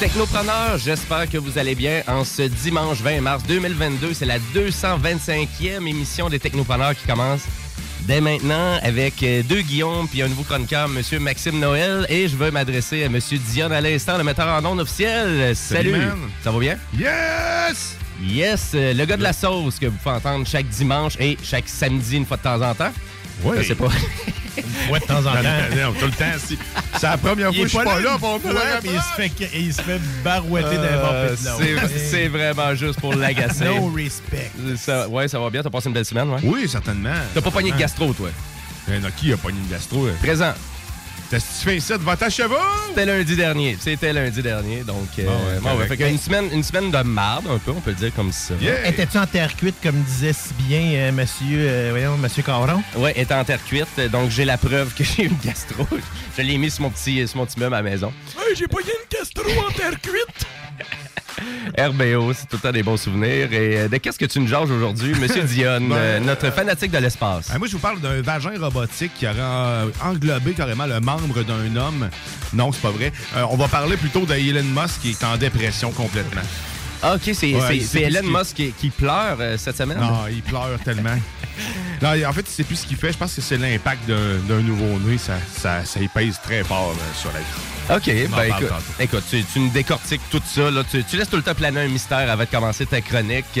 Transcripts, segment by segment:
Technopreneurs. J'espère que vous allez bien en ce dimanche 20 mars 2022. C'est la 225e émission des Technopreneurs qui commence dès maintenant avec euh, deux Guillaume puis un nouveau chroniqueur, Monsieur Maxime Noël. Et je veux m'adresser à Monsieur Dion à l'instant, le metteur en ondes officiel. Salut! Salut. Ça va bien? Yes! Yes! euh, Le gars de la sauce que vous pouvez entendre chaque dimanche et chaque samedi une fois de temps en temps. Oui. Je sais pas. Ouais, de temps en temps. non, non, tout le temps. si- C'est la première Il fois que je suis pas là mais il se fait, il se fait barouetter d'un Euh, de l'autre. c'est c'est vraiment juste pour l'agacer. No respect. Ça- ouais, ça va bien. T'as passé une belle semaine, ouais? Oui, certainement. T'as pas pogné de gastro, toi? Non, qui a pogné une gastro? euh? Présent. T'as tu fais ça devant ta chevaux? C'était lundi dernier. C'était lundi dernier. Donc, euh, Ah ouais, fait qu'une semaine, une semaine de marde, un peu, on peut le dire comme ça. Yeah! Étais-tu en terre cuite, comme disait si bien euh, monsieur, euh, voyons, monsieur Caron? Ouais, était en terre cuite. Donc, j'ai la preuve que j'ai eu une gastro. Je l'ai mis sur mon petit, sur mon petit meuble à la maison. Hey, j'ai pogné une gastro en terre cuite! RBO, c'est tout le temps des bons souvenirs. Et euh, de qu'est-ce que tu nous jages aujourd'hui, Monsieur Dionne, Ben, euh, notre fanatique de l'espace? Ah, moi, je vous parle d'un vagin robotique qui aurait euh, englobé carrément le membre d'un homme. Non, c'est pas vrai. Euh, on va parler plutôt d'Elon Musk qui est en dépression complètement. Ah, OK, c'est Ouais, Elon Musk qui, qui pleure euh, cette semaine? Non, il pleure tellement. Non, en fait, il sait plus ce qu'il fait. Je pense que c'est l'impact d'un nouveau-né. Ça, ça, ça y pèse très fort là, sur la vie. OK, en ben écoute, écoute tu, tu nous décortiques tout ça. Là. Tu, tu laisses tout le temps planer un mystère avant de commencer ta chronique.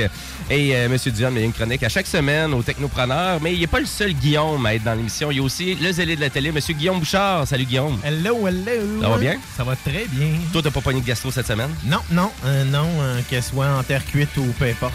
Et euh, Monsieur Dion, il y a une chronique à chaque semaine au Technopreneur. Mais il n'est pas le seul Guillaume à être dans l'émission. Il y a aussi le zélé de la télé, Monsieur Guillaume Bouchard. Salut Guillaume. Hello, hello! Ça va bien? Ça va très bien. Toi, t'as pas pogné de gastro cette semaine? Non, non, euh, non, euh, qu'elle soit en terre cuite ou peu importe.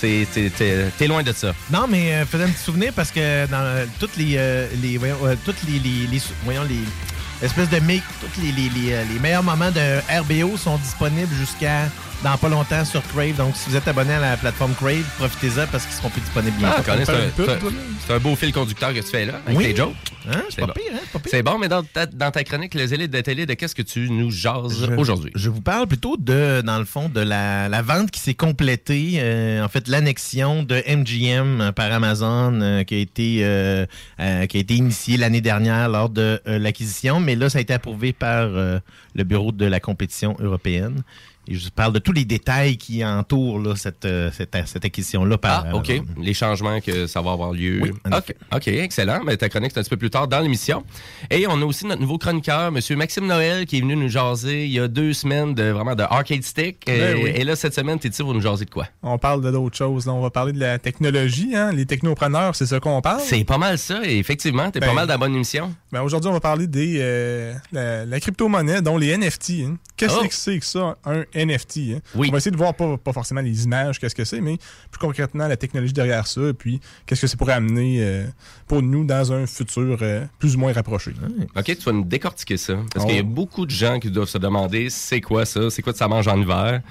T'es, loin de ça. Non, mais euh, faisais un petit souvenir parce que dans euh, toutes les, euh, les, voyons, euh, les, les, les voyons, les espèces de make, tous les, euh, les meilleurs moments de RBO sont disponibles jusqu'à dans pas longtemps sur Crave. Donc, si vous êtes abonné à la plateforme Crave, profitez-en parce qu'ils seront plus disponibles bientôt. Ah, c'est, un, un- beau fil conducteur que tu fais là, avec Oui. tes jokes. Hein? C'est pas bon. pire, hein? C'est pas pire. C'est bon, mais dans ta, dans ta chronique, le zélé de la télé, de qu'est-ce que tu nous jases aujourd'hui? Je vous parle plutôt de, dans le fond, de la, la vente qui s'est complétée, euh, en fait, l'annexion de MGM par Amazon euh, qui a été euh, euh, qui a été initiée l'année dernière lors de euh, l'acquisition, mais là, ça a été approuvé par euh, le bureau de la compétition européenne. Et je parle de tous les détails qui entourent là, cette, euh, cette, cette acquisition-là. Par, Ah, OK. euh, Les changements que ça va avoir lieu. Oui, OK, OK, excellent. Mais ta chronique, c'est un petit peu plus tard dans l'émission. Et on a aussi notre nouveau chroniqueur, M. Maxime Noël, qui est venu nous jaser il y a deux semaines de vraiment de arcade stick. Et, Ben oui. et là, cette semaine, t'es ici pour nous jaser de quoi? On parle de d'autres choses. là. On va parler de la technologie. Hein? Les technopreneurs, c'est ça qu'on parle. C'est pas mal ça, et effectivement, t'es Ben, pas mal dans la bonne émission. Ben, Aujourd'hui, on va parler des euh, la, la crypto-monnaie, dont les NFT. hein. Qu'est-ce Oh. que c'est que ça, un NFT? hein? Oui. On va essayer de voir pas, pas forcément les images, qu'est-ce que c'est, mais plus concrètement la technologie derrière ça, et puis qu'est-ce que c'est pourrait amener euh, pour nous dans un futur euh, plus ou moins rapproché. OK, tu vas nous décortiquer ça. Parce Oh. qu'il y a beaucoup de gens qui doivent se demander c'est quoi ça, c'est quoi que ça mange en hiver?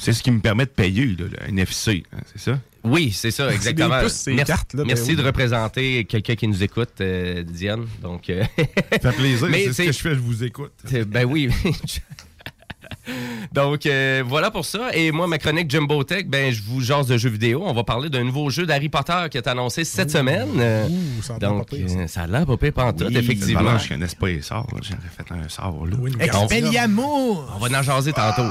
C'est ce qui me permet de payer, là, le NFC, hein, c'est ça? Oui, c'est ça, exactement. des pouces, ces merci cartes, là, ben merci oui. de représenter quelqu'un qui nous écoute, euh, Diane. Donc, euh, Ça fait plaisir, Mais c'est ce que je fais, je vous écoute. C'est- Ben oui. Donc euh, voilà pour ça. Et moi, ma chronique Jumbo Tech, ben je vous jase de jeux vidéo. On va parler d'un nouveau jeu d'Harry Potter qui est annoncé cette semaine. Ouh, ça a donc euh, ça a l'air pas pire pantoute, Oui, effectivement. je connais pas les sorts, j'aurais fait un sort, là. Oui, une Expelliarmus! On va en jaser tantôt.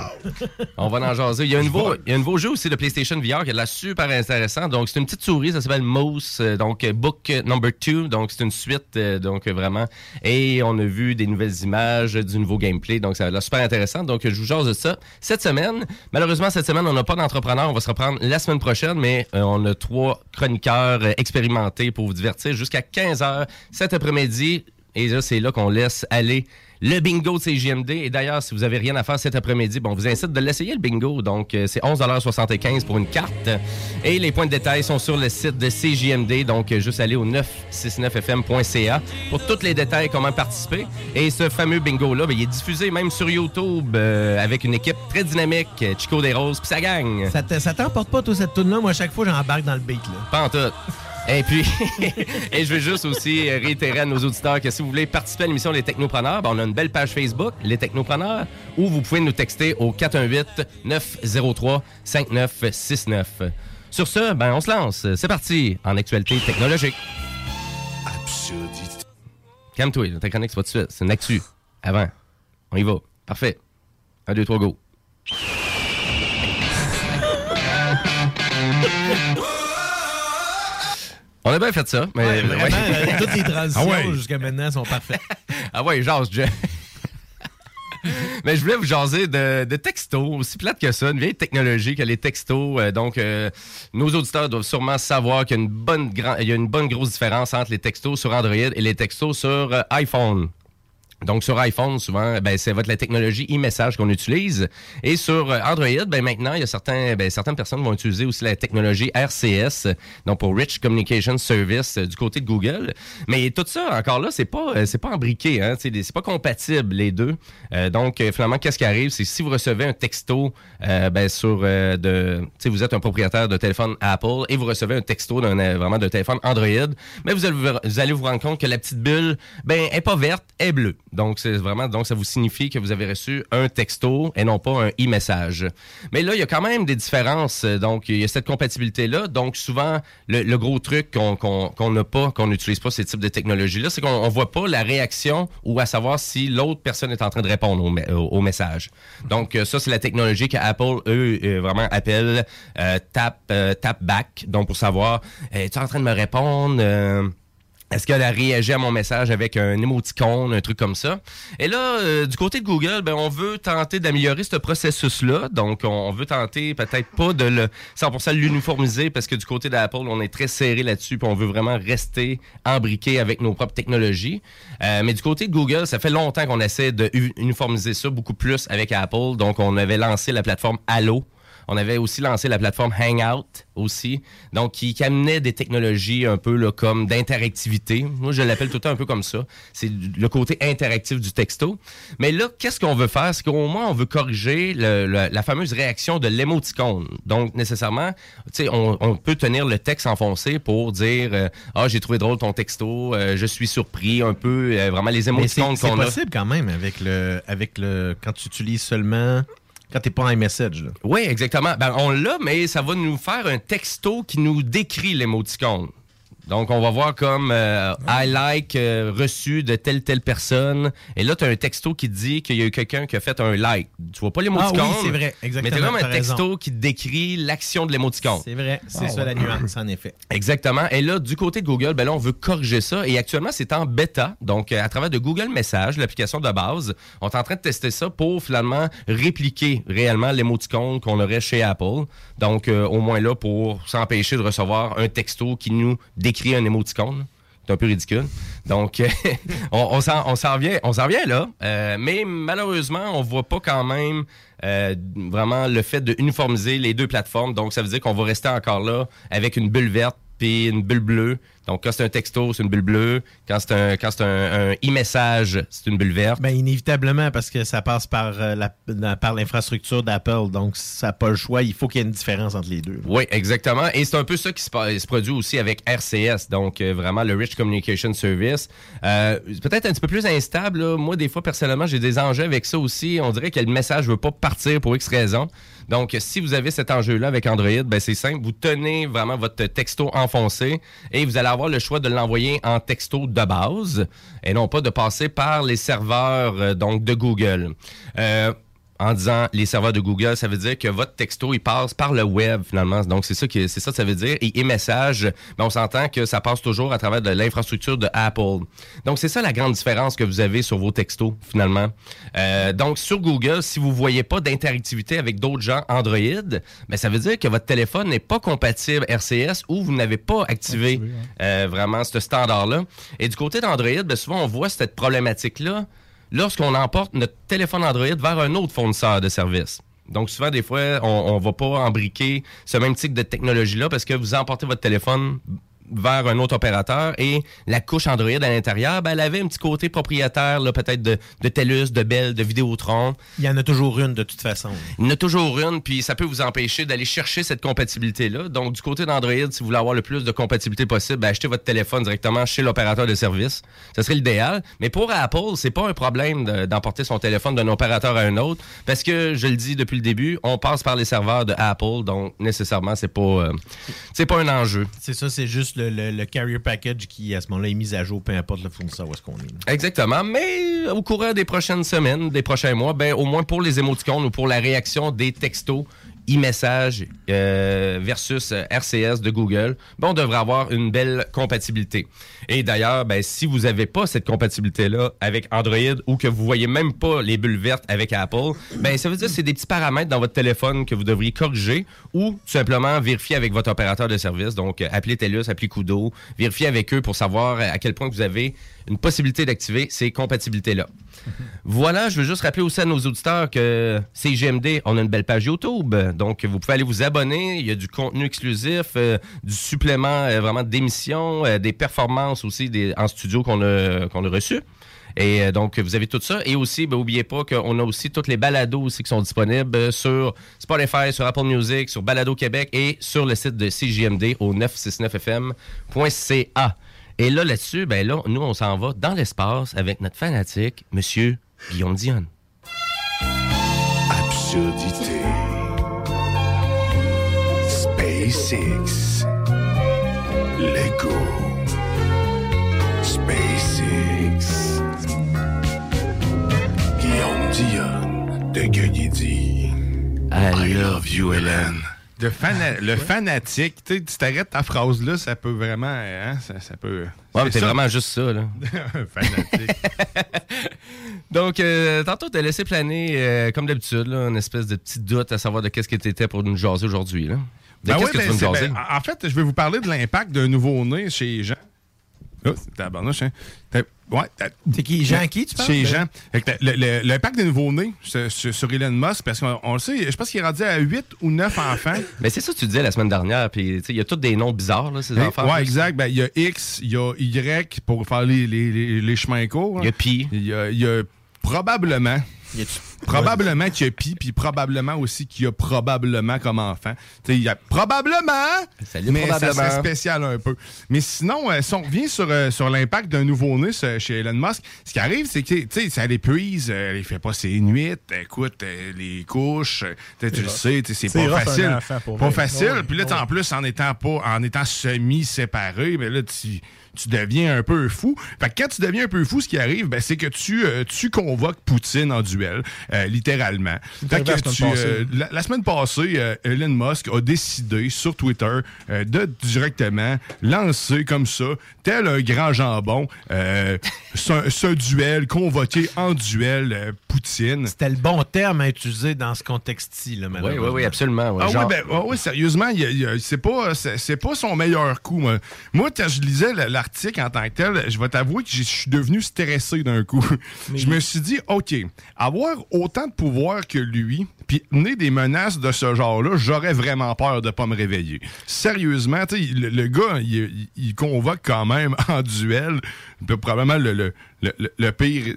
On va en jaser. Il y, a un nouveau, il y a un nouveau jeu aussi de PlayStation VR qui est là super intéressant. Donc, c'est une petite souris, ça s'appelle Mouse. euh, Donc, Book Number 2. Donc, c'est une suite, donc vraiment. Et on a vu des nouvelles images, du nouveau gameplay. Donc, ça a l'air super intéressant. Donc, je vous jase de ça cette semaine. Malheureusement, cette semaine, on n'a pas d'entrepreneur. On va se reprendre la semaine prochaine, mais euh, on a trois chroniqueurs euh, expérimentés pour vous divertir jusqu'à 15h cet après-midi. Et là, c'est là qu'on laisse aller le bingo de CJMD. Et d'ailleurs, si vous avez rien à faire cet après-midi, bon, on vous incite de l'essayer, le bingo. Donc, euh, c'est 11,75 pour une carte. Et les points de détail sont sur le site de CJMD. Donc, euh, juste aller au 969fm.ca pour tous les détails, comment participer. Et ce fameux bingo-là, ben, il est diffusé même sur YouTube euh, avec une équipe très dynamique, Chico des Roses, puis ça gagne. Ça te- ça t'emporte pas, toi, cette tune-là? Moi, à chaque fois, j'embarque dans le beat. Là. Pas en tout. Et puis, et je veux juste aussi réitérer à nos auditeurs que si vous voulez participer à l'émission Les Technopreneurs, ben, on a une belle page Facebook, Les Technopreneurs, où vous pouvez nous texter au 418-903-5969. Sur ce, ben, on se lance. C'est parti en actualité technologique. Absurdité. Calme-toi, ta chronique, c'est pas tout de suite. C'est une actu. Avant. On y va. Parfait. Un, deux, trois, go. On a bien fait ça, mais Ouais, vraiment, ouais. euh, toutes les transitions Ah ouais. jusqu'à maintenant sont parfaites. Ah ouais, jase, Jeff. Mais je voulais vous jaser de, de textos, aussi plate que ça, une vieille technologie que les textos. euh, donc, euh, nos auditeurs doivent sûrement savoir qu'il y a une bonne, grand- il y a une bonne grosse différence entre les textos sur Android et les textos sur euh, iPhone. Donc, sur iPhone, souvent, ben, c'est votre la technologie e-message qu'on utilise. Et sur euh, Android, ben, maintenant, il y a certains, ben, certaines personnes vont utiliser aussi la technologie RCS, donc pour Rich Communication Service euh, du côté de Google. Mais tout ça, encore là, c'est pas, euh, c'est pas imbriqué, hein, c'est pas compatible les deux. Euh, donc, finalement, qu'est-ce qui arrive, c'est si vous recevez un texto, ben, sur, euh, de, vous êtes un propriétaire de téléphone Apple et vous recevez un texto d'un, vraiment de téléphone Android, mais vous allez, vous allez vous rendre compte que la petite bulle, ben, est pas verte, est bleue. Donc, c'est vraiment, donc ça vous signifie que vous avez reçu un texto et non pas un e-message. Mais là, il y a quand même des différences. euh, Donc, il y a cette compatibilité-là. Donc, souvent, le, gros truc qu'on n'a pas, qu'on n'utilise pas ces types de technologies-là, c'est qu'on on voit pas la réaction ou à savoir si l'autre personne est en train de répondre au, au- message. Donc, euh, ça, c'est la technologie qu'Apple, eux, euh, vraiment appelle tap, tap back. Donc, pour savoir, es-tu en train de me répondre? Est-ce qu'elle a réagi à mon message avec un émoticône, un truc comme ça? Et là, euh, du côté de Google, ben, on veut tenter d'améliorer ce processus-là. Donc, on, veut tenter peut-être pas de le 100% l'uniformiser parce que du côté d'Apple, on est très serré là-dessus puis on veut vraiment rester embriqué avec nos propres technologies. Euh, mais du côté de Google, ça fait longtemps qu'on essaie de uniformiser ça beaucoup plus avec Apple. Donc, on avait lancé la plateforme Allo. On avait aussi lancé la plateforme Hangout aussi, donc qui, qui amenait des technologies un peu là, comme d'interactivité. Moi, je l'appelle tout le temps un peu comme ça. C'est le côté interactif du texto. Mais là, qu'est-ce qu'on veut faire? C'est qu'au moins, on veut corriger le- le- la fameuse réaction de l'émoticône. Donc, nécessairement, tu sais, on, on peut tenir le texte enfoncé pour dire euh, Ah, j'ai trouvé drôle ton texto, euh, je suis surpris, un peu, euh, vraiment les c'est émoticônes c'est qu'on a. possible quand même avec le, avec le quand tu utilises seulement quand t'es pas en iMessage. Là. Oui, exactement. Ben, on l'a, mais ça va nous faire un texto qui nous décrit l'émoticône. Donc, on va voir comme euh, I like euh, reçu de telle telle personne. Et là, tu as un texto qui te dit qu'il y a eu quelqu'un qui a fait un like. Tu vois pas l'émoticône. Ah oui, c'est vrai, exactement, Mais tu as comme un texto raison. qui décrit l'action de l'émoticône. C'est vrai, c'est Ah, ça ouais. la nuance, en effet. Exactement. Et là, du côté de Google, ben là, on veut corriger ça. Et actuellement, c'est en bêta. Donc, euh, à travers de Google Message, l'application de base, on est en train de tester ça pour finalement répliquer réellement l'émoticône qu'on aurait chez Apple. Donc, euh, au moins là, pour s'empêcher de recevoir un texto qui nous décrit un émoticône. C'est un peu ridicule. Donc, on, s'en on vient là. Euh, mais malheureusement, on voit pas quand même euh, vraiment le fait de uniformiser les deux plateformes. Donc, ça veut dire qu'on va rester encore là avec une bulle verte puis une bulle bleue. Donc, quand c'est un texto, c'est une bulle bleue. Quand c'est un, quand c'est un, un e-message, c'est une bulle verte. Ben, inévitablement, parce que ça passe par, euh, la- par l'infrastructure d'Apple, donc ça n'a pas le choix. Il faut qu'il y ait une différence entre les deux. Oui, exactement. Et c'est un peu ça qui se, produit aussi avec RCS, donc euh, vraiment le Rich Communication Service. Euh, Peut-être un petit peu plus instable. là. Moi, des fois, personnellement, j'ai des enjeux avec ça aussi. On dirait que le message ne veut pas partir pour X raison. Donc, si vous avez cet enjeu-là avec Android, ben, c'est simple. Vous tenez vraiment votre texto enfoncé et vous allez avoir le choix de l'envoyer en texto de base et non pas de passer par les serveurs euh, donc de Google. Euh, en disant les serveurs de Google, ça veut dire que votre texto, il passe par le web, finalement. Donc, c'est ça que c'est ça que ça veut dire. Et e-message, ben, on s'entend que ça passe toujours à travers de l'infrastructure de Apple. Donc, c'est ça la grande différence que vous avez sur vos textos, finalement. Euh, donc, sur Google, si vous voyez pas d'interactivité avec d'autres gens Android, ben, ça veut dire que votre téléphone n'est pas compatible RCS ou vous n'avez pas activé euh, vraiment ce standard-là. Et du côté d'Android, ben, souvent, on voit cette problématique-là lorsqu'on emporte notre téléphone Android vers un autre fournisseur de services. Donc souvent, des fois, on ne va pas embriquer ce même type de technologie-là parce que vous emportez votre téléphone vers un autre opérateur et la couche Android à l'intérieur, ben, elle avait un petit côté propriétaire, là, peut-être de, de TELUS, de Bell, de Vidéotron. Il y en a toujours une de toute façon. Il y en a toujours une, puis ça peut vous empêcher d'aller chercher cette compatibilité-là. Donc, du côté d'Android, si vous voulez avoir le plus de compatibilité possible, ben, achetez votre téléphone directement chez l'opérateur de service. Ça serait l'idéal. Mais pour Apple, c'est pas un problème de- d'emporter son téléphone d'un opérateur à un autre, parce que, je le dis depuis le début, on passe par les serveurs de Apple, donc nécessairement, c'est pas, euh, c'est pas un enjeu. C'est ça, c'est juste le, le- carrier package qui, à ce moment-là, est mis à jour, peu importe le fournisseur où est-ce qu'on est. Exactement, mais au courant des prochaines semaines, des prochains mois, ben au moins pour les émoticônes ou pour la réaction des textos, e-message euh, versus euh, RCS de Google, ben, on devrait avoir une belle compatibilité. Et d'ailleurs, ben, si vous n'avez pas cette compatibilité-là avec Android ou que vous voyez même pas les bulles vertes avec Apple, ben, ça veut dire que c'est des petits paramètres dans votre téléphone que vous devriez corriger ou simplement vérifier avec votre opérateur de service. Donc, euh, appelez TELUS, appelez Kudo, vérifiez avec eux pour savoir à quel point vous avez une possibilité d'activer ces compatibilités-là. Voilà, je veux juste rappeler aussi à nos auditeurs que CGMD, on a une belle page YouTube. Donc, vous pouvez aller vous abonner. Il y a du contenu exclusif, euh, du supplément euh, vraiment d'émissions, euh, des performances aussi en studio qu'on a, qu'on reçues. Et donc, vous avez tout ça. Et aussi, n'oubliez pas qu'on a aussi toutes les balados aussi qui sont disponibles sur Spotify, sur Apple Music, sur Balado Québec et sur le site de CJMD au 969fm.ca. Et là, là-dessus, ben là, nous, on s'en va dans l'espace avec notre fanatique, Monsieur Guillaume Dion. Absurdité. SpaceX. Lego. SpaceX. Guillaume Dion de Gueugui I love you, Hélène. De fana- le fanatique, tu sais, tu t'arrêtes ta phrase là, ça peut vraiment. Hein, ça, ça peut. Ouais, mais vraiment juste ça, là. fanatique. Donc, euh, tantôt, t'as laissé planer, euh, comme d'habitude, une espèce de petit doute à savoir de qu'est-ce que t'étais pour nous jaser aujourd'hui, là. De Ben qu'est-ce oui, que ben tu nous jaser? ben, en fait, je vais vous parler de l'impact d'un nouveau-né chez les gens. Oh, tabarnouche, hein. Ouais. C'est qui? Jean qui, tu parles? Que t'as- le- des nouveaux-nés sur, Elon Musk, parce qu'on on le sait, je pense qu'il est rendu à 8 ou 9 enfants. Mais c'est ça que tu disais la semaine dernière, puis tu sais, il y a tous des noms bizarres, là, ces Hein? enfants. Ouais, exact. Ben, il y a X, il y a Y pour faire les, les- les- les chemins courts. Il y a Pi. Il y a, il y a probablement, Y Probablement qu'il y a pis, puis probablement aussi qu'il y a probablement comme enfant. Tu sais, il y a probablement, Salut, mais ça serait spécial un peu. Mais sinon, euh, si on revient sur, euh, sur l'impact d'un nouveau-né ce- chez Elon Musk, ce qui arrive, c'est que tu sais, ça l'épuise, euh, il fait pas ses nuits, écoute, euh, les couches, euh, tu le sais, c'est pas rough, facile. Pas vrai. facile. Puis là, ouais. en plus, en étant pas, en étant semi-séparé, ben là, tu tu deviens un peu fou. Fait que quand tu deviens un peu fou, ce qui arrive, ben, c'est que tu, euh, tu convoques Poutine en duel, euh, littéralement. Fait arrivé que la semaine tu, passée. euh, la, la semaine passée, euh, Elon Musk a décidé sur Twitter euh, de directement lancer comme ça, tel un grand jambon, euh, ce, ce duel, convoqué en duel euh, Poutine. C'était le bon terme à utiliser dans ce contexte-ci, là, Oui, oui, oui, absolument. ouais. Ah Genre- oui, ben, ah oui, sérieusement, c'est pas, c'est pas son meilleur coup. Moi, Moi, quand je lisais le- l'article en tant que tel, je vais t'avouer que je suis devenu stressé d'un coup. Je me suis dit, OK, avoir autant de pouvoir que lui, puis mener des menaces de ce genre-là, j'aurais vraiment peur de pas me réveiller. Sérieusement, tu sais, le, le gars, il, il- convoque quand même en duel, probablement le, le, le, le- pire,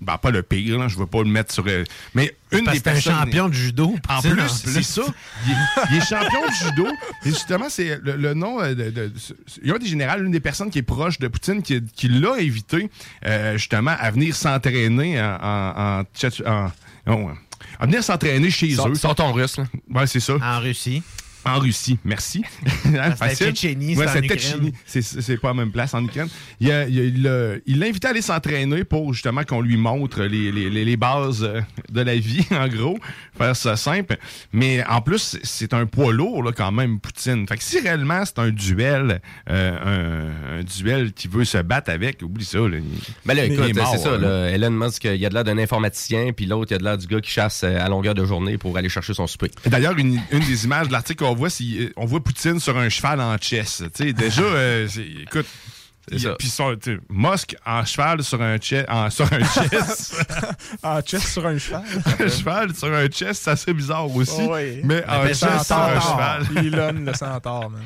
ben pas le pire, là, je veux pas le mettre sur... euh, Mais une Parce des c'est un personnes... champion de judo. En plus, c'est ça. Il est, il est champion de judo. Et justement, c'est le, le nom euh, de, de- Il y a un des générales, une des personnes qui est proche de Poutine, qui, qui l'a invité euh, justement à venir s'entraîner en, en, en en- à venir s'entraîner chez eux. sors ton russe, là. Ouais, c'est ça. En Russie. En Russie, merci. Hein, c'était facile. Tchétchénie, Ouais, c'est en. Tchétchénie. C'est- pas la même place en Ukraine. Il l'a invité à aller s'entraîner pour justement qu'on lui montre les, les- les- les bases euh, de la vie, en gros. Faire ça simple. Mais en plus, c'est un poids lourd là, quand même, Poutine. Fait que si réellement c'est un duel, euh, un, un duel qui veut se battre avec, oublie ça. Là, Ben là, écoute, c'est ça. là. Elon Musk, il y a de l'air d'un informaticien, puis l'autre, il y a de l'air du gars qui chasse euh, à longueur de journée pour aller chercher son souper. D'ailleurs, une, une des images de l'article qu'on voit, c'est euh, on voit Poutine sur un cheval en chess. Déjà, euh, écoute. Puis son- tu sais, Musk en cheval sur un chess. En, sur un chess. Ah, chess sur un cheval. un cheval sur un chess, c'est assez bizarre aussi. Ouais. Mais en chess ça sur un cheval. Elon le centaure, man.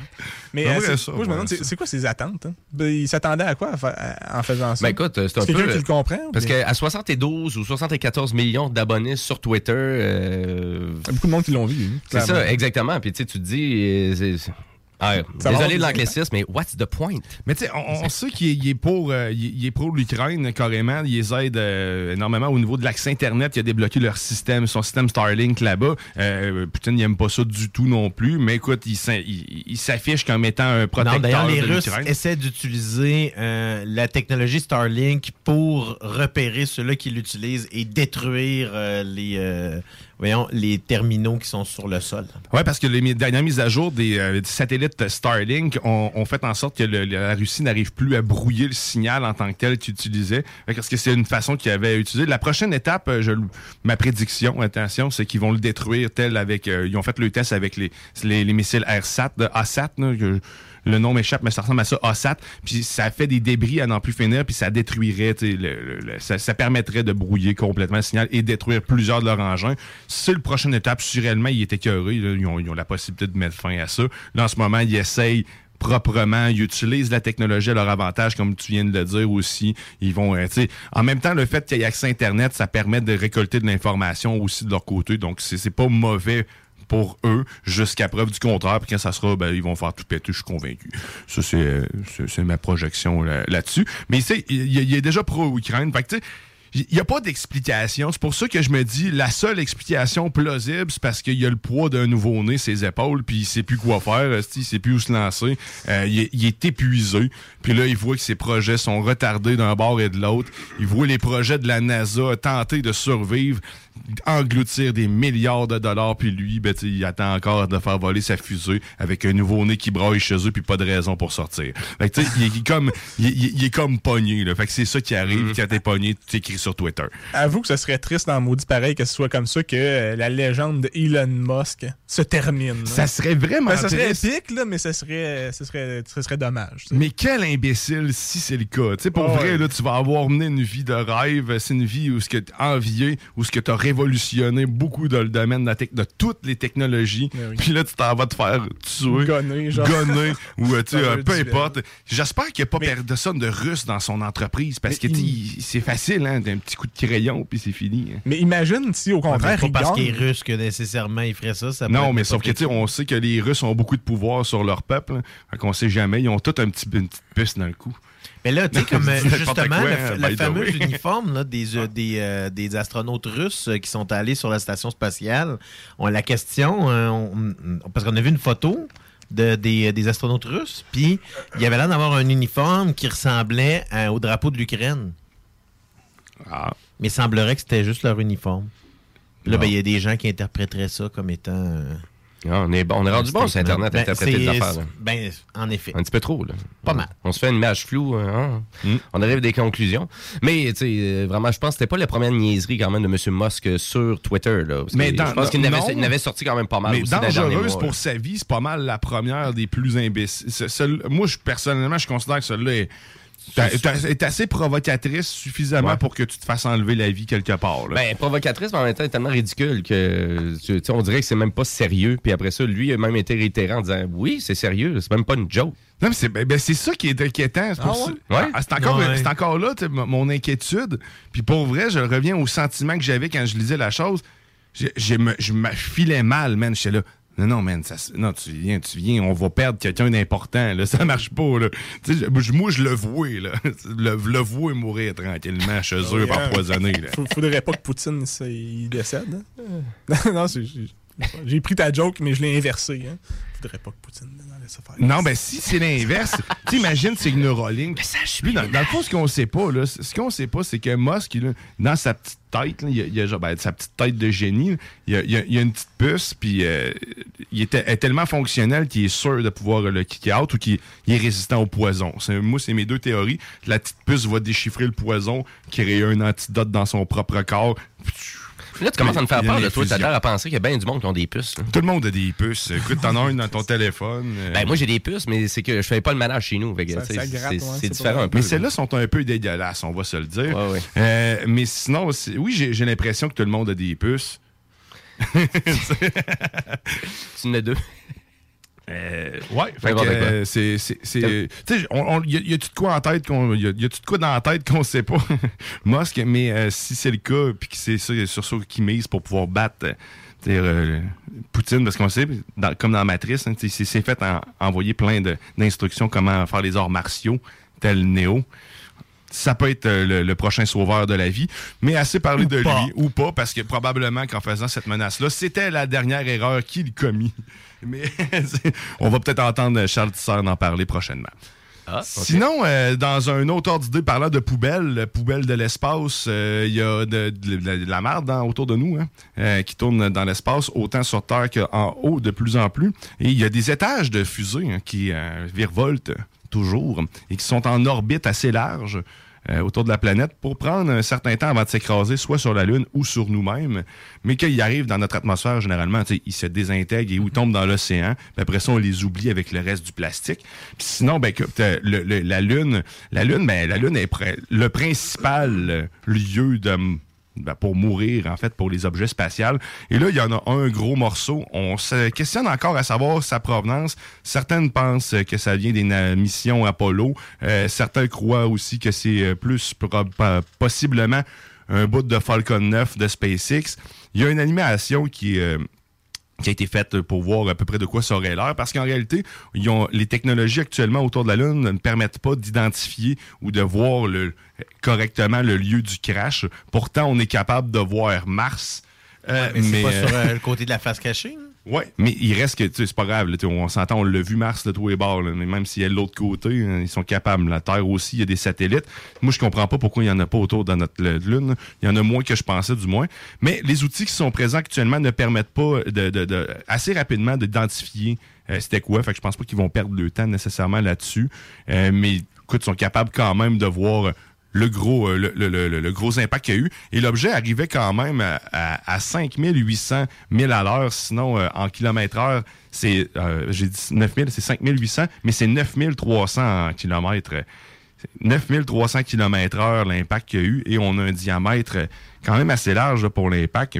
Mais euh, ça, moi, je me demande, c'est quoi ses attentes? hein? Ben, il s'attendait à quoi en fa- en faisant ça? Ben écoute, c'est un quelqu'un qui le comprend? Parce qu'à 72 ou 74 millions d'abonnés sur Twitter, euh, Il y a beaucoup de monde qui l'ont vu. hein, c'est ça, exactement. Puis tu te dis... Ah, désolé de l'anglicisme, mais what's the point? Mais tu sais, on, on sait qu'il est, il est pour, euh, il est- pour l'Ukraine carrément. Il les aide euh, énormément au niveau de l'accès Internet. Il a débloqué leur système, son système Starlink là-bas. Euh, Poutine, il aime pas ça du tout non plus. Mais écoute, il, il- il s'affiche comme étant un Non, protecteur d'ailleurs, les de Russes l'Ukraine. essaient d'utiliser euh, la technologie Starlink pour repérer ceux-là qui l'utilisent et détruire euh, les, euh, voyons, les terminaux qui sont sur le sol. Ouais, parce que les dernières mises à jour des, euh, satellites Starlink ont, fait en sorte que la Russie n'arrive plus à brouiller le signal en tant que tel qu'ils utilisaient. Parce que c'est une façon qu'ils avaient utilisé. La prochaine étape, euh, je, ma prédiction, attention, c'est qu'ils vont le détruire tel avec. euh, ils ont fait le test avec les, les, les missiles AirSat, ASAT, là, le nom m'échappe, mais ça ressemble à ça, ASAT. Puis ça fait des débris à n'en plus finir, puis ça détruirait, le- ça, permettrait de brouiller complètement le signal et détruire plusieurs de leurs engins. C'est le prochaine étape. Si réellement ils étaient là, ils, ont, ils ont la possibilité de mettre fin à ça. Là, en ce moment, ils essayent proprement, ils utilisent la technologie à leur avantage, comme tu viens de le dire aussi. Ils vont, euh, en même temps, le fait qu'il y ait accès à Internet, ça permet de récolter de l'information aussi de leur côté. Donc, c'est pas mauvais pour eux jusqu'à preuve du contraire. Puis quand ça sera, ben, ils vont faire tout péter, je suis convaincu. Ça, c'est euh, ma projection là- là-dessus. Mais il, il est déjà pro-Ukraine. Fait que tu il n'y a pas d'explication. C'est pour ça que je me dis, la seule explication plausible, c'est parce qu'il y a le poids d'un nouveau-né, ses épaules, puis il sait plus quoi faire, il sait plus où se lancer. Euh, il, est, il est épuisé. Puis là, il voit que ses projets sont retardés d'un bord et de l'autre. Il voit les projets de la NASA tenter de survivre, engloutir des milliards de dollars, puis lui, ben, il attend encore de faire voler sa fusée avec un nouveau-né qui braille chez eux, puis pas de raison pour sortir. Fait que, il, est- comme, il, est- comme pogné. Là. Fait que c'est ça qui arrive quand t'es pogné, tu écris sur Twitter. Avoue que ce serait triste dans maudit pareil que ce soit comme ça que euh, la légende de Elon Musk se termine. là. Ça serait vraiment Ben, ça serait triste. épique, là, mais ça serait, ça serait, ça serait dommage. Mais quel imbécile si c'est le cas. Pour Ah vrai, ouais. là, tu vas avoir mené une vie de rêve. C'est une vie où ce que t'as envié, où ce que t'as révolutionné beaucoup dans le domaine de, la de toutes les technologies. Ben oui. Puis là, tu t'en vas te faire tuer, Gonner, genre. gonner, ou euh, tu sais, euh, un peu importe. J'espère qu'il n'y a pas Mais- personne de russe dans son entreprise parce que Mais il- c'est facile, hein, d'un petit coup de crayon, puis c'est fini. hein. Mais imagine si, au Ouais, contraire, pas il parce qu'il est russe que nécessairement il ferait ça. ça Non, mais sauf que tu sais, on sait que les Russes ont beaucoup de pouvoir sur leur peuple. hein. Fait qu'on sait jamais. Ils ont tous un petit, une petite puce dans le cou. Mais là, tu sais, comme euh, justement, quoi, le, hein, le fameux uniforme là, des, euh, des, euh, des astronautes russes qui sont allés sur la station spatiale, on la question, on- on- parce qu'on a vu une photo de, des, des astronautes russes, puis il y avait l'air d'avoir un uniforme qui ressemblait à- au drapeau de l'Ukraine. Ah. Mais il semblerait que c'était juste leur uniforme. Puis Là, ben, il y a des gens qui interpréteraient ça comme étant. euh, Ah, on est, on est rendu bon sur. Internet à Ben, interpréter des affaires. là. Ben, en effet. Un petit peu trop, là. Pas mal. On se fait une image floue, hein. Mm. On arrive à des conclusions. Mais, tu sais, euh, vraiment, je pense que c'était pas la première niaiserie, quand même, de M. Musk sur Twitter, là. Parce Mais que dans- je pense qu'il n'avait, il n'avait sorti quand même pas mal Mais aussi dangereuse pour sa vie, c'est pas mal la première des plus imbéciles. Moi, je, personnellement, je considère que celle-là est, est- est assez provocatrice suffisamment Ouais. pour que tu te fasses enlever la vie quelque part. là. Ben, provocatrice, mais en même temps, tellement ridicule que tu on dirait que c'est même pas sérieux. Puis après ça, lui a même été réitérant en disant Oui, c'est sérieux, c'est même pas une joke. Non, mais c'est ben, ben, c'est ça qui est inquiétant. C'est Ah ouais? Ouais? Ah, c'est encore, Ouais. c'est encore là tu sais, m- mon inquiétude. Puis pour vrai, je reviens au sentiment que j'avais quand je lisais la chose. Me- Je me filais mal, man. J'étais là. Non, non, man, ça, non, tu viens, tu viens, on va perdre quelqu'un d'important, là, ça marche pas, là. Tu sais, je- moi, je le vois, là. Le, le vois mourir tranquillement chez eux, Ouais, hein. empoisonné, là. Faudrait pas que Poutine ça, il décède. hein. non, c'est- j'ai- pris ta joke, mais je l'ai inversé. Hein. Faudrait pas que Poutine laisse ça faire. Non, ben si c'est l'inverse, t'imagines, c'est que Neuralink. Lui, dans, dans le fond, ce qu'on sait pas, là, ce qu'on sait pas, c'est que Musk, là, dans sa petite il il a ben, sa petite tête de génie, il a, il a- il a une petite puce, puis euh, il est tellement fonctionnel qu'il est sûr de pouvoir le kicker out ou qu'il il est résistant au poison. Moi, c'est mes deux théories. La petite puce va déchiffrer le poison, créer un antidote dans son propre corps. Là, tu commences à me faire peur de toi. T'as à penser qu'il y a bien du monde qui ont des puces. là. Tout le monde a des puces. Écoute, t'en as une dans ton téléphone. euh, Ben, moi, j'ai des puces, mais c'est que je fais pas le ménage chez nous. Fait que, Ça- tu sais, ça gratte, c'est, ouais, c'est c'est différent un peu. Mais là. celles-là sont un peu dégueulasses, on va se le dire. Ouais, ouais. Euh, mais sinon, c'est- oui, j'ai j'ai l'impression que tout le monde a des puces. Tu en as deux. Euh, ouais, fait que, euh, c'est. Tu sais, y a-tu de quoi en tête qu'on. Y a- y de quoi dans la tête qu'on sait pas? Musk, mais euh, si c'est le cas, puis que c'est ça, sur ça qu'il mise pour pouvoir battre. euh, Poutine, parce qu'on sait, dans- comme dans Matrice, hein, c'est fait en, envoyer plein de- d'instructions comment faire les arts martiaux, tel Néo. Ça peut être le, le prochain sauveur de la vie, mais assez parler Ou de pas. lui, ou pas, parce que probablement qu'en faisant cette menace-là, c'était la dernière erreur qu'il commis. Mais on va peut-être entendre Charles Tisseur en parler prochainement. Ah. Sinon, euh, dans un autre ordre d'idée, parlant de poubelles, poubelles de l'espace, euh, il y a de, de- de la merde dans- autour de nous hein, euh, qui tourne dans l'espace, autant sur Terre qu'en haut de plus en plus. Et il y a des étages de fusées hein, qui euh, virevoltent toujours et qui sont en orbite assez large euh, autour de la planète pour prendre un certain temps avant de s'écraser soit sur la Lune ou sur nous-mêmes. Mais qu'ils arrivent dans notre atmosphère, généralement, ils se désintègrent et ou tombent dans l'océan. Puis après ça, on les oublie avec le reste du plastique. Sinon, ben, que, t'as le- le- la Lune, la Lune, ben, la Lune est le principal euh, lieu de ben, pour mourir, en fait, pour les objets spatials. Et là, il y en a un gros morceau. On se questionne encore à savoir sa provenance. Certaines pensent que ça vient des missions Apollo. Euh, certains croient aussi que c'est euh, plus possiblement un bout de Falcon 9 de SpaceX. Il y a une animation qui euh, qui a été faite pour voir à peu près de quoi ça aurait l'air, parce qu'en réalité, ils ont, les technologies actuellement autour de la Lune ne permettent pas d'identifier ou de voir le, correctement le lieu du crash. Pourtant, on est capable de voir Mars. Euh, Mais c'est pas euh, sur euh, le côté de la face cachée. hein? Ouais, mais il reste que, tu sais, c'est pas grave, là, on s'entend, on l'a vu Mars de tous les bords, là, mais même s'il y a de l'autre côté, hein, ils sont capables. La Terre aussi, il y a des satellites. Moi, je comprends pas pourquoi il y en a pas autour de notre Lune. Il y en a moins que je pensais, du moins. Mais les outils qui sont présents actuellement ne permettent pas de, de- de- assez rapidement d'identifier euh, c'était quoi. Fait que je pense pas qu'ils vont perdre le temps nécessairement là-dessus. Euh, mais écoute, ils sont capables quand même de voir le gros, euh, le, le- le- le gros impact qu'il y a eu. Et l'objet arrivait quand même à, à, à 5800 000 à l'heure. Sinon, euh, en kilomètre heure, c'est, euh, j'ai dit 9000, c'est 5800, mais c'est 9300 en kilomètres. C'est 9300 km heure l'impact qu'il y a eu et on a un diamètre quand même assez large pour l'impact.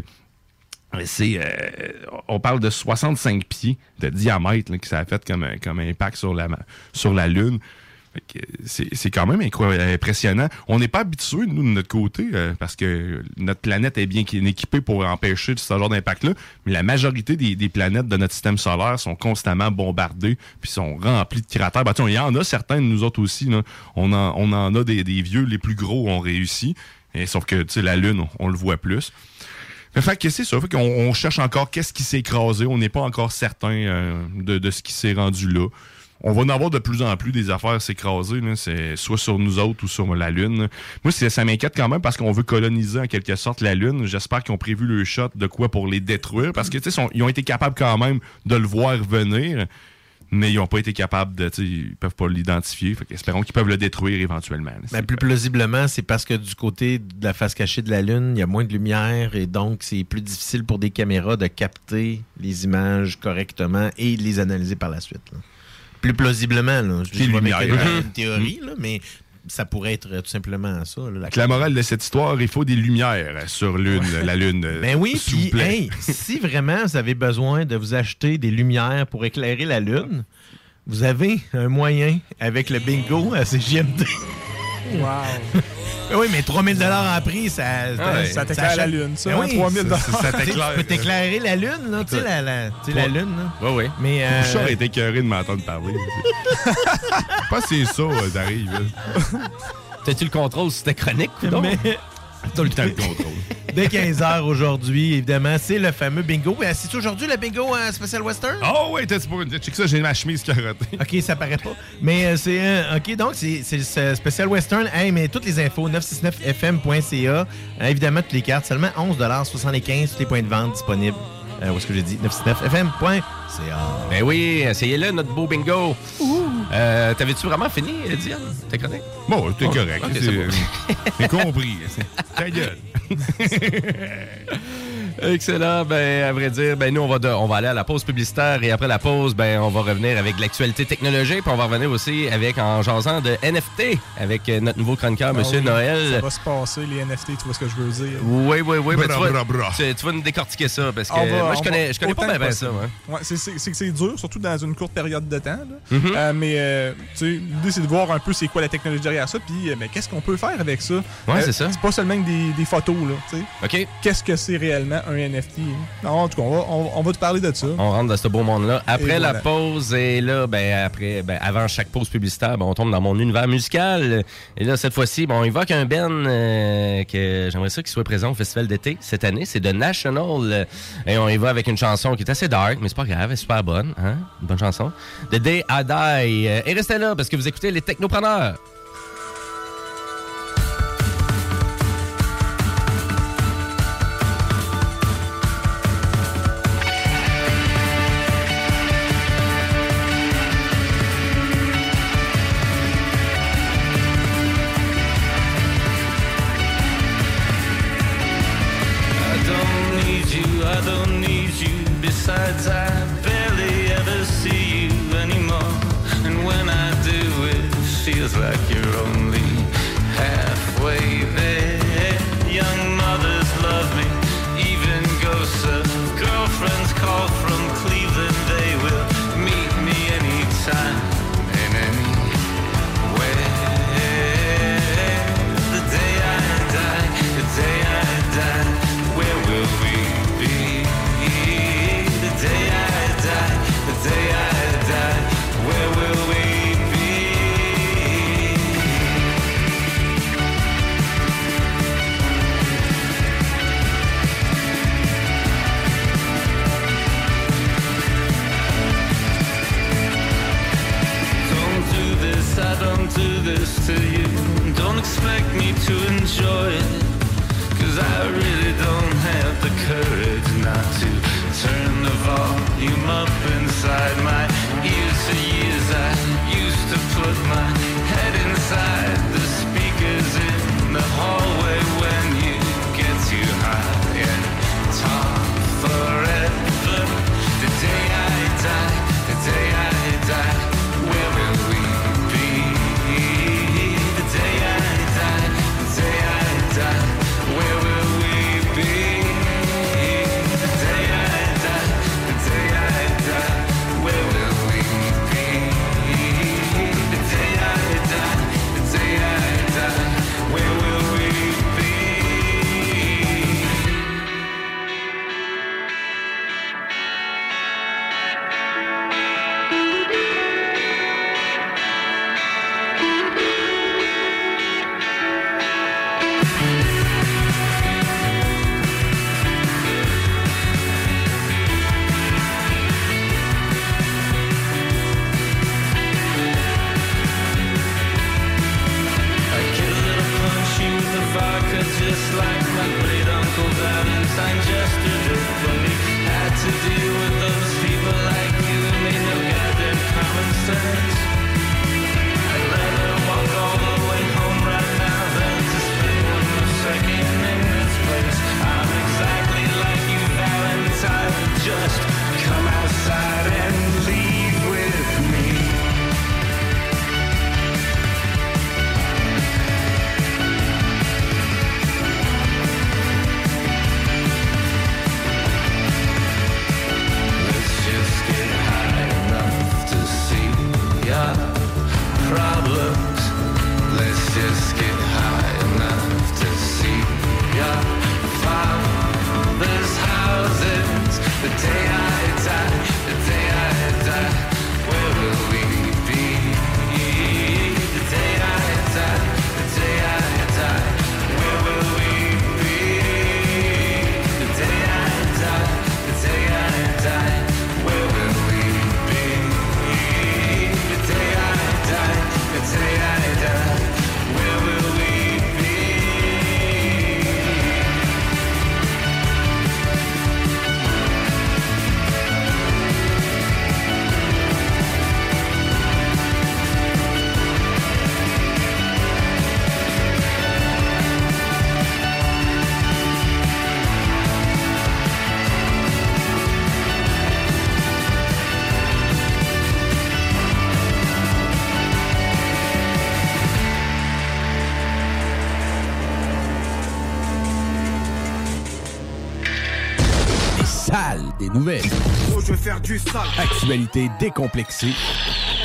C'est, euh, on parle de 65 pieds de diamètre là, que ça a fait comme, comme impact sur la, sur la Lune. C'est quand même incroyable, impressionnant. On n'est pas habitué, nous, de notre côté, euh, parce que notre planète est bien équipée pour empêcher ce genre d'impact-là, mais la majorité des, planètes de notre système solaire sont constamment bombardées, puis sont remplies de cratères. Ben, il y en a certains de nous autres aussi. Là. On, en, on en a des, vieux, les plus gros ont réussi, et, sauf que la Lune, on, le voit plus. Fait, fait que c'est ça. Fait qu'on on cherche encore qu'est-ce qui s'est écrasé. On n'est pas encore certain euh, de, de ce qui s'est rendu là. On va en avoir de plus en plus des affaires s'écraser, c'est soit sur nous autres ou sur la Lune. Moi, ça m'inquiète quand même parce qu'on veut coloniser en quelque sorte la Lune. J'espère qu'ils ont prévu le shot de quoi pour les détruire parce que sont- ils ont été capables quand même de le voir venir, mais ils n'ont pas été capables de, ils peuvent pas l'identifier. Fait qu'espérons qu'ils peuvent le détruire éventuellement. Ben, plus plausiblement, c'est parce que du côté de la face cachée de la Lune, il y a moins de lumière et donc c'est plus difficile pour des caméras de capter les images correctement et de les analyser par la suite. là. Plus plausiblement, là. Je dis pas Mhm. une théorie, là, mais ça pourrait être tout simplement ça. là, la morale de cette histoire, il faut des lumières sur Lune, la Lune. Ben oui, puis hey, si vraiment vous avez besoin de vous acheter des lumières pour éclairer la Lune, vous avez un moyen avec le bingo à CGMD. Wow. oui, mais 3000 dollars en prix, ça, Ah ouais. Ça t'éclaire la Lune, ça, hein, 3000 ça, ça- ça t'éclaire. Tu peux t'éclairer la Lune, là, tu sais, la, la, tu sais, la Lune, là. Oui, oui. Mais, euh, Bouchard est écœuré de m'entendre parler. pas c'est ça, euh, t'arrives. T'as-tu le contrôle sur ta chronique, ou non? Mais- Tout le temps le contrôle. Dès 15h aujourd'hui, évidemment, c'est le fameux bingo. Euh, C'est aujourd'hui le bingo euh, spécial western? Oh ouais, t'as pas check ça, j'ai ma chemise carottée. OK, ça paraît pas. Mais euh, c'est euh, OK, donc c'est c'est ce spécial western. Hey, mais toutes les infos 969fm.ca. Euh, évidemment toutes les cartes seulement 11,75 tous les points de vente disponibles. Euh, où est-ce que j'ai dit? 969fm.ca. Ben oui, essayez-le, notre beau bingo. Euh, T'avais-tu vraiment fini, Diane, ta chronique? Bon, t'es Oh, correct. ok, c'est- c'est bon. J'ai compris. Ta gueule. Excellent. Ben, à vrai dire, ben, nous, on va, de- on va aller à la pause publicitaire et après la pause, ben, on va revenir avec l'actualité technologique. Puis on va revenir aussi avec, en jasant de NFT avec euh, notre nouveau chroniqueur, Ah Monsieur oui, Noël. Ça va se passer, les NFT, tu vois ce que je veux dire. Oui, oui, oui. ben, Bra, tu, vas, bra, bra. Tu, tu vas nous décortiquer ça parce que On va- moi, je on connais, va- je connais pas bien que ça. possible. ouais. Ouais, c'est- c'est que dur, surtout dans une courte période de temps. là. Mhm. Euh, mais euh, tu sais, l'idée, c'est de voir un peu c'est quoi la technologie derrière ça, puis euh, mais qu'est-ce qu'on peut faire avec ça? Ouais, c'est ça. C'est pas seulement que des, des photos, là. tu sais. OK. Qu'est-ce que c'est réellement un NFT? hein? Non, en tout cas, on va, on, on va te parler de ça. On rentre dans ce beau monde-là. Après la pause, et là, ben, après, ben, avant chaque pause publicitaire, ben, on tombe dans mon univers musical. Et là, cette fois-ci, bon, on évoque un Ben euh, que j'aimerais ça qu'il soit présent au festival d'été cette année. C'est The National. Et on y va avec une chanson qui est assez dark, mais c'est pas grave, elle est super bonne. Hein? Une bonne chanson. The Day I Die. Et restez là parce que vous écoutez les technopreneurs. Faire du sale. Actualité décomplexée.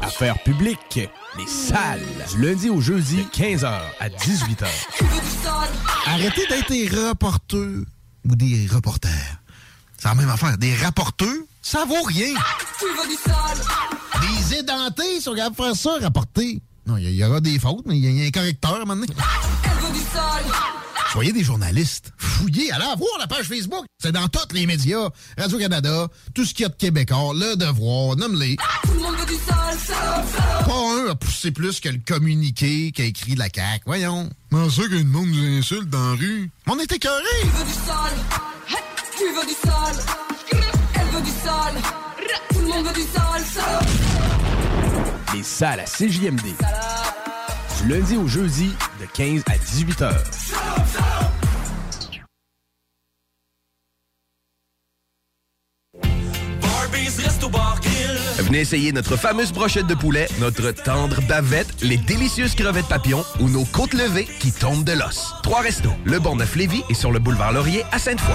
Affaires publiques. Les salles. Du lundi au jeudi, 15h à 18h. Arrêtez d'être des reporters ou des reporters. C'est la même affaire. Des rapporteurs, ça vaut rien. Des édentés, si on regarde faire ça, rapporter. Non, il y, y aura des fautes, mais il y, a un correcteur à un moment donné. Soyez des journalistes. Fouillez, allez voir la page Facebook. C'est dans tous les médias. Radio-Canada, tout ce qu'il y a de québécois, Le Devoir, nomme-les. Tout le monde veut du sale, sale, sale. Pas un a poussé plus que le communiqué qu'a écrit de la CAQ. Voyons. Comment ça qu'un monde nous insulte dans la rue? On est écœurés. Tu veux du. Hey, Tu veux du sale. Elle veut du sale. Tout le monde veut du sale, sale. Les salles à CJMD. Du lundi au jeudi, de 15 à 18 h. Venez essayer notre fameuse brochette de poulet, notre tendre bavette, les délicieuses crevettes papillons ou nos côtes levées qui tombent de l'os. Trois restos, le Bonneuf-Lévis et sur le boulevard Laurier à Sainte-Foy.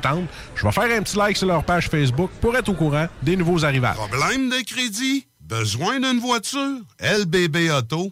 Je vais faire un petit like sur leur page Facebook pour être au courant des nouveaux arrivages. Problème de crédit? Besoin d'une voiture? LBBauto.com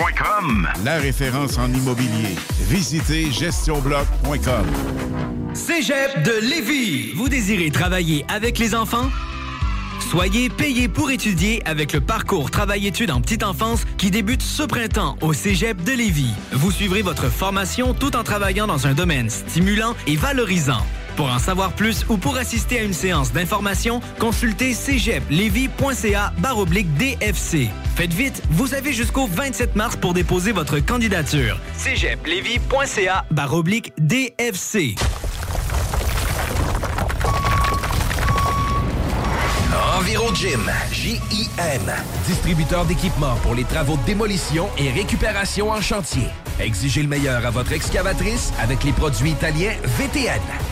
La référence en immobilier. Visitez gestionbloc.com. Cégep de Lévis. Vous désirez travailler avec les enfants? Soyez payé pour étudier avec le parcours Travail-études en petite enfance qui débute ce printemps au Cégep de Lévis. Vous suivrez votre formation tout en travaillant dans un domaine stimulant et valorisant. Pour en savoir plus ou pour assister à une séance d'information, consultez cégeplevy.ca baroblique DFC. Faites vite, vous avez jusqu'au 27 mars pour déposer votre candidature. cégeplevy.ca baroblique DFC. EnviroGym, J-I-M, distributeur d'équipements pour les travaux de démolition et récupération en chantier. Exigez le meilleur à votre excavatrice avec les produits italiens VTN.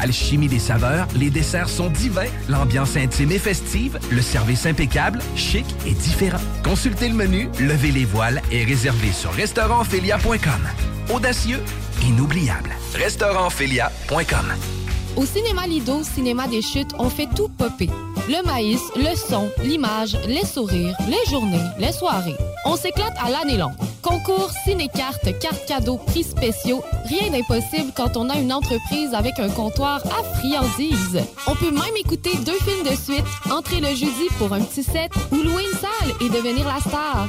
Alchimie des saveurs, les desserts sont divins, l'ambiance intime et festive, le service impeccable, chic et différent. Consultez le menu, levez les voiles et réservez sur restaurantphilia.com. Audacieux, inoubliable. Restaurantphilia.com. Au cinéma Lido, cinéma des chutes, on fait tout popper. Le maïs, le son, l'image, les sourires, les journées, les soirées. On s'éclate à l'année longue. Concours, ciné-cartes, cartes cadeaux, prix spéciaux, rien d'impossible quand on a une entreprise avec un comptoir à friandises. On peut même écouter deux films de suite, entrer le jeudi pour un petit set ou louer une salle et devenir la star.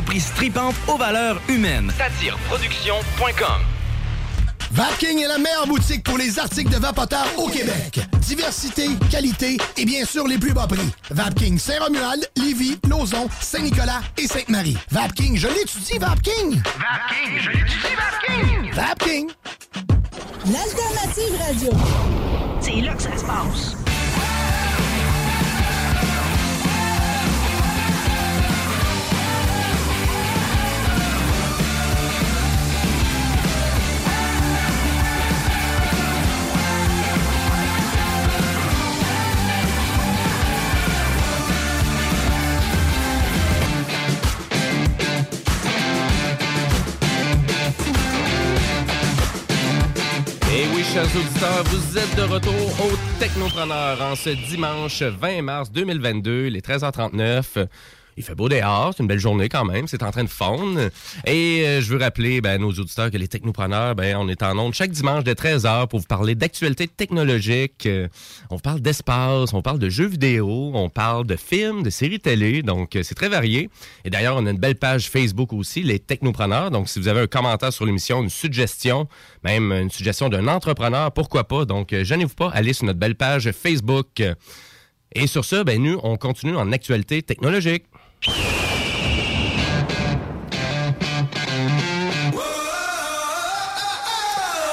tripante aux valeurs humaines. Satireproduction.com Vapking est la meilleure boutique pour les articles de vapoteurs au Québec. Diversité, qualité et bien sûr les plus bas prix. Vapking Saint-Romuald, Lévis, Lauson, Saint-Nicolas et Sainte-Marie. Vapking, je l'étudie, Vapking! Vapking, je l'étudie, Vapking! Vapking! L'alternative radio. C'est là que ça se passe. Chers auditeurs, vous êtes de retour au Technopreneur en ce dimanche 20 mars 2022, les 13h39. Il fait beau dehors, c'est une belle journée quand même, c'est en train de fondre. Et euh, je veux rappeler ben, nos auditeurs que les technopreneurs, ben, on est en ondes chaque dimanche de 13h pour vous parler d'actualités technologiques. Euh, on parle d'espace, on parle de jeux vidéo, on parle de films, de séries télé, donc euh, c'est très varié. Et d'ailleurs, on a une belle page Facebook aussi, les technopreneurs. Donc si vous avez un commentaire sur l'émission, une suggestion, même une suggestion d'un entrepreneur, pourquoi pas? Donc gênez-vous pas, allez sur notre belle page Facebook. Et sur ce, ben, nous, on continue en actualité technologique.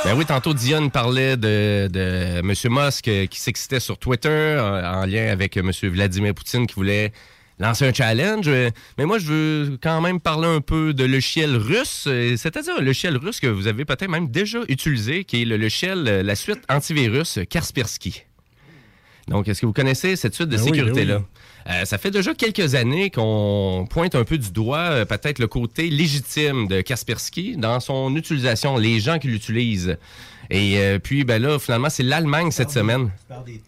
Ben oui, tantôt Diane parlait de, de M. Musk euh, qui s'excitait sur Twitter euh, en lien avec M. Vladimir Poutine qui voulait lancer un challenge. Euh, Mais moi, je veux quand même parler un peu de logiciel russe, euh, c'est-à-dire un logiciel russe que vous avez peut-être même déjà utilisé, qui est le logiciel, euh, la suite antivirus Kaspersky. Donc, est-ce que vous connaissez cette suite de Ben oui, ben sécurité-là? Euh, ça fait déjà quelques années qu'on pointe un peu du doigt euh, peut-être le côté légitime de Kaspersky dans son utilisation, les gens qui l'utilisent. Et euh, puis, ben là, finalement, c'est l'Allemagne cette semaine. Tu parles des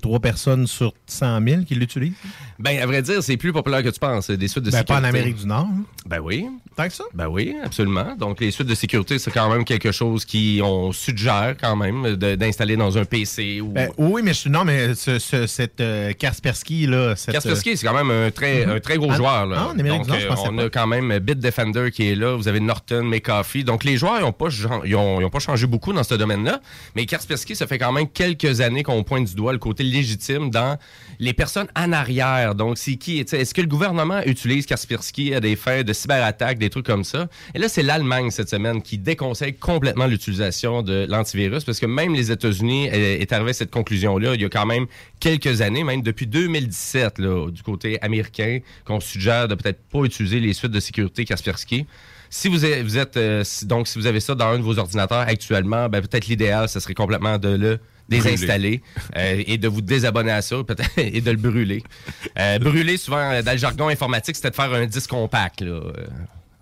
trois personnes sur 100 000 qui l'utilisent? Ben, à vrai dire, c'est plus populaire que tu penses, des suites de Ben, sécurité. pas en Amérique du Nord. hein? Ben oui. Tant que ça? Ben oui, absolument. Donc, les suites de sécurité, c'est quand même quelque chose qui on suggère quand même de- d'installer dans un PC ou... Ben, oui, mais je, non, mais ce, ce- cette euh, Kaspersky, là. Cette, Kaspersky, c'est quand même un très, Mhm. un très gros Ah, joueur. Là. ah, en Amérique Donc, du Nord, je euh, pensais on pas. a quand même Bitdefender qui est là. Vous avez Norton, McAfee. Donc, les joueurs, ils n'ont pas, ils ont, ils ont pas changé beaucoup dans ce domaine-là. Mais Kaspersky, ça fait quand même quelques années qu'on pointe du doigt le côté légitime dans les personnes en arrière. Donc, c'est qui? Est-ce que le gouvernement utilise Kaspersky à des fins de cyberattaque, des trucs comme ça? Et là, c'est l'Allemagne cette semaine qui déconseille complètement l'utilisation de l'antivirus parce que même les États-Unis euh, est arrivé à cette conclusion-là il y a quand même quelques années, même depuis 2017, là, du côté américain, qu'on suggère de peut-être pas utiliser les suites de sécurité Kaspersky. Si vous êtes, euh, donc si vous avez ça dans un de vos ordinateurs actuellement, ben, peut-être l'idéal, ce serait complètement de le désinstaller euh, et de vous désabonner à ça peut-être et de le brûler. Euh, brûler, souvent, euh, dans le jargon informatique, c'était de faire un disque compact. Là. Euh,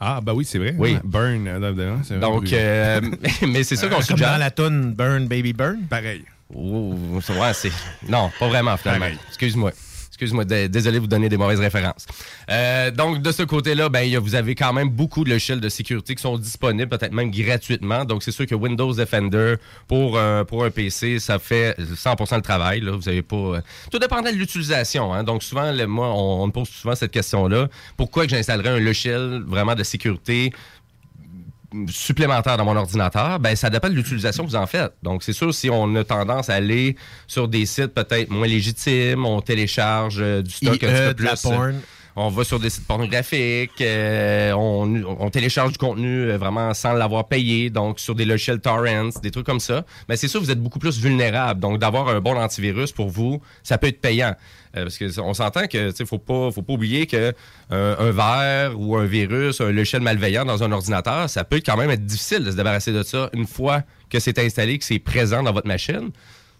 Ah, bah oui, c'est vrai. Oui. Burn. dedans, c'est vrai, Donc, euh, mais c'est ça qu'on Comme suggère. dans la tune Burn Baby Burn. Pareil. Oh, c'est- ouais, c'est... Non, pas vraiment, finalement. Excuse-moi. Excuse-moi, désolé de vous donner des mauvaises références. Euh, donc, de ce côté-là, ben, vous avez quand même beaucoup de logiciels de sécurité qui sont disponibles, peut-être même gratuitement. Donc, c'est sûr que Windows Defender, pour, un PC, ça fait 100% le travail. Euh, Tout dépendant de l'utilisation. Hein. Donc, souvent, moi, on, on me pose souvent cette question-là. Pourquoi que j'installerais un logiciel vraiment de sécurité supplémentaire dans mon ordinateur, ben ça dépend de l'utilisation que vous en faites. Donc c'est sûr si on a tendance à aller sur des sites peut-être moins légitimes, on télécharge euh, du stock IE, un petit peu de la plus. euh, porn. on va sur des sites pornographiques, euh, on, on télécharge du contenu euh, vraiment sans l'avoir payé, donc sur des logiciels torrents, des trucs comme ça. Mais c'est sûr, vous êtes beaucoup plus vulnérable. Donc d'avoir un bon antivirus pour vous, ça peut être payant. Euh, parce que on s'entend que sais, faut pas faut pas oublier que euh, un verre ou un virus, un logiciel malveillant dans un ordinateur, ça peut quand même être difficile de se débarrasser de ça une fois que c'est installé, que c'est présent dans votre machine.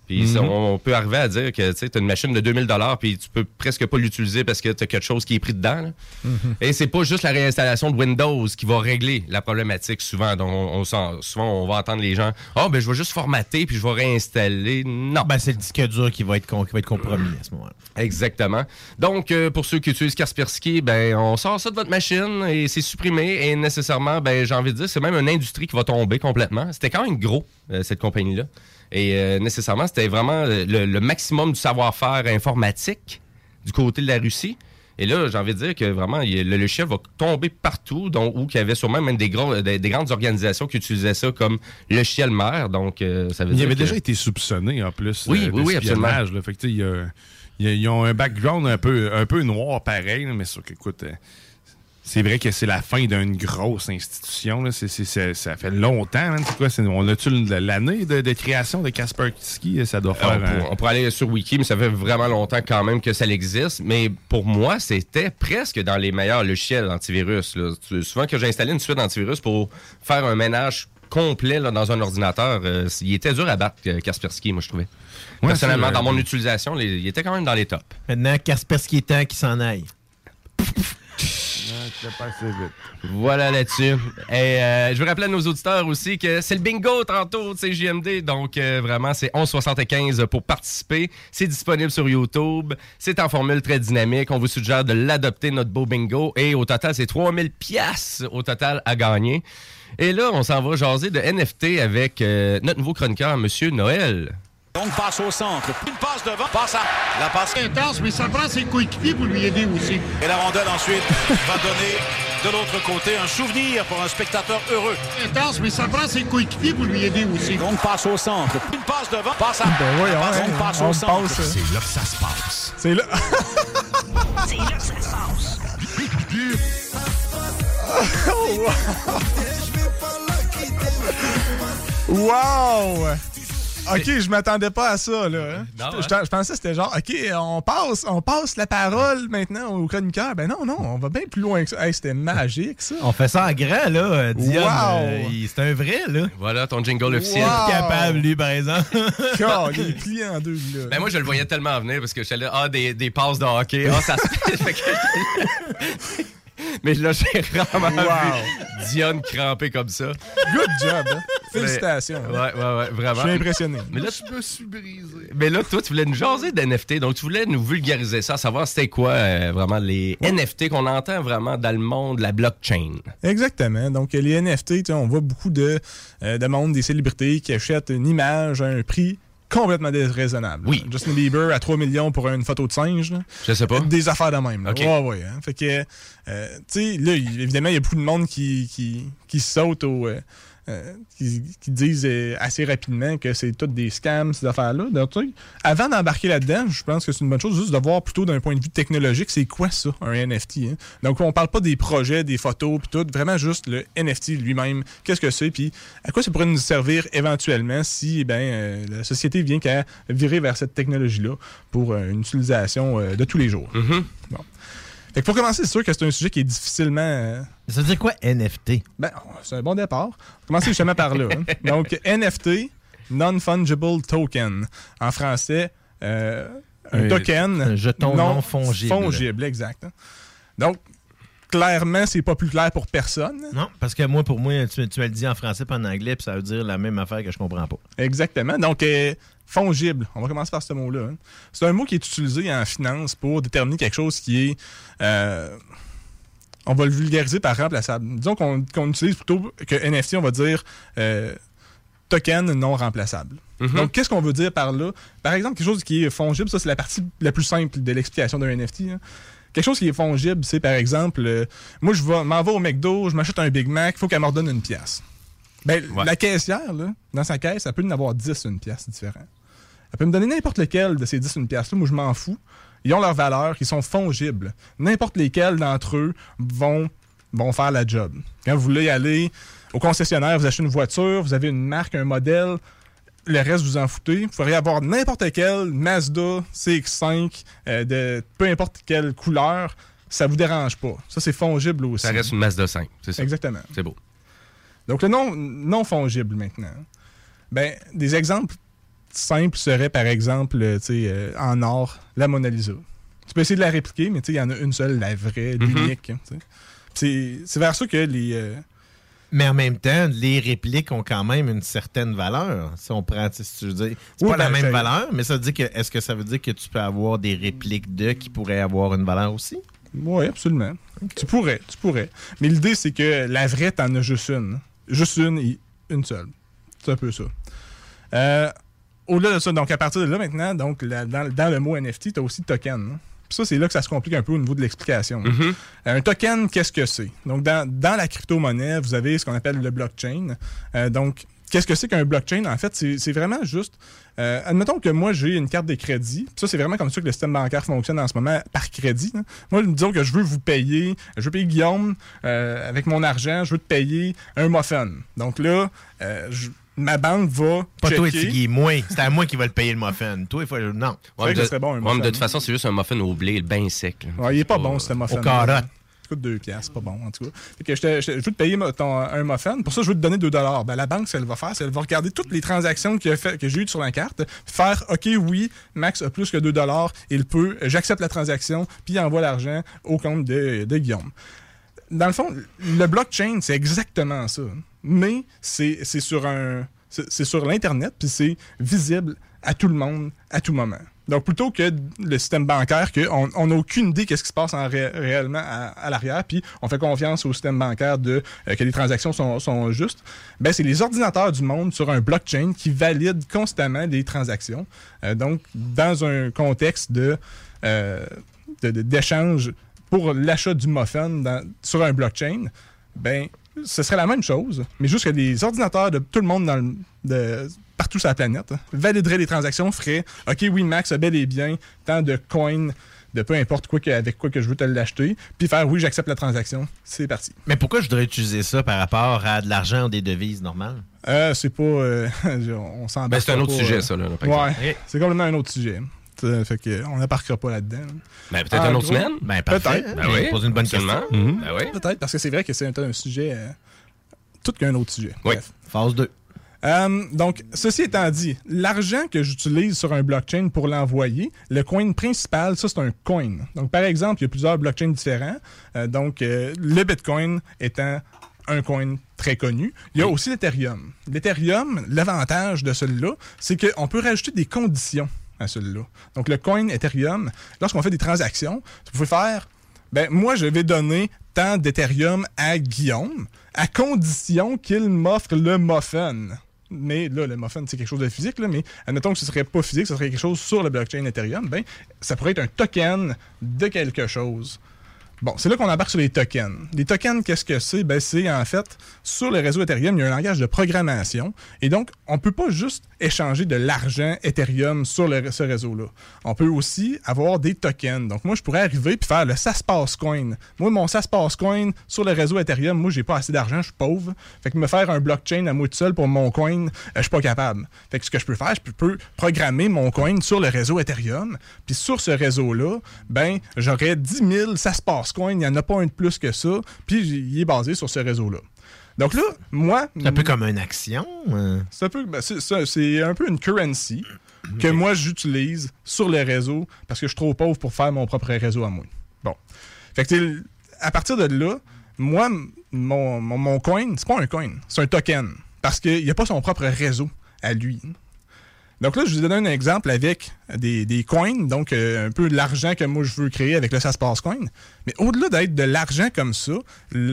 Puis Mhm. on peut arriver à dire que tu as une machine de 2000 dollars puis tu peux presque pas l'utiliser parce que tu as quelque chose qui est pris dedans. là. Mhm. Et c'est pas juste la réinstallation de Windows qui va régler la problématique souvent. Donc on, souvent on va entendre les gens "Ah ben je vais juste formater puis je vais réinstaller." Non. Ben, c'est le disque dur qui va être, con- qui va être compromis à ce moment-là. Exactement. Donc, euh, pour ceux qui utilisent Kaspersky, ben, on sort ça de votre machine et c'est supprimé. Et nécessairement, ben, j'ai envie de dire, c'est même une industrie qui va tomber complètement. C'était quand même gros, euh, cette compagnie-là. Et euh, nécessairement, c'était vraiment le, le maximum du savoir-faire informatique du côté de la Russie. Et là, j'ai envie de dire que vraiment, il a- le logiciel va tomber partout, donc, où il y avait sûrement même des, gros, des, des grandes organisations qui utilisaient ça comme logiciel mère. Donc, euh, ça veut Il dire avait que- déjà été soupçonné en plus. Oui, euh, oui, oui, absolument. là. Fait que, ils ont un background un peu, un peu noir pareil, mais sûr qu'écoute, euh, c'est vrai que c'est la fin d'une grosse institution. là. C'est- c'est- c'est- ça fait longtemps. hein. C'est quoi, c'est- on a-tu l'année de, de création de Kaspersky? Ça doit Euh, faire... on, un- pour- on pourrait aller sur Wiki, mais ça fait vraiment longtemps quand même que ça existe. Mais pour moi, c'était presque dans les meilleurs logiciels antivirus. là. Souvent que j'ai installé une suite d'antivirus pour faire un ménage complet là, dans un ordinateur, euh, il était dur à battre euh, Kaspersky, moi je trouvais. Ouais, Personnellement, dans mon utilisation, les- il était quand même dans les tops. Maintenant, Kaspersky est temps qu'il s'en aille. Voilà là-dessus. Et euh, je veux rappeler à nos auditeurs aussi que c'est le bingo tantôt de CJMD. Donc, euh, vraiment, c'est 11,75 pour participer. C'est disponible sur YouTube. C'est en formule très dynamique. On vous suggère de l'adopter, notre beau bingo. Et au total, c'est 3000 pièces au total à gagner. Et là, on s'en va jaser de NFT avec euh, notre nouveau chroniqueur, Monsieur Noël. Donc passe au centre. Une passe devant. Passe à la passe. intense, mais ça prend ses coéquipiers pour lui aider aussi? Et la rondelle ensuite va donner de l'autre côté un souvenir pour un spectateur heureux. Intense, mais ça prend ses coéquipiers pour lui aider aussi? Donc passe au centre. Une passe devant. Passe à Ben passe, hein, donc passe on au centre. passe, hein. C'est là que ça se passe. C'est là. C'est là que ça se passe. Wow! OK, je m'attendais pas à ça, là. hein. Non, je, hein? je- je pensais que c'était genre, OK, on passe, on passe la parole maintenant au chroniqueur. Ben non, non, on va bien plus loin que ça. Hey, c'était magique, ça. On fait ça en grand, là. euh, Dion, Wow! euh, c'est un vrai, là. Voilà ton jingle officiel. Wow! Capable, lui, par exemple. God, il est plié en deux, là. Ben moi, je le voyais tellement venir parce que j'étais là, ah, des, des passes de hockey, ah, ça se fait. Mais là, j'ai vraiment Wow. vu Dionne cramper comme ça. Good job, hein. Félicitations. Ouais, ouais, ouais, vraiment. Je suis impressionné. Mais là, Je me suis brisé. mais là, toi, tu voulais nous jaser d'NFT, donc tu voulais nous vulgariser ça, savoir c'était quoi euh, vraiment les NFT qu'on entend vraiment dans le monde de la blockchain. Exactement. Donc, les NFT, on voit beaucoup de, euh, de monde, des célébrités qui achètent une image à un prix complètement déraisonnable. Oui. Justin Bieber à 3 millions pour une photo de singe. là. Je sais pas. Des affaires de même. Là. Ok. Ouais, ouais. hein. Fait que, euh, tu sais, là, évidemment, il y a beaucoup de monde qui, qui, qui saute au. euh, euh, qui, qui disent euh, assez rapidement que c'est toutes des scams, ces affaires-là. Avant d'embarquer là-dedans, je pense que c'est une bonne chose juste de voir plutôt d'un point de vue technologique, c'est quoi ça, un NFT. hein? Donc, on parle pas des projets, des photos, puis tout, vraiment juste le NFT lui-même. Qu'est-ce que c'est, puis à quoi ça pourrait nous servir éventuellement si eh ben, euh, la société vient qu'à virer vers cette technologie-là pour euh, une utilisation de tous les jours. Bon. Fait que pour commencer, c'est sûr que c'est un sujet qui est difficilement. euh, Ça veut dire quoi, NFT? ben, c'est un bon départ. Commencez justement par là. hein. Donc, NFT, Non-Fungible Token. En français, euh, un Un- token. un jeton non fongible. Fongible, exact. hein. Donc, clairement, c'est pas plus clair pour personne. Non, parce que moi, pour moi, tu, tu me le dis en français pas en anglais, puis ça veut dire la même affaire que je comprends pas. Exactement. Donc, euh, fongible. On va commencer par ce mot-là. hein. C'est un mot qui est utilisé en finance pour déterminer quelque chose qui est. euh, on va le vulgariser par remplaçable. Disons qu'on utilise plutôt que NFT, on va dire euh, token non remplaçable. Donc, qu'est-ce qu'on veut dire par là? Par exemple, quelque chose qui est fongible, ça, c'est la partie la plus simple de l'explication d'un NFT. hein. Quelque chose qui est fongible, c'est par exemple, euh, moi, je m'en vais au McDo, je m'achète un Big Mac, il faut qu'elle me redonne une pièce. Ben, La caissière, là, dans sa caisse, elle peut en avoir 10 une pièce différente. Elle peut me donner n'importe lequel de ces 10 une pièce là moi je m'en fous. Ils ont leur valeur, ils sont fongibles. N'importe lesquels d'entre eux vont, vont faire la job. Quand vous voulez aller au concessionnaire, vous achetez une voiture, vous avez une marque, un modèle, le reste vous en foutez. Vous pourriez avoir n'importe quel Mazda CX5 euh, de peu importe quelle couleur, ça vous dérange pas. Ça c'est fongible aussi. Ça reste une de 5, c'est ça? Exactement. C'est beau. Donc, le non, non fongible maintenant. Ben, des exemples simples seraient, par exemple, euh, euh, en or, la Mona Lisa. Tu peux essayer de la répliquer, mais il y en a une seule, la vraie, Mhm. l'unique. hein. C'est vers ça que les. euh, Mais en même temps, les répliques ont quand même une certaine valeur. Si on prend, tu sais, si tu veux dire, c'est Oui, pas la ben, même valeur, mais ça veut dire que est-ce que ça veut dire que tu peux avoir des répliques de qui pourraient avoir une valeur aussi? Oui, absolument. Tu pourrais, tu pourrais. Mais l'idée, c'est que la vraie, t'en as juste une. Juste une et une seule. C'est un peu ça. Euh, Au-delà de ça, donc à partir de là maintenant, donc la- dans, dans le mot NFT, tu as aussi token. hein. Puis ça, c'est là que ça se complique un peu au niveau de l'explication. Mm-hmm. Un token, qu'est-ce que c'est? Donc, dans, dans la crypto-monnaie, vous avez ce qu'on appelle le blockchain. Euh, donc, qu'est-ce que c'est qu'un blockchain? En fait, c'est vraiment juste. euh, admettons que moi, j'ai une carte de crédit. Ça, c'est vraiment comme ça que le système bancaire fonctionne en ce moment par crédit. là. Moi, disons que je veux vous payer, je veux payer Guillaume euh, avec mon argent, je veux te payer un muffin. Donc là, euh, je- ma banque va. Pas toi, checker. Tiggy, moi. C'est à moi qui va le payer le muffin. Toi, il faut. Non. Ouais, de, bon, un ouais, mais muffin. de toute façon, c'est juste un muffin au blé, bien sec. là. Ouais, il est pas bon, ce muffin. Aux carottes. Il coûte 2 piastres, pas bon, en tout cas. Je, veux te payer ton, un muffin. Pour ça, je veux te donner 2 Ben, la banque, ce qu'elle va faire, c'est qu'elle va regarder toutes les transactions que j'ai eues sur la carte, faire OK, oui, Max a plus que 2 il peut, j'accepte la transaction, puis il envoie l'argent au compte de, de Guillaume. Dans le fond, le blockchain, c'est exactement ça. Mais c'est sur un. C'est sur l'Internet, puis c'est visible à tout le monde, à tout moment. Donc, plutôt que le système bancaire, qu'on on n'a aucune idée qu'est-ce qui se passe en ré- réellement à, l'arrière, puis on fait confiance au système bancaire de euh, que les transactions sont, justes, ben c'est les ordinateurs du monde sur un blockchain qui valident constamment les transactions. Euh, donc, dans un contexte de euh, de- d'échange pour l'achat du muffin sur un blockchain, ben ce serait la même chose, mais juste que les ordinateurs de tout le monde dans le- partout sur la planète hein, valideraient les transactions, feraient OK, oui, Max a bel et bien tant de coins de peu importe quoi que- avec quoi que je veux te l'acheter, puis faire oui, j'accepte la transaction. C'est parti. Mais pourquoi je devrais utiliser ça par rapport à de l'argent ou des devises normales? Euh, c'est pas. euh, on s'en Ben, c'est un autre sujet, ça, là, par Ouais, c'est complètement un autre sujet. Euh, Fait que, on n'embarquera pas là-dedans. là. Ben, peut-être En une autre gros, semaine? Ben. Peut-être. Ben oui, Pose une bonne question. Mhm. Ben oui. Peut-être, parce que c'est vrai que c'est un, un sujet. euh, tout qu'un autre sujet. Oui. Bref. Phase 2. Euh, donc, ceci étant dit, l'argent que j'utilise sur un blockchain pour l'envoyer, le coin principal, ça, c'est un coin. Donc, par exemple, il y a plusieurs blockchains différents. Euh, donc, euh, le Bitcoin étant un coin très connu. Il y a aussi l'Ethereum. L'Ethereum, l'avantage de celui-là, c'est qu'on peut rajouter des conditions à celui-là. Donc, le coin Ethereum, lorsqu'on fait des transactions, vous pouvez faire ben, moi, je vais donner tant d'Ethereum à Guillaume, à condition qu'il m'offre le muffin. Mais là, le muffin, c'est quelque chose de physique, là, mais admettons que ce serait pas physique, ce serait quelque chose sur le blockchain Ethereum, ben, ça pourrait être un token de quelque chose. Bon, c'est là qu'on embarque sur les tokens. Les tokens, qu'est-ce que c'est? Ben, c'est en fait, sur le réseau Ethereum, il y a un langage de programmation. Et donc, on ne peut pas juste échanger de l'argent Ethereum sur ce réseau-là. On peut aussi avoir des tokens. Donc, moi, je pourrais arriver et faire le SasPass Coin. Moi, mon SasPass Coin sur le réseau Ethereum, moi, j'ai pas assez d'argent, je suis pauvre. Fait que me faire un blockchain à moi tout seul pour mon coin, euh, je suis pas capable. Fait que ce que je peux faire, je peux programmer mon coin sur le réseau Ethereum. Puis sur ce réseau-là, ben, j'aurais 10 000 SasPass Coin. Il n'y en a pas un de plus que ça. Puis il est basé sur ce réseau-là. Donc là, moi. C'est un peu comme une action. euh. C'est un peu, ben, c'est, un peu une currency que moi j'utilise sur le réseau parce que je suis trop pauvre pour faire mon propre réseau à moi. Bon. Fait que à partir de là, moi, mon, mon, mon coin, c'est pas un coin, c'est un token. Parce qu'il n'y a pas son propre réseau à lui. Donc là, je vous ai donné un exemple avec des, des coins, donc euh, un peu de l'argent que moi je veux créer avec le SasPass Coin. Mais au-delà d'être de l'argent comme ça,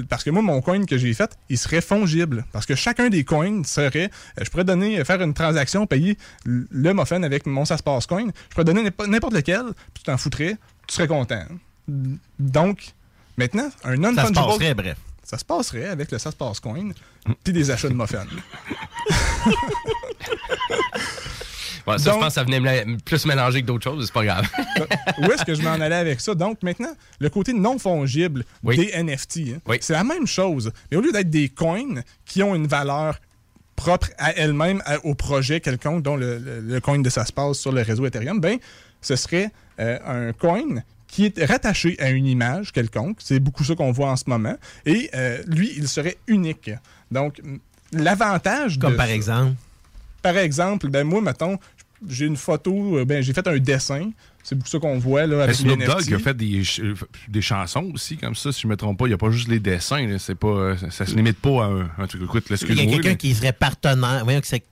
parce que moi, mon coin que j'ai fait, il serait fongible. Parce que chacun des coins serait. euh, je pourrais donner, faire une transaction, payer le muffin avec mon SasPass Coin. Je pourrais donner n'importe lequel, puis tu t'en foutrais, tu serais content. Donc, maintenant, un non-fungible. Ça se passerait, bref. Ça se passerait avec le SasPass Coin, puis des achats de muffins. Ouais, ça, Donc- je pense que ça venait me- plus mélanger que d'autres choses, c'est pas grave. Où est-ce que je m'en allais avec ça? Donc maintenant, le côté non fongible des NFT, hein, c'est la même chose. Mais au lieu d'être des coins qui ont une valeur propre à elles-mêmes, à- au projet quelconque, dont le, le- le coin de ça se passe sur le réseau Ethereum, ben, ce serait euh, un coin qui est rattaché à une image quelconque. C'est beaucoup ça qu'on voit en ce moment. Et euh, lui, il serait unique. Donc, l'avantage Comme de par ça- exemple? Par exemple, ben moi, mettons, j'ai une photo, euh, ben j'ai fait un dessin. C'est beaucoup ça qu'on voit là, avec les Snoop Dogg a fait des, ch- euh, des chansons aussi, comme ça, si je ne me trompe pas. Il n'y a pas juste les dessins. là, C'est pas, euh, ça, ça se limite pas à un, un truc. Écoute, Il y a quelqu'un mais- qui serait partenaire, voyons, qui serait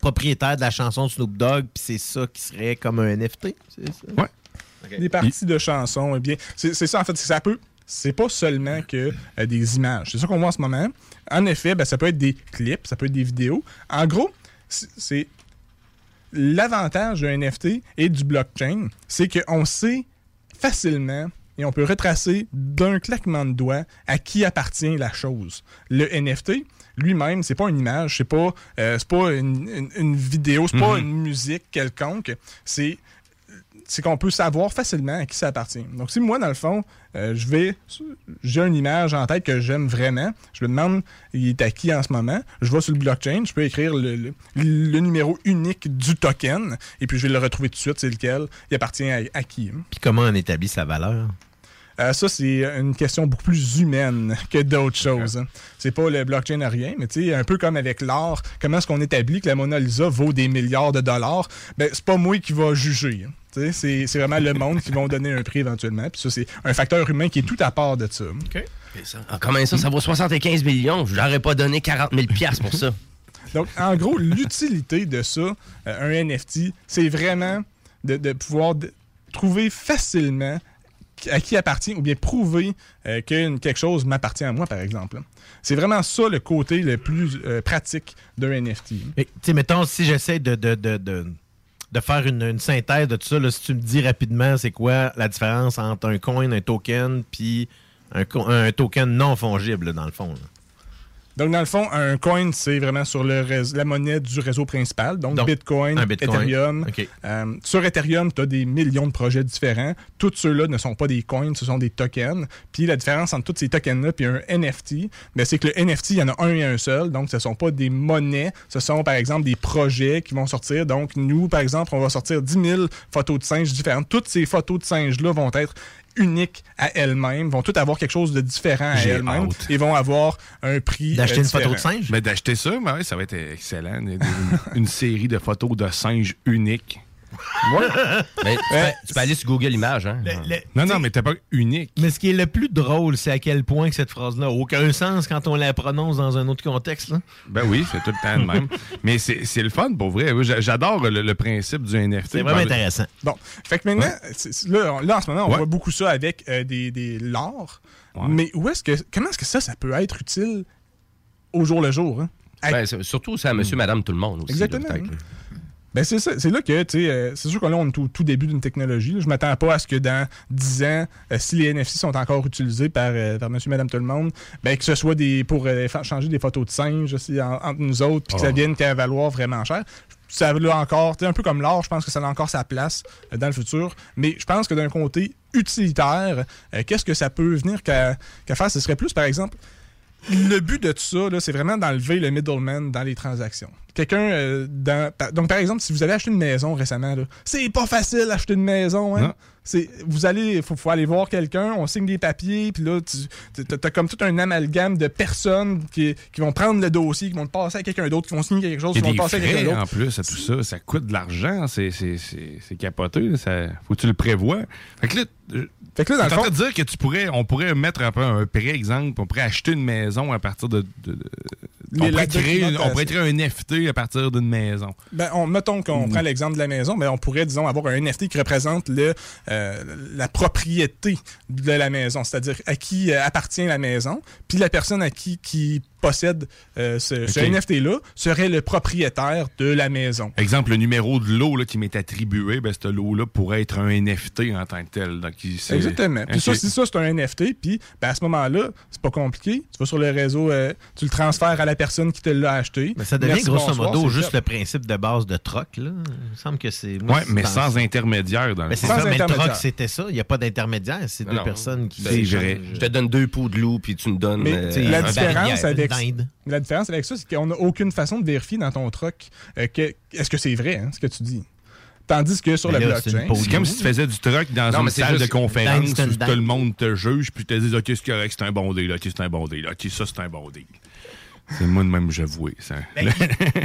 propriétaire de la chanson de Snoop Dogg, puis c'est ça qui serait comme un NFT. c'est ça? Ouais. Des parties de chansons, eh bien, c'est c'est ça en fait, c'est- ça peut. C'est pas seulement que euh, des images. C'est ça qu'on voit en ce moment. En effet, ben, ça peut être des clips, ça peut être des vidéos. En gros, c'est- l'avantage d'un NFT et du blockchain, c'est qu'on sait facilement et on peut retracer d'un claquement de doigts à qui appartient la chose. Le NFT, lui-même, c'est pas une image, c'est pas, euh, pas une, une- une vidéo, c'est pas Mhm. une musique quelconque. C'est c'est qu'on peut savoir facilement à qui ça appartient. Donc, si moi, dans le fond, euh, je vais, j'ai une image en tête que j'aime vraiment, je me demande, il est à qui en ce moment, je vais sur le blockchain, je peux écrire le, le- le numéro unique du token, et puis je vais le retrouver tout de suite, c'est lequel, il appartient à, à qui. hein. Puis comment on établit sa valeur? Euh, ça, c'est une question beaucoup plus humaine que d'autres choses. hein. C'est pas le blockchain à rien, mais tu sais, un peu comme avec l'art, comment est-ce qu'on établit que la Mona Lisa vaut des milliards de dollars? Ben, c'est pas moi qui va juger. hein. C'est c'est vraiment le monde qui va donner un prix éventuellement. Puis ça, c'est un facteur humain qui est tout à part de ça. Ah, comment ça, ça vaut 75 millions? Je n'aurais pas donné 40 000 piastres pour ça. Donc, en gros, l'utilité de ça, euh, un NFT, c'est vraiment de, de pouvoir de- trouver facilement à qui appartient ou bien prouver euh, que quelque chose m'appartient à moi, par exemple. C'est vraiment ça le côté le plus euh, pratique d'un NFT. Tu sais, mettons, si j'essaie de, de, de, de, faire une, synthèse de tout ça, là, si tu me dis rapidement c'est quoi la différence entre un coin, un token, puis un, token non fongible, dans le fond. Donc, dans le fond, un coin, c'est vraiment sur le réseau- la monnaie du réseau principal. Donc, Donc, Bitcoin. Ethereum. Euh, sur Ethereum, tu as des millions de projets différents. Tous ceux-là ne sont pas des coins, ce sont des tokens. Puis la différence entre tous ces tokens-là et un NFT, ben, c'est que le NFT, il y en a un et un seul. Donc, ce ne sont pas des monnaies. Ce sont, par exemple, des projets qui vont sortir. Donc, nous, par exemple, on va sortir 10 000 photos de singes différentes. Toutes ces photos de singes-là vont être uniques à elles-mêmes, vont toutes avoir quelque chose de différent à elles-mêmes et vont avoir un prix euh, différent. Ben, d'acheter ça, ben ouais, ça va être excellent. Une, une série de photos de singes uniques. Mais tu, peux, tu peux aller sur Google Images, hein? non, non, mais t'es pas unique. Mais ce qui est le plus drôle, c'est à quel point que cette phrase-là n'a aucun sens quand on la prononce dans un autre contexte. là. Ben oui, c'est tout le temps de même. mais c'est c'est le fun pour vrai. Oui, j'a- J'adore le, le principe du NFT. C'est vraiment intéressant. Bon, fait que maintenant, là, là, en ce moment, on Ouais. voit beaucoup ça avec euh, des, des l'or. Mais où est-ce que comment est-ce que ça, ça peut être utile au jour le jour? hein? Ben, surtout, c'est à monsieur, madame, tout le monde aussi. Exactement. là. Ben c'est ça, c'est là que, tu sais, euh, c'est sûr que là, on est au tout début d'une technologie. là. Je m'attends pas à ce que dans 10 ans, euh, si les NFC sont encore utilisés par, euh, par monsieur, madame, tout le monde, ben que ce soit des pour euh, changer des photos de singes aussi en- entre nous autres, puis que ça Oh. vienne qu'à valoir vraiment cher. Ça a encore, un peu comme l'or, je pense que ça a encore sa place dans le futur. Mais je pense que d'un côté utilitaire, qu'est-ce que ça peut venir qu'à faire? Ce serait plus, par exemple, le but de tout ça, là, c'est vraiment d'enlever le middleman dans les transactions. Quelqu'un euh, dans. par- Donc, par exemple, si vous avez acheté une maison récemment, c'est pas facile d'acheter une maison. Hein? C'est, vous allez, faut, faut aller voir quelqu'un, on signe des papiers, puis là, tu as, comme tout un amalgame de personnes qui, qui vont prendre le dossier, qui vont le passer à quelqu'un d'autre, qui vont signer quelque chose, qui vont le passer à quelqu'un d'autre. en plus à tout ça. Ça coûte de l'argent. C'est capoté. Ça, faut que tu le prévois. Fait que là, euh, Fait que là, dans le fond- de dire que tu pourrais, on pourrait mettre un peu un prêt exemple. On pourrait acheter une maison à partir de. de- de- on, pourrait créer, on pourrait créer un NFT à partir d'une maison. Ben, on, mettons qu'on Mm. prend l'exemple de la maison, ben, on pourrait, disons, avoir un NFT qui représente le, euh, la propriété de la maison, c'est-à-dire à qui euh, appartient la maison, puis la personne à qui, qui possède euh, ce. NFT-là serait le propriétaire de la maison. Exemple, le numéro de lot là, qui m'est attribué, ben, ce lot-là pourrait être un NFT en tant que tel. Donc, c'est- Exactement. Puis Ok. ça, si ça, c'est un NFT, puis ben, à ce moment-là, c'est pas compliqué. Tu vas sur le réseau, euh, tu le transfères à la personne qui te l'a acheté. Mais ça devient Merci, grosso bonsoir, modo c'est juste fait. le principe de base de troc. Là. Il me semble que c'est. c'est mais sans intermédiaire dans le Ben, c'est ça, mais le troc, intermédiaire. c'était ça. Il n'y a pas d'intermédiaire. C'est deux Non. personnes qui. Ben, s'échangent. Je te donne deux pots de loup, puis tu me donnes. Mais euh, la, un différence avec, dinde. la différence avec ça, c'est qu'on n'a aucune façon de vérifier dans ton truck euh, que, est-ce que c'est vrai, hein, ce que tu dis? Tandis que sur Ben là, une blockchain. C'est comme si tu faisais du truck dans Non, une salle de conférence où tout le monde te juge, puis tu te dis, OK, c'est correct, c'est un bon deal, OK, c'est un bon deal, OK, ça, c'est un bon deal. C'est moi de même, j'avoue. Ça. Ben,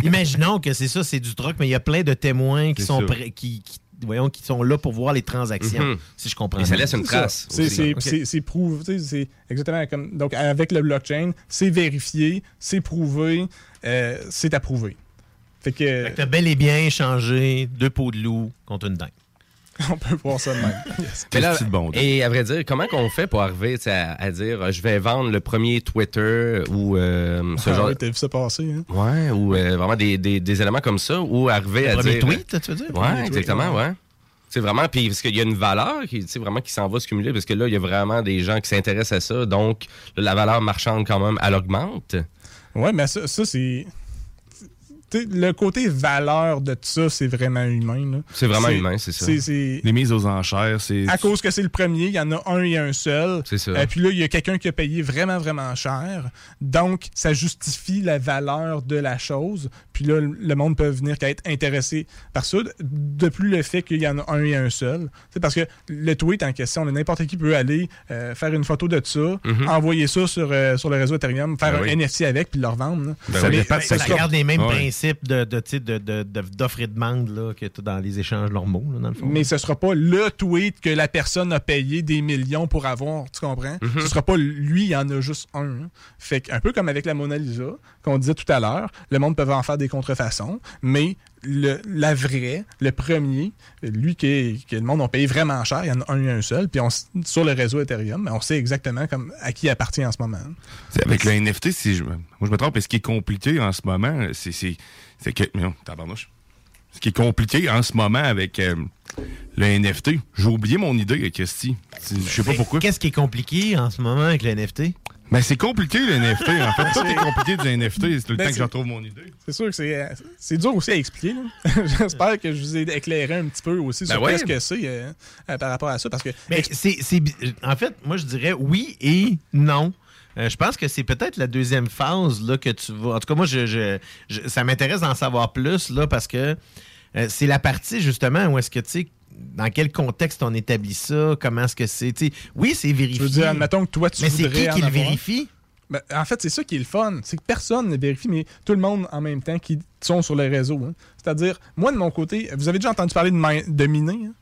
Imaginons que c'est ça, c'est du troc, mais il y a plein de témoins qui sont qui, qui- voyons, qui sont là pour voir les transactions, Mhm. si je comprends Et ça laisse une trace. C'est aussi. c'est- Ok. c'est- c'est prouvé. tu sais, C'est exactement comme. Donc, avec le blockchain, c'est vérifié, c'est prouvé, euh, c'est approuvé. Fait que. Tu as bel et bien échangé deux pots de loup contre une dinde. on peut voir ça de même. Yes. Mais là, et à vrai dire, comment qu'on fait pour arriver à, à dire euh, je vais vendre le premier Twitter ou euh, ce Ah genre. ouais, T'as vu ça passer, hein? Ouais, ou euh, vraiment des, des- des éléments comme ça, ou arriver Le à premier dire. tweet, tu veux dire? Ouais, tweet, exactement, ouais. ouais. C'est vraiment, puis parce qu'il y a une valeur qui, vraiment qui s'en va se cumuler, parce que là, il y a vraiment des gens qui s'intéressent à ça, donc la valeur marchande, quand même, elle augmente. Ouais, mais ça, ça, c'est. Le côté valeur de tout ça, c'est vraiment humain. C'est vraiment humain, c'est ça. Les mises aux enchères, c'est. À cause que c'est le premier, il y en a un et un seul. C'est ça. Et puis là, il y a quelqu'un qui a payé vraiment, vraiment cher. Donc, ça justifie la valeur de la chose. Puis là, le monde peut venir qu'à être intéressé par ça. De plus le fait qu'il y en a un et un seul. C'est parce que le tweet en question, n'importe qui peut aller euh, faire une photo de ça, Mhm. envoyer ça sur, euh, sur le réseau Ethereum, faire Ben un oui. NFT avec, puis le revendre. Ben Ça oui. dépend- Mais ça ça sera- garde les mêmes Ouais. principes de, de, de, de- de- d'offre et demande là, que tu as dans les échanges normaux, là, dans le fond. Mais ce sera pas le tweet que la personne a payé des millions pour avoir, tu comprends? Mhm. Ce sera pas lui, il y en a juste un. hein. Fait un peu comme avec la Mona Lisa, qu'on disait tout à l'heure, le monde peut en faire des contrefaçons, mais le, la vraie, le premier, lui que, que le monde a payé vraiment cher, il y en a un et un seul, puis on, sur le réseau Ethereum, on sait exactement comme à qui il appartient en ce moment. C'est Avec le NFT, si je, moi je me trompe, ce qui est compliqué en ce moment, c'est, c'est, c'est que. Non. Ce qui est compliqué en ce moment avec euh, le NFT, j'ai oublié mon idée, Christy. Je sais pas pourquoi. Qu'est-ce qui est compliqué en ce moment avec le NFT? Ben, c'est compliqué, le NFT, en fait. Tout est compliqué du NFT. C'est tout le Ben, temps que c'est- je retrouve mon idée. C'est sûr que c'est, euh, c'est dur aussi à expliquer. J'espère que je vous ai éclairé un petit peu aussi Ben sur ouais. qu'est-ce que c'est euh, euh, par rapport à ça. Parce que Mais c'est, en fait, moi, je dirais oui et non. Euh, je pense que c'est peut-être la deuxième phase là, que tu vas. En tout cas, moi, je, je- je- ça m'intéresse d'en savoir plus là, parce que euh, c'est la partie justement où est-ce que tu sais. Dans quel contexte on établit ça? Comment est-ce que c'est? oui, c'est vérifié. Je veux dire, admettons que toi, tu Mais c'est qui qui le vérifie? Ben, en fait, c'est ça qui est le fun. C'est que personne ne vérifie, mais tout le monde en même temps qui sont sur les réseaux. hein. C'est-à-dire, moi, de mon côté, vous avez déjà entendu parler de miner? hein?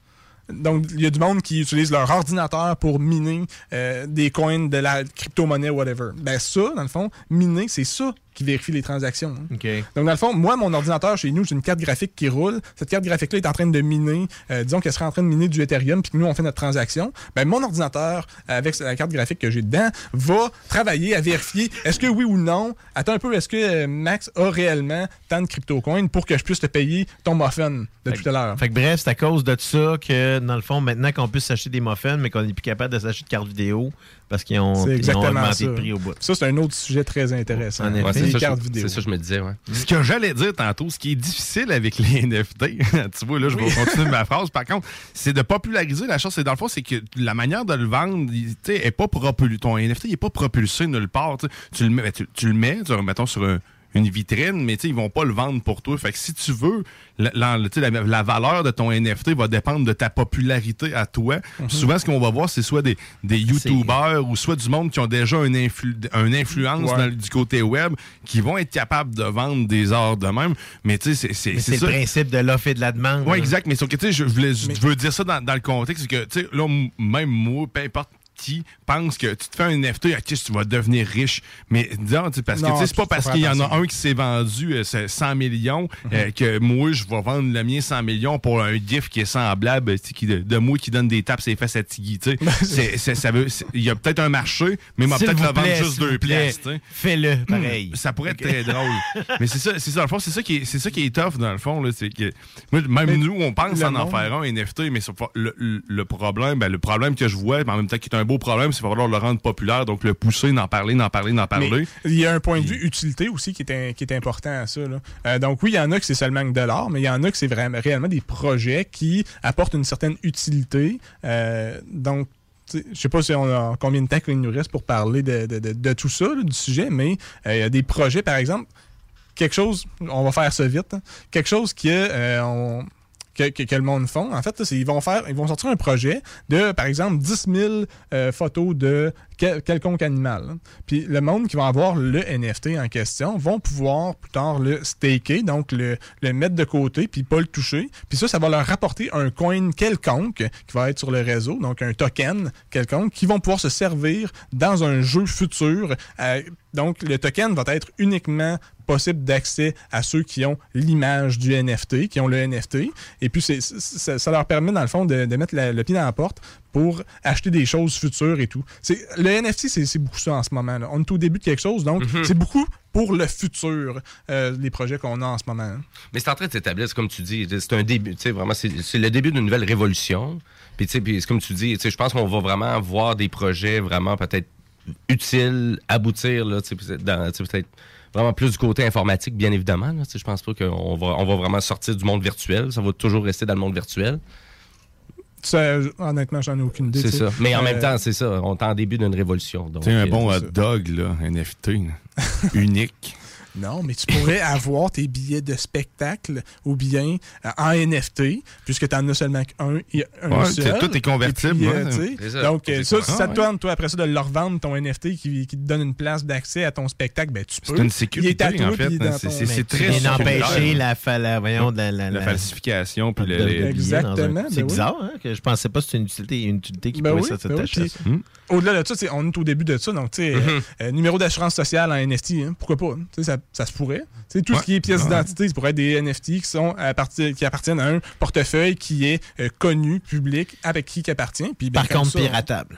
Donc, il y a du monde qui utilise leur ordinateur pour miner euh, des coins de la crypto-monnaie, whatever. Ben ça, dans le fond, miner, c'est ça qui vérifie les transactions. hein. Donc, dans le fond, moi, mon ordinateur chez nous, j'ai une carte graphique qui roule. Cette carte graphique-là est en train de miner, euh, disons qu'elle serait en train de miner du Ethereum, puis que nous, on fait notre transaction. Ben, mon ordinateur, avec la carte graphique que j'ai dedans, va travailler à vérifier est-ce que oui ou non, attends un peu, est-ce que euh, Max a réellement tant de crypto-coins pour que je puisse te payer ton muffin de tout à l'heure? Fait que bref, c'est à cause de ça que, dans le fond, maintenant qu'on peut s'acheter des muffins, mais qu'on n'est plus capable de s'acheter de cartes vidéo parce qu'ils ont, ils ont exactement augmenté ça. le prix au bout. Ça, c'est un autre sujet très intéressant. En effet. Ouais, c'est les ça, cartes je- vidéo. c'est ça que je me disais, ouais. Ce que j'allais dire tantôt, ce qui est difficile avec les NFT, tu vois, là, je vais continuer ma phrase. Par contre, c'est de populariser la chose. C'est dans le fond, c'est que la manière de le vendre, il- tu sais, est pas propulsé. Ton NFT, il est pas propulsé nulle part. tu le mets, ben, tu, tu le mets, tu, mettons, sur un- une vitrine, mais ils vont pas le vendre pour toi. Fait que si tu veux, la, la- la- la valeur de ton NFT va dépendre de ta popularité à toi. Mhm. Souvent, ce qu'on va voir, c'est soit des, des YouTubers ou soit du monde qui ont déjà une, influ- une influence Ouais. dans le- du côté web qui vont être capables de vendre des arts de même. Mais tu sais, c'est- ça. le principe de l'offre et de la demande. Oui, exact. Mais sauf que, tu sais, je, voulais- je veux dire ça dans, dans le contexte, c'est que, tu sais, là, même moi, peu importe qui pense que tu te fais un NFT, ok, tu vas devenir riche. Mais sais, parce que Non, c'est pas parce qu'il y en a un qui s'est vendu euh, c'est 100 millions euh, que moi, je vais vendre le mien 100 millions pour un gif qui est semblable qui, de, de moi qui donne des tapes ses fesses à Tiggy. Il y a peut-être un marché, mais S'il peut-être le vendre juste deux sais. Fais-le, pareil. Hmm, Ça pourrait être très drôle. Mais c'est ça, c'est ça, c'est ça qui est, c'est ça qui est tough, dans le fond, là. Que, moi, même nous, on pense en en faire un NFT, mais le, problème, ben, le problème que je vois, en même temps qui est un beau problème, c'est qu'il va falloir le rendre populaire, donc le pousser, d'en parler, d'en parler, d'en parler. Il y a un point de vue utilité aussi qui est, qui est important à ça. là. Euh, donc oui, il y en a que c'est seulement que de l'art, mais il y en a que c'est vraiment réellement des projets qui apportent une certaine utilité. Euh, donc je sais pas si on a combien de temps qu'il nous reste pour parler de, de- de- de tout ça, là, du sujet, mais euh, il y a des projets, par exemple, quelque chose, on va faire ça vite, hein, quelque chose qui est, euh, on- que, que- que le monde font. En fait, là, c'est- ils vont faire, ils vont sortir un projet de, par exemple, 10 000 euh, photos de quel- quelconque animal. hein. Puis le monde qui va avoir le NFT en question vont pouvoir plus tard le staker, donc le, le mettre de côté, puis pas le toucher. Puis ça, ça va leur rapporter un coin quelconque qui va être sur le réseau, donc un token quelconque, qui vont pouvoir se servir dans un jeu futur. Euh, donc le token va être uniquement possible d'accès à ceux qui ont l'image du NFT, qui ont le NFT. Et puis, ça, leur permet, dans le fond, de, mettre le pied dans la porte pour acheter des choses futures et tout. C'est- Le NFT, c'est c'est beaucoup ça en ce moment. là. On est au début de quelque chose, donc Mhm. c'est beaucoup pour le futur, euh, les projets qu'on a en ce moment. hein. Mais c'est en train de s'établir, c'est comme tu dis, c'est un début, vraiment, c'est c'est le début d'une nouvelle révolution. Puis, puis comme tu dis, je pense qu'on va vraiment voir des projets vraiment peut-être utiles, aboutir, là, peut-être vraiment plus du côté informatique, bien évidemment. Là, je pense pas qu'on va, on va vraiment sortir du monde virtuel. Ça va toujours rester dans le monde virtuel. Ça, honnêtement, j'en ai aucune idée. C'est ça. Mais en même Euh, temps, c'est ça. On est en début d'une révolution. donc, Tu sais, un euh, bon c'est hot dog, là, NFT, unique. Non, mais tu pourrais avoir tes billets de spectacle ou bien euh, en NFT, puisque tu en as seulement qu'un et un Ouais, seul. c'est- tout est convertible, puis, euh, ouais. C'est ça. Donc, euh, C'est ça, ça. si ça te donne, toi, après ça, de leur vendre ton NFT qui, qui te donne une place d'accès à ton spectacle, ben tu peux. C'est une sécurité, Il est à toi, en fait. dans C'est- ton- c'est- c'est très sécuritaire. la, fa- la, voyons, la, la, La la- falsification, puis le- un- Exactement, C'est ben oui. bizarre, hein, que je pensais pas que c'était une utilité, une utilité qui Ben pouvait oui, s'attacher ben oui, ça. Au-delà de ça, c'est- on est au début de ça. Donc, tu sais, euh, numéro d'assurance sociale en NFT, hein, pourquoi pas? hein? Ça, ça se pourrait. Tu sais, tout Ouais. ce qui est pièces Ouais. d'identité, ça pourrait être des NFT qui, sont à partir- qui appartiennent à un portefeuille qui est euh, connu, public, avec qui qui appartient. Puis, ben, Par contre, ça, piratable.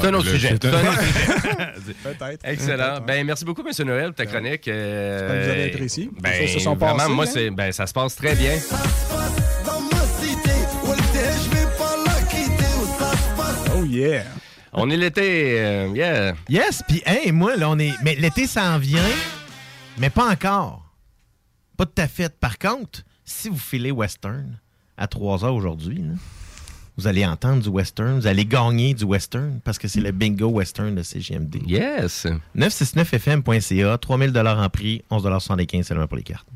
C'est un autre sujet. c'est un- C'est un autre sujet. Peut-être. Excellent. Peut-être, Ben, merci beaucoup, M. Noël, pour ta chronique. Euh, J'espère que vous avez apprécié. Ben, Les choses se sont vraiment, moi, hein? ben, ça se passe très bien. Oh yeah! On est l'été, euh, yeah. Yes, puis hey, moi, là, on est. Mais l'été s'en vient, mais pas encore. Pas de à fait. Par contre, si vous filez western à 3 heures aujourd'hui, vous allez entendre du western, vous allez gagner du western parce que c'est le bingo western de CGMD. Yes. 969fm.ca, 3000 en prix, 11,75 seulement pour les cartes.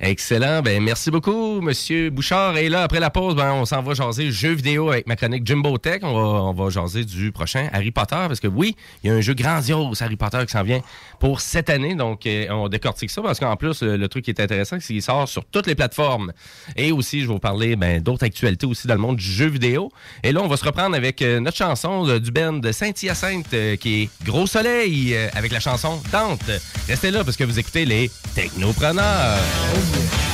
Excellent. Ben, merci beaucoup, Monsieur Bouchard. Et là, après la pause, ben, on s'en va jaser jeux vidéo avec ma chronique Jimbo Tech. On va, jaser du prochain Harry Potter parce que oui, il y a un jeu grandiose Harry Potter qui s'en vient pour cette année. Donc, euh, on décortique ça parce qu'en plus, le, truc qui est intéressant, c'est qu'il sort sur toutes les plateformes. Et aussi, je vais vous parler ben, d'autres actualités aussi dans le monde du jeu vidéo. Et là, on va se reprendre avec euh, notre chanson du band Saint-Hyacinthe euh, qui est Gros Soleil avec la chanson Dante. Restez là parce que vous écoutez les Technopreneurs. J'ai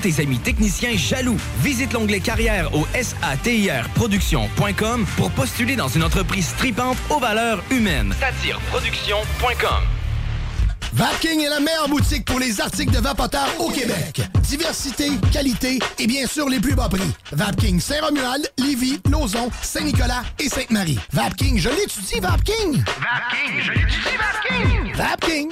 tes amis techniciens jaloux. Visite l'onglet carrière au satirproduction.com pour postuler dans une entreprise tripante aux valeurs humaines. Satireproduction.com Vapking est la meilleure boutique pour les articles de vapoteurs au Québec. Diversité, qualité et bien sûr les plus bas prix. Vapking Saint-Romuald, Lévis, Lauson, Saint-Nicolas et Sainte-Marie. Vapking, je l'étudie, Vapking! Vapking, je l'étudie, Vapking! Vapking!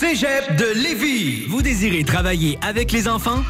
Cégep de Lévis. Vous désirez travailler avec les enfants?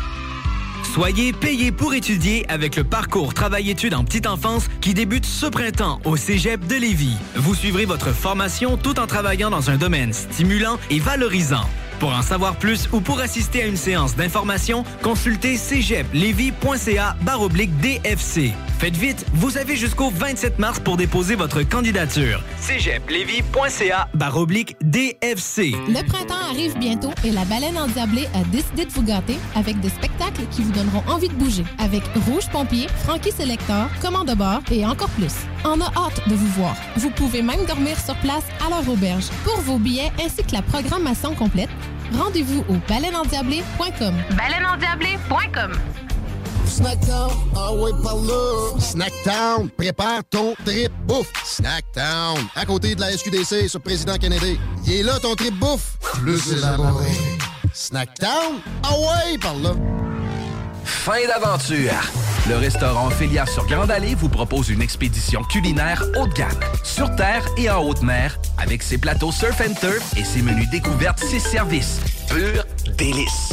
Soyez payé pour étudier avec le parcours Travail-études en petite enfance qui débute ce printemps au Cégep de Lévis. Vous suivrez votre formation tout en travaillant dans un domaine stimulant et valorisant. Pour en savoir plus ou pour assister à une séance d'information, consultez cégeplevy.ca baroblique DFC. Faites vite, vous avez jusqu'au 27 mars pour déposer votre candidature. cégeplevy.ca baroblique DFC. Le printemps arrive bientôt et la baleine endiablée a décidé de vous gâter avec des spectacles qui vous donneront envie de bouger. Avec Rouge Pompier, Frankie Selector, Commande de bord et encore plus. On a hâte de vous voir. Vous pouvez même dormir sur place à leur auberge. Pour vos billets ainsi que la programmation complète, rendez-vous au baleineendiablée.com. Baleineendiablée.com Snackdown, ah ouais, par là. Snackdown, prépare ton trip bouffe. Snackdown, à côté de la SQDC sur Président Kennedy. Il est là ton trip bouffe. Plus élaboré. Snacktown? Ah ouais, par là! Fin d'aventure! Le restaurant Félia sur Grande Allée vous propose une expédition culinaire haut de gamme, sur terre et en haute mer, avec ses plateaux surf and turf et ses menus découvertes, ses services. Pur délice!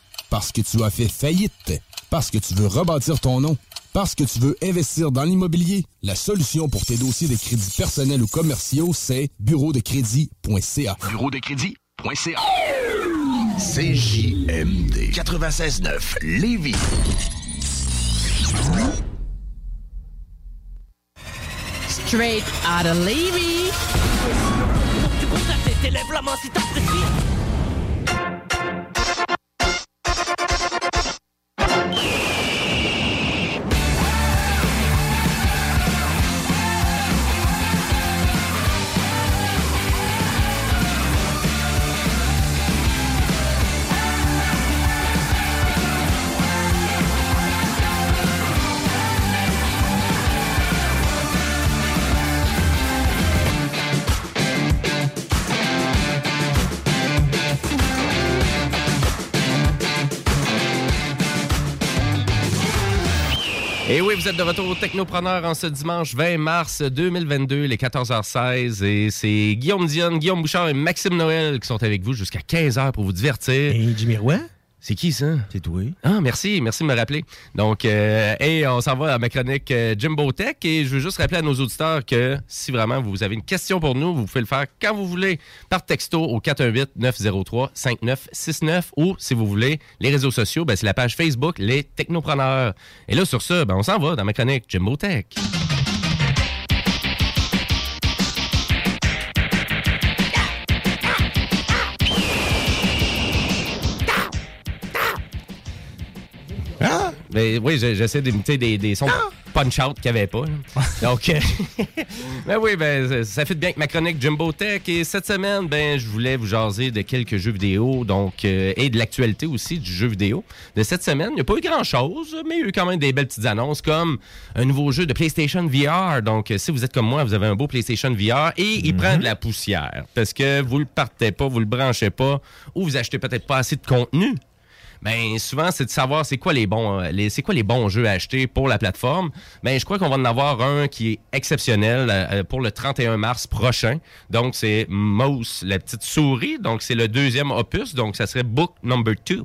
Parce que tu as fait faillite. Parce que tu veux rebâtir ton nom. Parce que tu veux investir dans l'immobilier. La solution pour tes dossiers de crédits personnels ou commerciaux, c'est bureau de crédit.ca. Bureau de crédit.ca. CJMD 96.9 Lévis. Straight out of Levy. De retour au Technopreneur en ce dimanche 20 mars 2022, les 14h16. Et c'est Guillaume Dionne, Guillaume Bouchard et Maxime Noël qui sont avec vous jusqu'à 15h pour vous divertir. Et Jimmy? C'est qui ça? C'est toi. Ah, merci, merci de me rappeler. Donc, euh, et on s'en va à ma chronique euh, Jimbo Tech et je veux juste rappeler à nos auditeurs que si vraiment vous avez une question pour nous, vous pouvez le faire quand vous voulez par texto au 418-903-5969 ou si vous voulez, les réseaux sociaux, ben, c'est la page Facebook Les Technopreneurs. Et là, sur ça, ben, on s'en va dans ma chronique Jimbo Tech. Ben, oui, je- j'essaie d'imiter des, des sons punch-out qu'il n'y avait pas. là. Donc, euh, ben oui, ben, ça- fait bien avec ma chronique Jumbo Tech. Et cette semaine, ben, je voulais vous jaser de quelques jeux vidéo donc, euh, et de l'actualité aussi du jeu vidéo. De cette semaine, il n'y a pas eu grand-chose, mais il y a eu quand même des belles petites annonces comme un nouveau jeu de PlayStation VR. Donc, euh, si vous êtes comme moi, vous avez un beau PlayStation VR et il prend de la poussière parce que vous le partez pas, vous le branchez pas ou vous achetez peut-être pas assez de contenu. Ben souvent c'est de savoir c'est quoi les bons euh, les c'est quoi les bons jeux à acheter pour la plateforme. Ben je crois qu'on va en avoir un qui est exceptionnel euh, euh, pour le 31 mars prochain. Donc c'est Mouse la petite souris. Donc c'est le deuxième opus. Donc ça serait Book Number 2.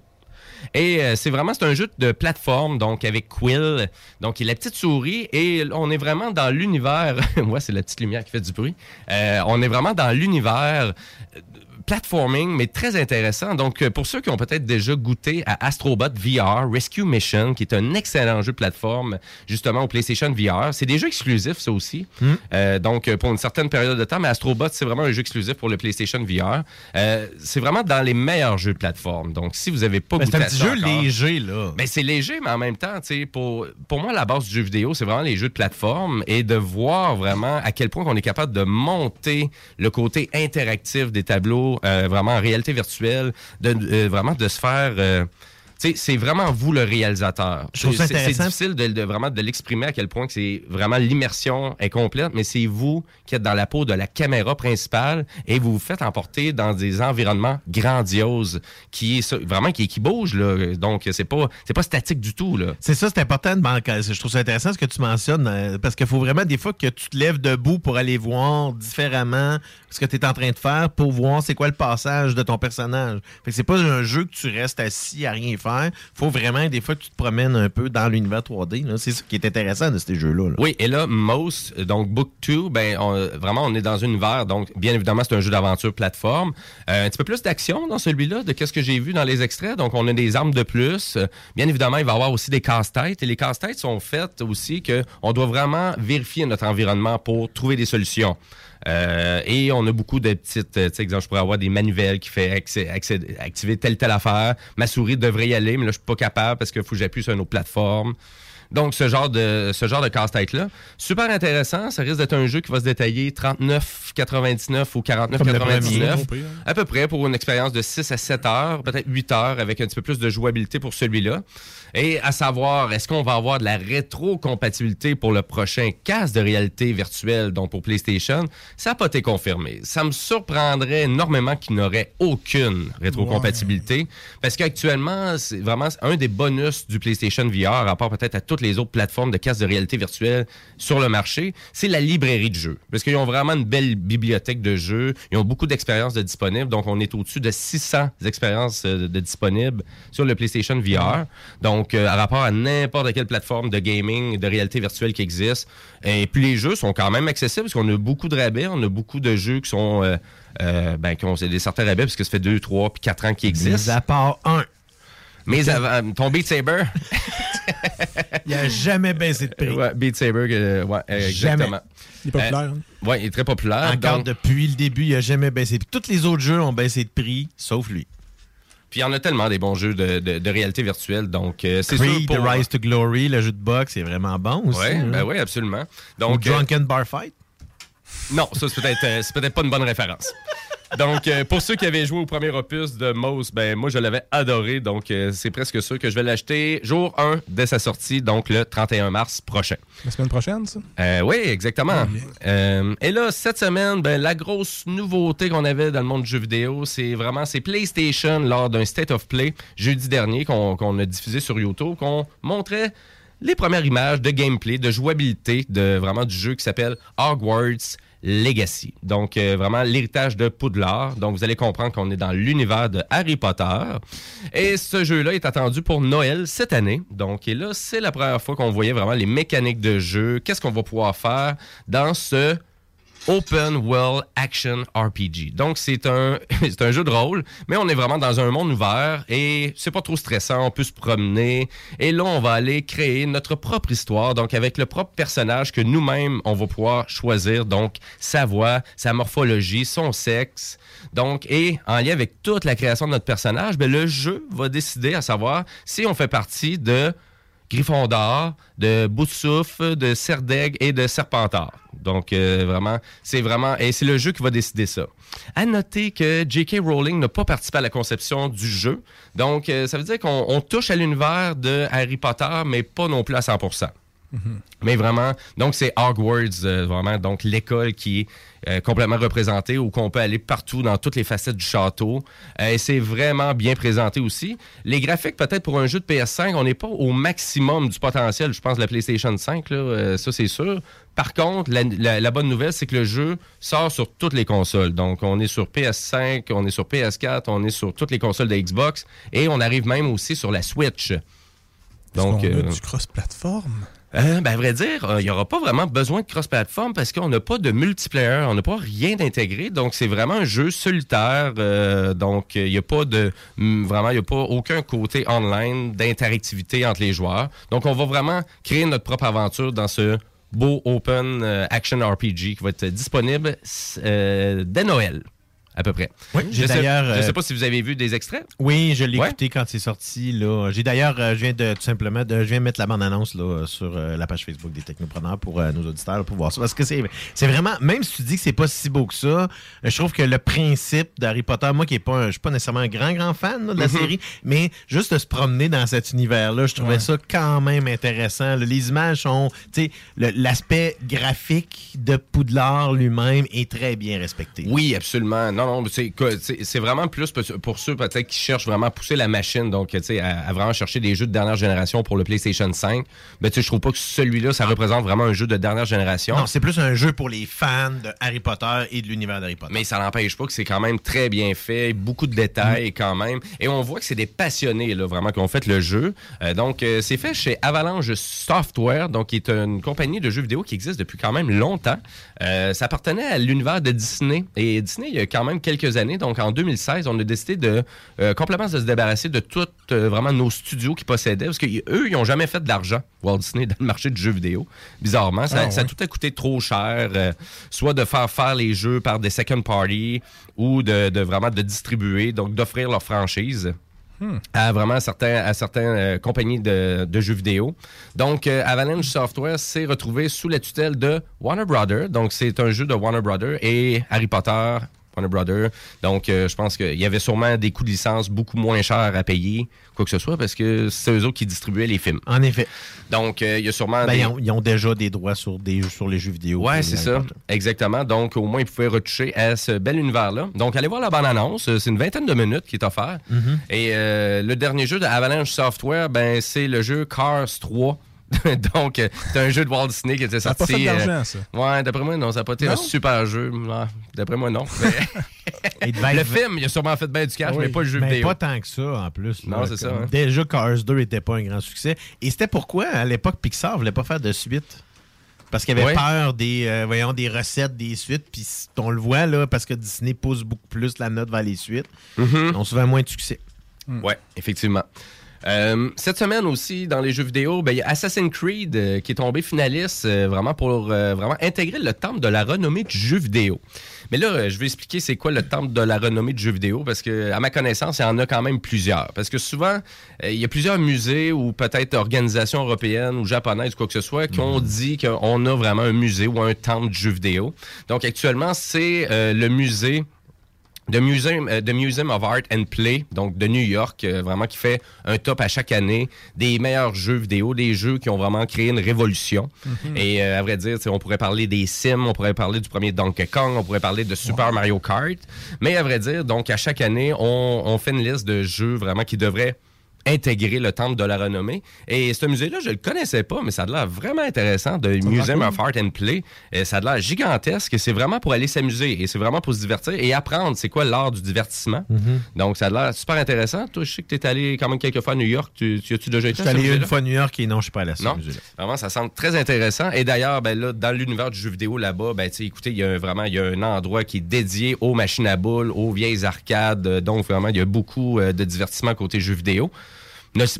Et c'est vraiment c'est un jeu de plateforme donc avec Quill donc il la petite souris et on est vraiment dans l'univers moi c'est la petite lumière qui fait du bruit on est vraiment dans l'univers platforming, mais très intéressant. Donc, euh, pour ceux qui ont peut-être déjà goûté à Astrobot VR, Rescue Mission, qui est un excellent jeu de plateforme, justement, au PlayStation VR. C'est des jeux exclusifs, ça aussi. Euh, donc, euh, pour une certaine période de temps, mais Astrobot, c'est vraiment un jeu exclusif pour le PlayStation VR. Euh, c'est vraiment dans les meilleurs jeux de plateforme. Donc, si vous n'avez pas Mais goûté c'est un à petit ça jeu encore- léger, là. mais c'est léger, mais en même temps, tu sais, pour, pour moi, la base du jeu vidéo, c'est vraiment les jeux de plateforme et de voir vraiment à quel point on est capable de monter le côté interactif des tableaux, euh, vraiment en réalité virtuelle, de, euh, vraiment de se faire... euh, c'est vraiment vous le réalisateur. C'est- difficile de, de vraiment de l'exprimer à quel point que c'est vraiment l'immersion est complète, mais c'est vous qui êtes dans la peau de la caméra principale et vous vous faites emporter dans des environnements grandioses qui est vraiment qui, qui bougent là. Donc c'est pas c'est pas statique du tout là. C'est ça, c'est important de manquer. Je trouve ça intéressant ce que tu mentionnes, euh, parce qu'il faut vraiment des fois que tu te lèves debout pour aller voir différemment ce que tu es en train de faire pour voir c'est quoi le passage de ton personnage. Fait que c'est pas un jeu que tu restes assis à rien faire. faut vraiment des fois que tu te promènes un peu dans l'univers 3D. là. C'est ça qui est intéressant de ces jeux-là. là. Oui, et là, Mouse, donc Book 2, ben, on- vraiment, on est dans un univers. Donc, bien évidemment, c'est un jeu d'aventure plateforme. Euh, un petit peu plus d'action dans celui-là, de qu'est-ce que j'ai vu dans les extraits. Donc, on a des armes de plus. Euh, bien évidemment, il va y avoir aussi des casse-têtes. Et les casse-têtes sont faits aussi que on doit vraiment vérifier notre environnement pour trouver des solutions. Euh, et on a beaucoup de petites, euh, tu sais, exemple, je pourrais avoir des manuels qui fait activer telle telle affaire. Ma souris devrait y aller, mais là, je suis pas capable parce qu'il faut que j'appuie sur une autre plateforme. Donc, ce genre de, ce genre de casse-tête-là. Super intéressant. Ça risque d'être un jeu qui va se détailler 39,99 ou Comme le premier, 49,99. pas pire. À peu près pour une expérience de 6 à 7 heures, peut-être 8 heures, avec un petit peu plus de jouabilité pour celui-là. Et à savoir, est-ce qu'on va avoir de la rétro-compatibilité pour le prochain casque de réalité virtuelle, donc pour PlayStation? Ça n'a pas été confirmé. Ça me surprendrait énormément qu'il n'aurait aucune rétro-compatibilité, parce qu'actuellement, c'est vraiment un des bonus du PlayStation VR, à rapport peut-être à toutes les autres plateformes de casques de réalité virtuelle sur le marché, c'est la librairie de jeux. Parce qu'ils ont vraiment une belle bibliothèque de jeux, ils ont beaucoup d'expériences de disponibles, donc on est au-dessus de 600 expériences euh, de disponibles sur le PlayStation VR. Donc, euh, à rapport à n'importe quelle plateforme de gaming, de réalité virtuelle qui existe. Et puis, les jeux sont quand même accessibles parce qu'on a beaucoup de rabais. On a beaucoup de jeux qui sont... euh, euh, ben, qui ont des certains rabais parce que ça fait 2, 3 puis 4 ans qu'ils existent. à part un. Mais avant- ton Beat Saber... Il a jamais baissé de prix. Ouais, Beat Saber, euh, ouais, euh, Jamais. exactement. Il est populaire, Euh, hein? ouais, il est très populaire. Encore donc- depuis le début, il a jamais baissé. Puis tous les autres jeux ont baissé de prix, sauf lui. Puis il y en a tellement des bons jeux de, de- de réalité virtuelle. Donc, euh, c'est sûr pour... The Rise to Glory, le jeu de boxe, c'est vraiment bon aussi. Ouais, hein. ben oui, absolument. Donc, Donc, euh, Drunken Bar Fight. Non, ça, c'est peut-être euh, c'est peut-être pas une bonne référence. Donc, euh, pour ceux qui avaient joué au premier opus de Mouse, ben moi, je l'avais adoré. Donc, euh, c'est presque sûr que je vais l'acheter jour 1 dès sa sortie, donc le 31 mars prochain. La semaine prochaine, ça? Euh, oui, exactement. Euh, et là, cette semaine, ben, la grosse nouveauté qu'on avait dans le monde du jeu vidéo, c'est vraiment c'est PlayStation lors d'un State of Play jeudi dernier qu'on qu'on a diffusé sur YouTube, qu'on montrait les premières images de gameplay, de jouabilité de vraiment du jeu qui s'appelle Hogwarts Legacy. Donc euh, vraiment l'héritage de Poudlard. Donc vous allez comprendre qu'on est dans l'univers de Harry Potter. Et ce jeu-là est attendu pour Noël cette année. Donc et là, c'est la première fois qu'on voyait vraiment les mécaniques de jeu, qu'est-ce qu'on va pouvoir faire dans ce Open World Action RPG. Donc, c'est un, c'est un jeu de rôle, mais on est vraiment dans un monde ouvert et c'est pas trop stressant. On peut se promener. Et là, on va aller créer notre propre histoire, donc avec le propre personnage que nous-mêmes, on va pouvoir choisir. Donc, sa voix, sa morphologie, son sexe. Donc, et en lien avec toute la création de notre personnage, ben, le jeu va décider à savoir si on fait partie de Gryffondor, de Bout de Serdaigle et de Serpentard. Donc, euh, vraiment, c'est vraiment... Et c'est le jeu qui va décider ça. À noter que J.K. Rowling n'a pas participé à la conception du jeu. Donc, euh, ça veut dire qu'on on touche à l'univers de Harry Potter, mais pas non plus à 100 mais vraiment, donc c'est Hogwarts, euh, vraiment, donc l'école qui est euh, complètement représentée où qu'on peut aller partout dans toutes les facettes du château. Euh, et c'est vraiment bien présenté aussi. Les graphiques, peut-être pour un jeu de PS5, on n'est pas au maximum du potentiel, je pense, de la PlayStation 5, là, ça c'est sûr. Par contre, la, la- la bonne nouvelle, c'est que le jeu sort sur toutes les consoles. Donc, on est sur PS5, on est sur PS4, on est sur toutes les consoles de Xbox et on arrive même aussi sur la Switch. Donc, on a du cross-platform? Euh, ben, à vrai dire, euh, il n'y aura pas vraiment besoin de cross-platform parce qu'on n'a pas de multiplayer, on n'a pas rien d'intégré. Donc, c'est vraiment un jeu solitaire. euh, donc, il n'y a pas de. hum, Vraiment, il n'y a pas aucun côté online d'interactivité entre les joueurs. Donc, on va vraiment créer notre propre aventure dans ce beau open euh, action RPG qui va être disponible euh, dès Noël, à peu près. Oui, j'ai d'ailleurs, je sais euh, pas si vous avez vu des extraits. Oui, je l'ai Ouais. écouté quand c'est sorti. Là. J'ai d'ailleurs, euh, je viens de tout simplement, de, je viens de mettre la bande-annonce là, sur euh, la page Facebook des Technopreneurs pour nos auditeurs là, pour voir ça. Parce que c'est, c'est vraiment, même si tu dis que c'est pas si beau que ça, je trouve que le principe d'Harry Potter, moi qui est pas, un- je suis pas nécessairement un grand grand fan là, de la Mhm. série, mais juste de se promener dans cet univers-là, je trouvais Ouais. ça quand même intéressant. Les images sont, tu sais, l'aspect graphique de Poudlard lui-même est très bien respecté. Oui, absolument. Non, non, c'est vraiment plus pour- ceux peut-être qui cherchent vraiment à pousser la machine, donc tu sais, à, à vraiment chercher des jeux de dernière génération pour le PlayStation 5. Mais tu sais, je trouve pas que celui-là, ça représente vraiment un jeu de dernière génération. Non, c'est plus un jeu pour les fans de Harry Potter et de l'univers d'Harry Potter. Mais ça n'empêche pas que c'est quand même très bien fait, beaucoup de détails quand même. Et on voit que c'est des passionnés, là, vraiment, qui ont fait le jeu. Euh, donc, euh, c'est fait chez Avalanche Software, donc qui est une compagnie de jeux vidéo qui existe depuis quand même longtemps. Euh, ça appartenait à l'univers de Disney. Et Disney, il y a quand même même quelques années. Donc, en 2016, on a décidé de euh, complètement de se débarrasser de tous vraiment nos studios qu'ils possédaient. Parce qu'eux, ils n'ont jamais fait de l'argent, Walt Disney, dans le marché du jeu vidéo. Bizarrement, ça, Ah, ça a tout a coûté trop cher. euh, soit de faire faire les jeux par des second party ou de, de vraiment de distribuer, donc d'offrir leur franchise Hmm. à vraiment certains, à certaines euh, compagnies de, de jeux vidéo. Donc, euh, Avalanche Software s'est retrouvé sous la tutelle de Warner Brothers. Donc, c'est un jeu de Warner Brothers et Harry Potter. Warner Brothers. Donc, euh, je pense qu'il y avait sûrement des coûts de licence beaucoup moins chers à payer, quoi que ce soit, parce que c'est eux autres qui distribuaient les films. En effet. Donc, euh, il y a sûrement Ben, des... ils, ont, ils ont déjà des droits sur, des, sur les jeux vidéo. Ouais, c'est ça. Exactement. Donc, au moins, ils pouvaient retoucher à ce bel univers-là. Donc, allez voir la bande-annonce. C'est une vingtaine de minutes qui est offert. Mhm. Et euh, le dernier jeu de Avalanche Software, ben, c'est le jeu Cars 3. Donc, euh, c'est un jeu de Walt Disney qui était Ça a sorti. pas fait d'argent, euh, ça. Ouais, d'après moi, non, ça n'a pas été Non? un super jeu. D'après moi, non. Mais- le film, il a sûrement fait bien du cash, Oui, mais pas le jeu mais vidéo. pas tant que ça, en plus. Non, là, c'est ça, hein. Déjà, Cars 2 n'était pas un grand succès. Et c'était pourquoi, à l'époque, Pixar voulait pas faire de suite? Parce qu'il avait Ouais. peur des, euh, voyons, des recettes, des suites. Puis on le voit, là, parce que Disney pousse beaucoup plus la note vers les suites. Mhm. Ils ont souvent moins de succès. Ouais, effectivement. Euh, cette semaine aussi, dans les jeux vidéo, ben, il y a Assassin's Creed euh, qui est tombé finaliste euh, vraiment pour euh, vraiment intégrer le temple de la renommée du jeu vidéo. Mais là, je vais expliquer c'est quoi le temple de la renommée du jeu vidéo parce que, à ma connaissance, il y en a quand même plusieurs. Parce que souvent, il y a plusieurs musées ou peut-être organisations européennes ou japonaises ou quoi que ce soit qui ont dit qu'on a vraiment un musée ou un temple du jeu vidéo. Donc actuellement, c'est le musée The Museum, euh, The Museum of Art and Play, donc de New York, euh, vraiment qui fait un top à chaque année des meilleurs jeux vidéo, des jeux qui ont vraiment créé une révolution. Mhm. Et euh, à vrai dire, on pourrait parler des Sims, on pourrait parler du premier Donkey Kong, on pourrait parler de Super Mario Kart. Mais à vrai dire, donc à chaque année, on, on fait une liste de jeux vraiment qui devraient intégrer le temple de la renommée. Et ce musée-là, je le connaissais pas, mais ça a l'air vraiment intéressant, de Museum cool. of Art and Play. Ça a l'air gigantesque et c'est vraiment pour aller s'amuser et c'est vraiment pour se divertir et apprendre c'est quoi l'art du divertissement. Mhm. Donc, ça a l'air super intéressant. Toi, je sais que tu es allé quand même quelques fois à New York. Tu, tu as-tu déjà été Je suis allé une fois à New York et non, je suis pas allé à ce Non, musée-là. vraiment, ça semble très intéressant. Et d'ailleurs, ben là, dans l'univers du jeu vidéo là-bas, ben, écoutez, il y a un- vraiment y a un endroit qui est dédié aux machines à boules, aux vieilles arcades. Euh, Donc, vraiment, il y a beaucoup euh, de divertissement côté jeux vidéo.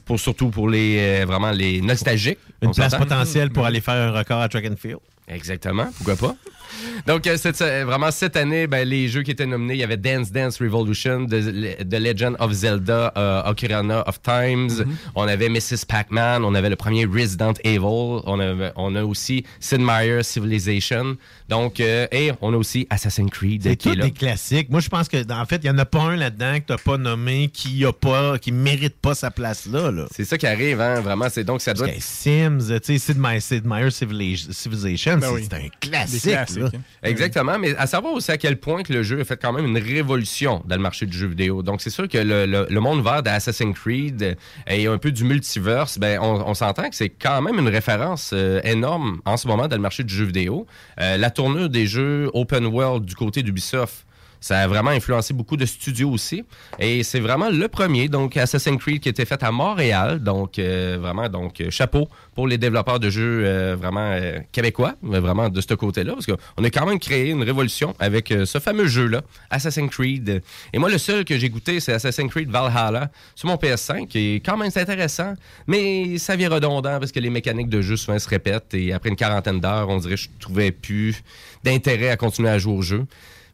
Pour, surtout pour les euh, vraiment les nostalgiques. Une place potentielle pour aller faire un record à track and field. Exactement, pourquoi pas? Donc, euh, cette- euh, vraiment, cette année, ben, les jeux qui étaient nominés, il y avait Dance Dance Revolution, The, The Legend of Zelda, euh, Ocarina of Times, Mm-hmm. on avait Mrs. Pac-Man, on avait le premier Resident Evil, on, avait- on a aussi Sid Meier's Civilization, donc, euh, et on a aussi Assassin's Creed C'est qui est tous là. des classiques. Moi, je pense que, en fait, il n'y en a pas un là-dedans que tu n'as pas nommé qui a pas, qui mérite pas sa place là. là. C'est ça qui arrive, hein, vraiment, c'est donc ça doit que Sims, tu sais, Sid Meier, Sid Meier's Civili- Civilization, Ben c'est oui. c'est un Des classique. classiques, là. hein. Exactement, mais à savoir aussi à quel point que le jeu a fait quand même une révolution dans le marché du jeu vidéo. Donc c'est sûr que le, le- le monde vert d'Assassin's Creed euh, et un peu du multiverse, ben on, on s'entend que c'est quand même une référence euh, énorme en ce moment dans le marché du jeu vidéo. Euh, la tournure des jeux open world du côté d'Ubisoft. Ça a vraiment influencé beaucoup de studios aussi. Et c'est vraiment le premier, donc Assassin's Creed, qui été fait à Montréal. Donc, euh, vraiment, donc euh, chapeau pour les développeurs de jeux euh, vraiment québécois, vraiment de ce côté-là, parce qu'on a quand même créé une révolution avec ce fameux jeu-là, Assassin's Creed. Et moi, le seul que j'ai goûté, c'est Assassin's Creed Valhalla sur mon PS5, qui est quand même intéressant, mais ça vient redondant parce que les mécaniques de jeu souvent se répètent et après une quarantaine d'heures, on dirait que je trouvais plus d'intérêt à continuer à jouer au jeu.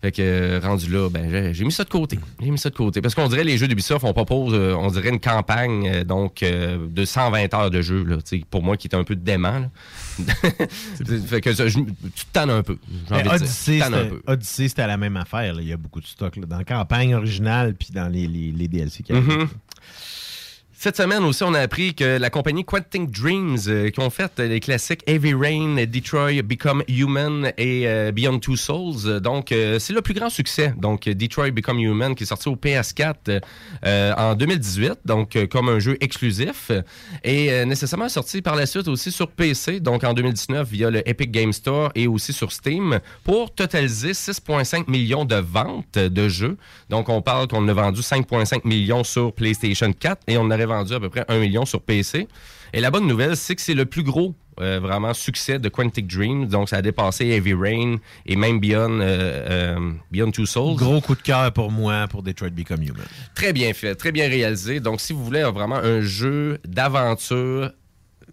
Fait que euh, rendu là, ben j'ai- mis ça de côté. J'ai mis ça de côté. Parce qu'on dirait les jeux d'Ubisoft, on propose, euh, on dirait une campagne euh, donc de 120 heures de jeu, là, pour moi qui est un peu dément. fait que ça, je- tu tannes un peu. Odyssey, c'était- peu. Odyssey, c'était la même affaire. là. Il y a beaucoup de stock là, dans la campagne originale puis dans les, les, les DLC qu'il y a. Cette semaine aussi, on a appris que la compagnie Quantic Dreams, euh, qui ont fait euh, les classiques Heavy Rain, Detroit Become Human et euh, Beyond Two Souls, donc c'est le plus grand succès. Donc Detroit Become Human qui est sorti au PS4 euh, euh, en 2018, donc comme un jeu exclusif et nécessairement sorti par la suite aussi sur PC, donc en 2019 via le Epic Game Store et aussi sur Steam pour totaliser 6,5 millions de ventes de jeux. Donc on parle qu'on a vendu 5,5 millions sur PlayStation 4 et on aurait à peu près 1 million sur PC. Et la bonne nouvelle, c'est que c'est le plus gros euh, vraiment succès de Quantic Dream. Donc, ça a dépassé Heavy Rain et même Beyond, euh, euh, Beyond Two Souls. Gros coup de cœur pour moi pour Detroit Become Human. Très bien fait, très bien réalisé. Donc, si vous voulez vraiment un jeu d'aventure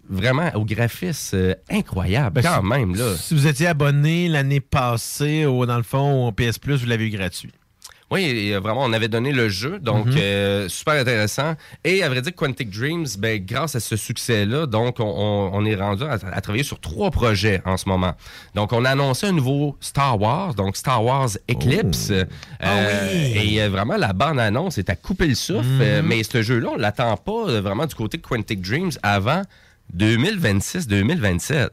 vraiment au graphisme euh, incroyable, Ben, quand si- même, là. Si vous étiez abonné l'année passée, au, dans le fond, au PS Plus, vous l'avez eu gratuit. Oui, vraiment, on avait donné le jeu, donc Mhm. euh, super intéressant. Et à vrai dire, Quantic Dreams, ben, grâce à ce succès-là, donc on, on- est rendu à, à travailler sur trois projets en ce moment. Donc, on a annoncé un nouveau Star Wars, donc Star Wars Eclipse. Euh, Et euh, vraiment, la bande-annonce est à couper le souffle. Mhm. Mais ce jeu-là, on l'attend pas vraiment du côté de Quantic Dreams avant 2026-2027.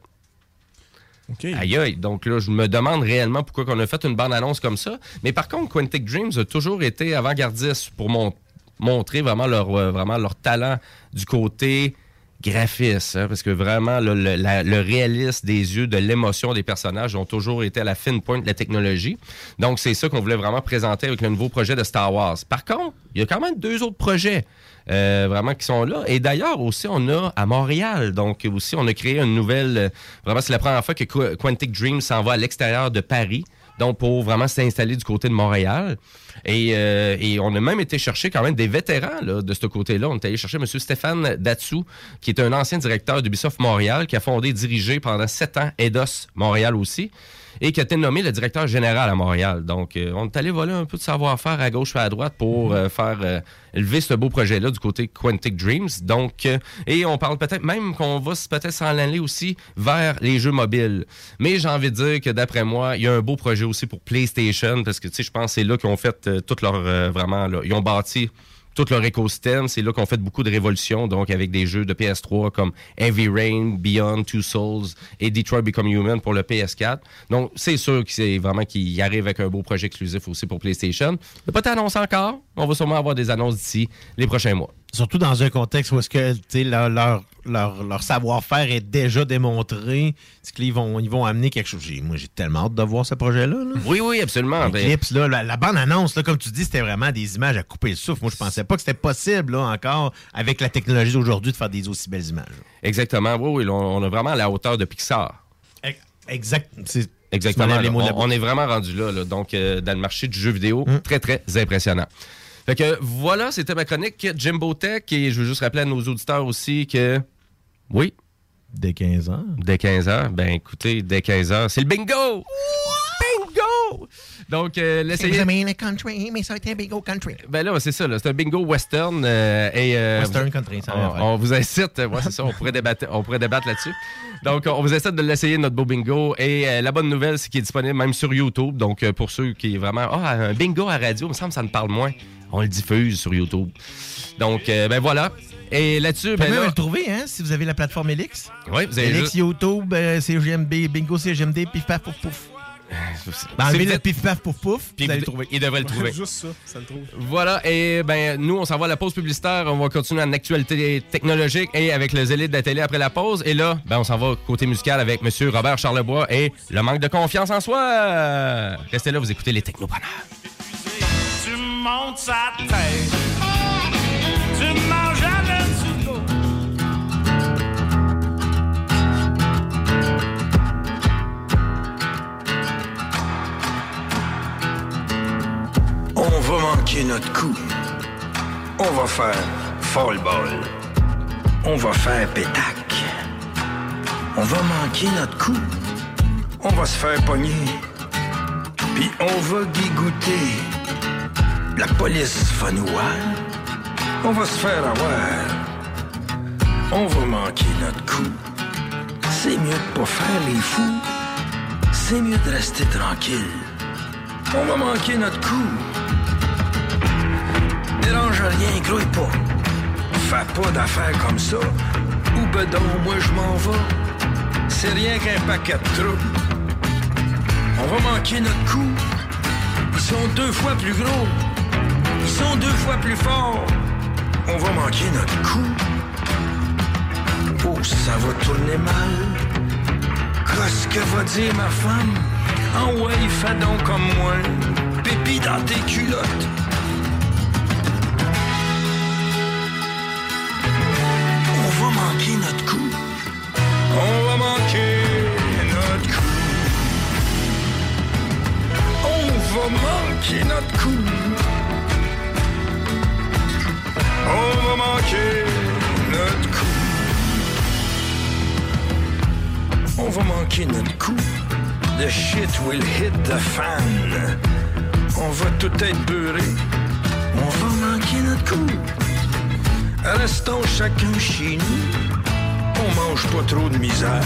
Aïe aïe. Donc là, je me demande réellement pourquoi on a fait une bande-annonce comme ça. Mais par contre, Quantic Dreams a toujours été avant-gardiste pour mon- montrer vraiment leur, euh, vraiment leur talent du côté graphiste. hein, parce que vraiment, le réalisme des yeux, de l'émotion des personnages ont toujours été à la fine pointe de la technologie. Donc, c'est ça qu'on voulait vraiment présenter avec le nouveau projet de Star Wars. Par contre, il y a quand même deux autres projets. Euh, vraiment qui sont là. Et d'ailleurs, aussi, on a à Montréal. Donc, aussi, on a créé une nouvelle. euh, vraiment, c'est la première fois que Qu- Quantic Dream s'en va à l'extérieur de Paris. Donc, pour vraiment s'installer du côté de Montréal. Et, euh, et on a même été chercher quand même des vétérans de ce côté-là. On est allé chercher M. Stéphane Datsou, qui est un ancien directeur d'Ubisoft Montréal, qui a fondé et dirigé pendant sept ans Eidos Montréal aussi, et qui a été nommé le directeur général à Montréal. Donc, euh, on est allé voler un peu de savoir-faire à gauche et à droite pour euh, faire euh, élever ce beau projet-là du côté Quantic Dreams. Donc, euh, et on parle peut-être même qu'on va peut-être s'en aller aussi vers les jeux mobiles. Mais j'ai envie de dire que d'après moi, il y a un beau projet aussi pour PlayStation parce que tu sais, je pense que c'est là qu'ils ont fait toute leur vraiment là, ils ont bâti tout leur écosystème. C'est là qu'on fait beaucoup de révolutions, donc avec des jeux de PS3 comme Heavy Rain, Beyond Two Souls et Detroit Become Human pour le PS4. Donc, c'est sûr que c'est vraiment qu'ils arrivent avec un beau projet exclusif aussi pour PlayStation. Il pas été annoncé encore. On va sûrement avoir des annonces d'ici les prochains mois. Surtout dans un contexte où est-ce que leur, leur, leur, leur savoir-faire est déjà démontré. C'est qu'ils vont, ils vont amener quelque chose. Moi, j'ai tellement hâte de voir ce projet-là. là. Oui, oui, absolument. Ben- là, la, la bande-annonce, là, comme tu dis, c'était vraiment des images à couper le souffle. Moi, je pensais pas que c'était possible là, encore avec la technologie d'aujourd'hui de faire des aussi belles images. Exactement. Oui, oui. on on est vraiment à la hauteur de Pixar. Exact. c'est- Exactement. on, est vraiment rendu là, là. donc euh, dans le marché du jeu vidéo, Mm. très très impressionnant. Fait que voilà, c'était ma chronique Jimbo Tech et je veux juste rappeler à nos auditeurs aussi que oui, dès 15 heures. Dès 15 heures, ben écoutez, dès 15 heures, c'est le bingo. Bingo. Donc euh, l'essayer le country, mais ça a été un bingo country. ben là, c'est ça, là, c'est un bingo western. euh, et, euh, Western vous- country, ça on, on vous incite, ouais, c'est ça, on pourrait débattre, on pourrait débattre là-dessus. Donc, on vous incite de l'essayer, notre beau bingo. Et euh, la bonne nouvelle, c'est qu'il est disponible même sur YouTube. Donc, euh, pour ceux qui vraiment, ah, un bingo à radio, il me semble que ça me parle moins. On le diffuse sur YouTube. Donc, euh, ben voilà. Et là-dessus, Vous pouvez ben même là, le trouver, hein, si vous avez la plateforme Elix. Oui, vous avez Elix, YouTube, euh, CGMB, Bingo, CGMD, pif paf pouf pouf. Ben, C'est le pif paf pouf pouf, Puis vous allez vous- le trouver. il devrait le trouver. Juste ça, ça le trouve. Voilà, et ben nous, on s'en va à la pause publicitaire. On va continuer en actualité technologique et avec le zélite de la télé après la pause. Et là, ben on s'en va côté musical avec Monsieur Robert Charlebois et le manque de confiance en soi. Restez là, vous écoutez les technopreneurs. Montes sa tête. Tu manges. On va manquer notre coup. On va faire fall ball. On va faire pétac. On va manquer notre coup. On va se faire pogner. Puis on va guigouter. La police va nous voir. On va se faire avoir. On va manquer notre coup. C'est mieux de pas faire les fous. C'est mieux de rester tranquille. On va manquer notre coup. Dérange rien, grouille pas. Fais pas d'affaires comme ça. Ou bedon, moi je m'en vais. C'est rien qu'un paquet de trous. On va manquer notre coup. Ils sont deux fois plus gros. Ils sont deux fois plus forts. On va manquer notre coup. Oh, ça va tourner mal. Qu'est-ce que va dire ma femme? En oh, ouais, donc comme moi. Pépi dans tes culottes. On va manquer notre coup. On va manquer notre coup. On va manquer notre coup. On va manquer notre coup. The shit will hit the fan. On va tout être beurré. On va manquer notre coup. Restons chacun chez nous. On mange pas trop de misère.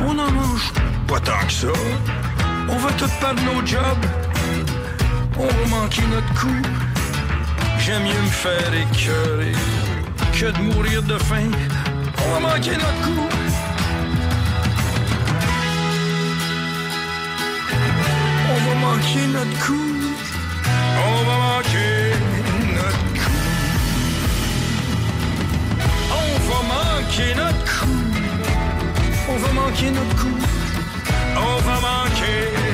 On en mange pas tant que ça. On va tout perdre nos jobs. On va manquer notre coup. J'aime mieux me faire écœurer que de mourir de faim. On va manquer notre coup. On va manquer notre coup. On va manquer notre coup. On va manquer notre coup. On va manquer notre coup. On va manquer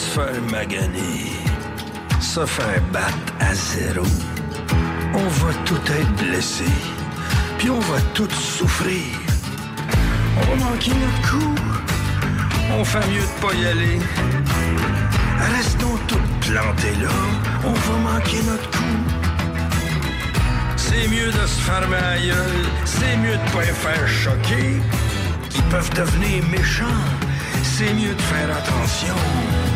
se faire maganer, se faire battre à zéro. On va tout être blessé, puis on va tout souffrir. On va manquer notre coup, on fait mieux de pas y aller. Restons tout plantés là, on va manquer notre coup. C'est mieux de se fermer gueule, c'est mieux de pas les faire choquer. Ils peuvent devenir méchants, c'est mieux de faire attention.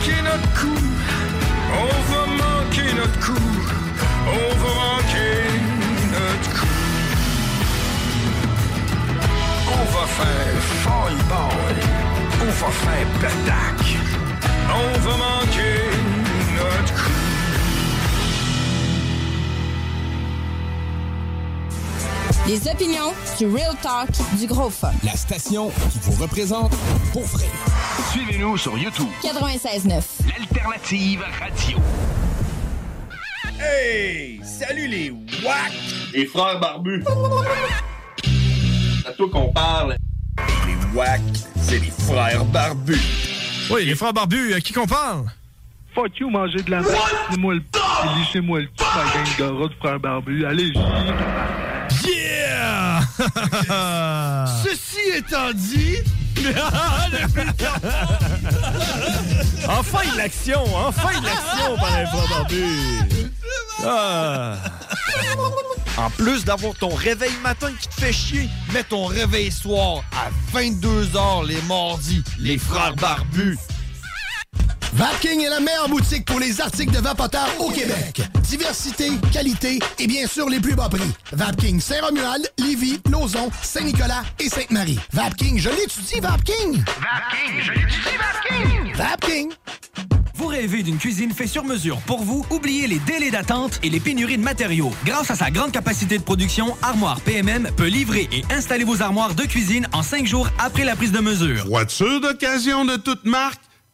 On va manquer notre coup. On va manquer notre coup. On va manquer notre coup. On va faire fall-ball. On va faire pétac. On va manquer notre coup. Les opinions du Real Talk du Gros Fun. La station qui vous représente pour vrai. Suivez-nous sur YouTube. 96.9. L'alternative radio. Hey! Salut les WAC! Les frères barbus! C'est à toi qu'on parle. Les WAC, c'est les frères barbus. Oui, les frères barbus, à qui qu'on parle? Fuck you, manger de la merde. Lissez-moi le p. Lissez-moi le p. La gang de rats de frères barbus. Allez-y. Yeah! Ceci étant dit. enfin de l'action! Enfin de l'action par barbus! Ah. En plus d'avoir ton réveil matin qui te fait chier, mets ton réveil soir à 22h les mardis. Les frères barbus. Vapking est la meilleure boutique pour les articles de vapoteurs au Québec. Diversité, qualité et bien sûr les plus bas prix. Vapking Saint-Romuald, Lévis, Lauson, Saint-Nicolas et Sainte-Marie. Vapking, je l'étudie, Vapking! Vapking, je l'étudie, Vapking! Vapking! Vous rêvez d'une cuisine faite sur mesure pour vous? Oubliez les délais d'attente et les pénuries de matériaux. Grâce à sa grande capacité de production, Armoire PMM peut livrer et installer vos armoires de cuisine en cinq jours après la prise de mesure. Voiture d'occasion de toute marque,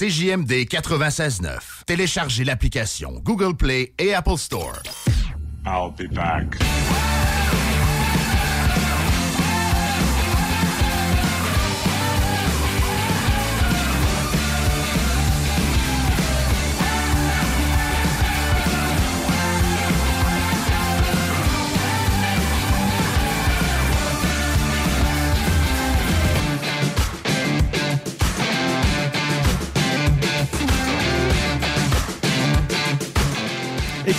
CJMD 96.9. Téléchargez l'application Google Play et Apple Store. I'll be back.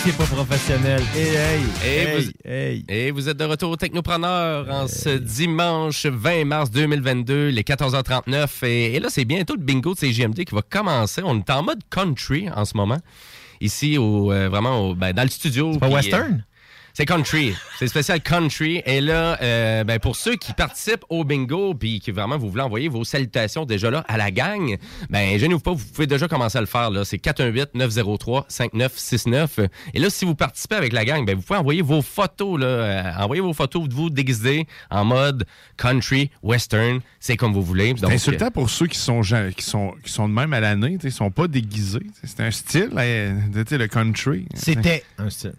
C'est pas professionnel. Et hey, hey, vous, hey. et vous êtes de retour au Technopreneur en ce dimanche 20 mars 2022, les 14h39. Et, et là, c'est bientôt le bingo de CGMD qui va commencer. On est en mode country en ce moment. Ici, au, euh, vraiment, au- ben, dans le studio. pas Puis, western? Euh, c'est country. C'est spécial country. Et là, euh, ben, pour ceux qui participent au bingo, puis qui vraiment vous voulez envoyer vos salutations déjà là à la gang, ben, gênez-vous pas, vous pouvez déjà commencer à le faire. là. C'est 418-903-5969. Et là, si vous participez avec la gang, ben, vous pouvez envoyer vos photos. Là, euh, envoyez vos photos de vous déguisés en mode country, western. C'est comme vous voulez. C'est insultant pour ceux qui sont, qui sont, qui sont de même à l'année. Ils sont pas déguisés. C'est un style, euh, tu sais, le country. C'était un style.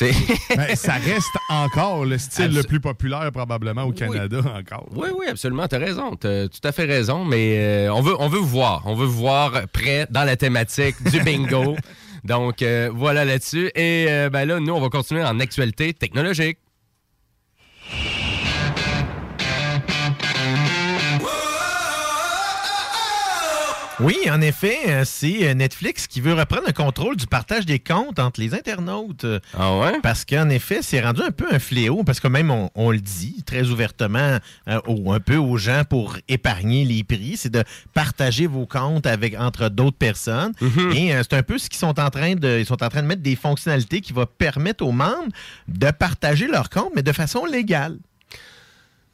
Ben, ça reste encore le style le plus populaire probablement au Canada encore. Oui, oui, absolument. Tu as raison. Tu as tout à fait raison. Mais euh, on, veut, on veut vous voir. On veut vous voir prêt dans la thématique du bingo. Donc, euh, voilà là-dessus. Et euh, ben là, nous, on va continuer en actualité technologique. Oui, en effet, euh, c'est euh, Netflix qui veut reprendre le contrôle du partage des comptes entre les internautes. Ah ouais? Parce qu'en effet, c'est rendu un peu un fléau, parce que même on, on le dit très ouvertement euh, au- un peu aux gens pour épargner les prix, c'est de partager vos comptes avec entre d'autres personnes. Et euh, c'est un peu ce qu'ils sont en train de ils sont en train de mettre des fonctionnalités qui vont permettre aux membres de partager leurs comptes, mais de façon légale.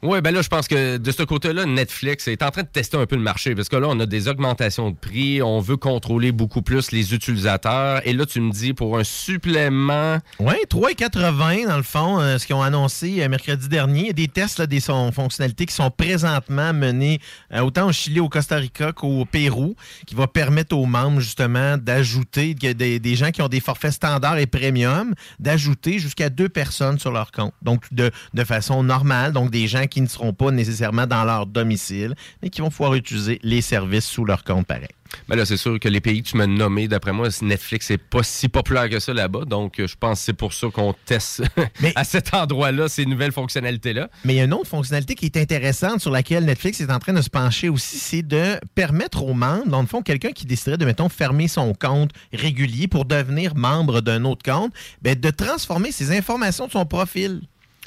Oui, ben là, je pense que de ce côté-là, Netflix est en train de tester un peu le marché parce que là, on a des augmentations de prix, on veut contrôler beaucoup plus les utilisateurs. Et là, tu me dis pour un supplément. Oui, 3,80 dans le fond, euh, ce qu'ils ont annoncé euh, mercredi dernier. Des tests, des fonctionnalités qui sont présentement menés euh, autant au Chili, au Costa Rica qu'au Pérou, qui va permettre aux membres justement d'ajouter des, des gens qui ont des forfaits standards et premium, d'ajouter jusqu'à deux personnes sur leur compte. Donc de, de façon normale, donc des gens qui ne seront pas nécessairement dans leur domicile, mais qui vont pouvoir utiliser les services sous leur compte pareil. Ben là, c'est sûr que les pays que tu m'as nommés, d'après moi, Netflix n'est pas si populaire que ça là-bas. Donc, euh, je pense que c'est pour ça qu'on teste à cet endroit-là ces nouvelles fonctionnalités-là. Mais il y a une autre fonctionnalité qui est intéressante sur laquelle Netflix est en train de se pencher aussi, c'est de permettre aux membres, dans le fond, quelqu'un qui déciderait de, mettons, fermer son compte régulier pour devenir membre d'un autre compte, ben, de transformer ses informations de son profil.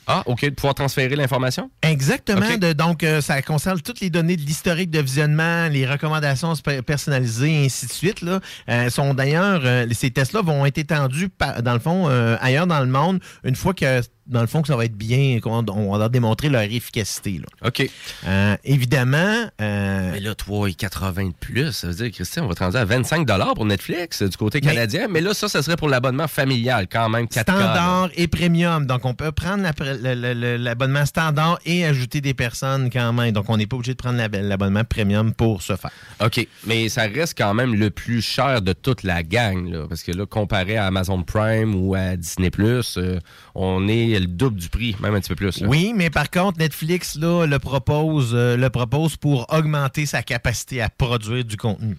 Ah, OK, de pouvoir transférer l'information? Exactement. De- donc, euh, ça concerne toutes les données de l'historique de visionnement, les recommandations personnalisées, et ainsi de suite. Là. Euh, sont d'ailleurs, euh, ces tests-là vont être étendus, par- dans le fond, ailleurs dans le monde, une fois que, dans le fond, que ça va être bien, qu'on on va démontrer leur efficacité. Là. OK. Euh, évidemment. euh, Mais là, 3,80 de plus, ça veut dire, Christian, on va te rendre à 25 pour Netflix du côté canadien. Mais, là, ça, ça serait pour l'abonnement familial quand même. 4K, là. standard et premium. Donc, on peut prendre la- l'abonnement standard et ajouter des personnes quand même. Donc, on n'est pas obligé de prendre l'ab- l'abonnement premium pour ce faire. OK, mais ça reste quand même le plus cher de toute la gang, là, parce que là, comparé à Amazon Prime ou à Disney+, euh, on est le double du prix, même un petit peu plus. là. Oui, mais par contre, Netflix là, le, propose, euh, le propose pour augmenter sa capacité à produire du contenu.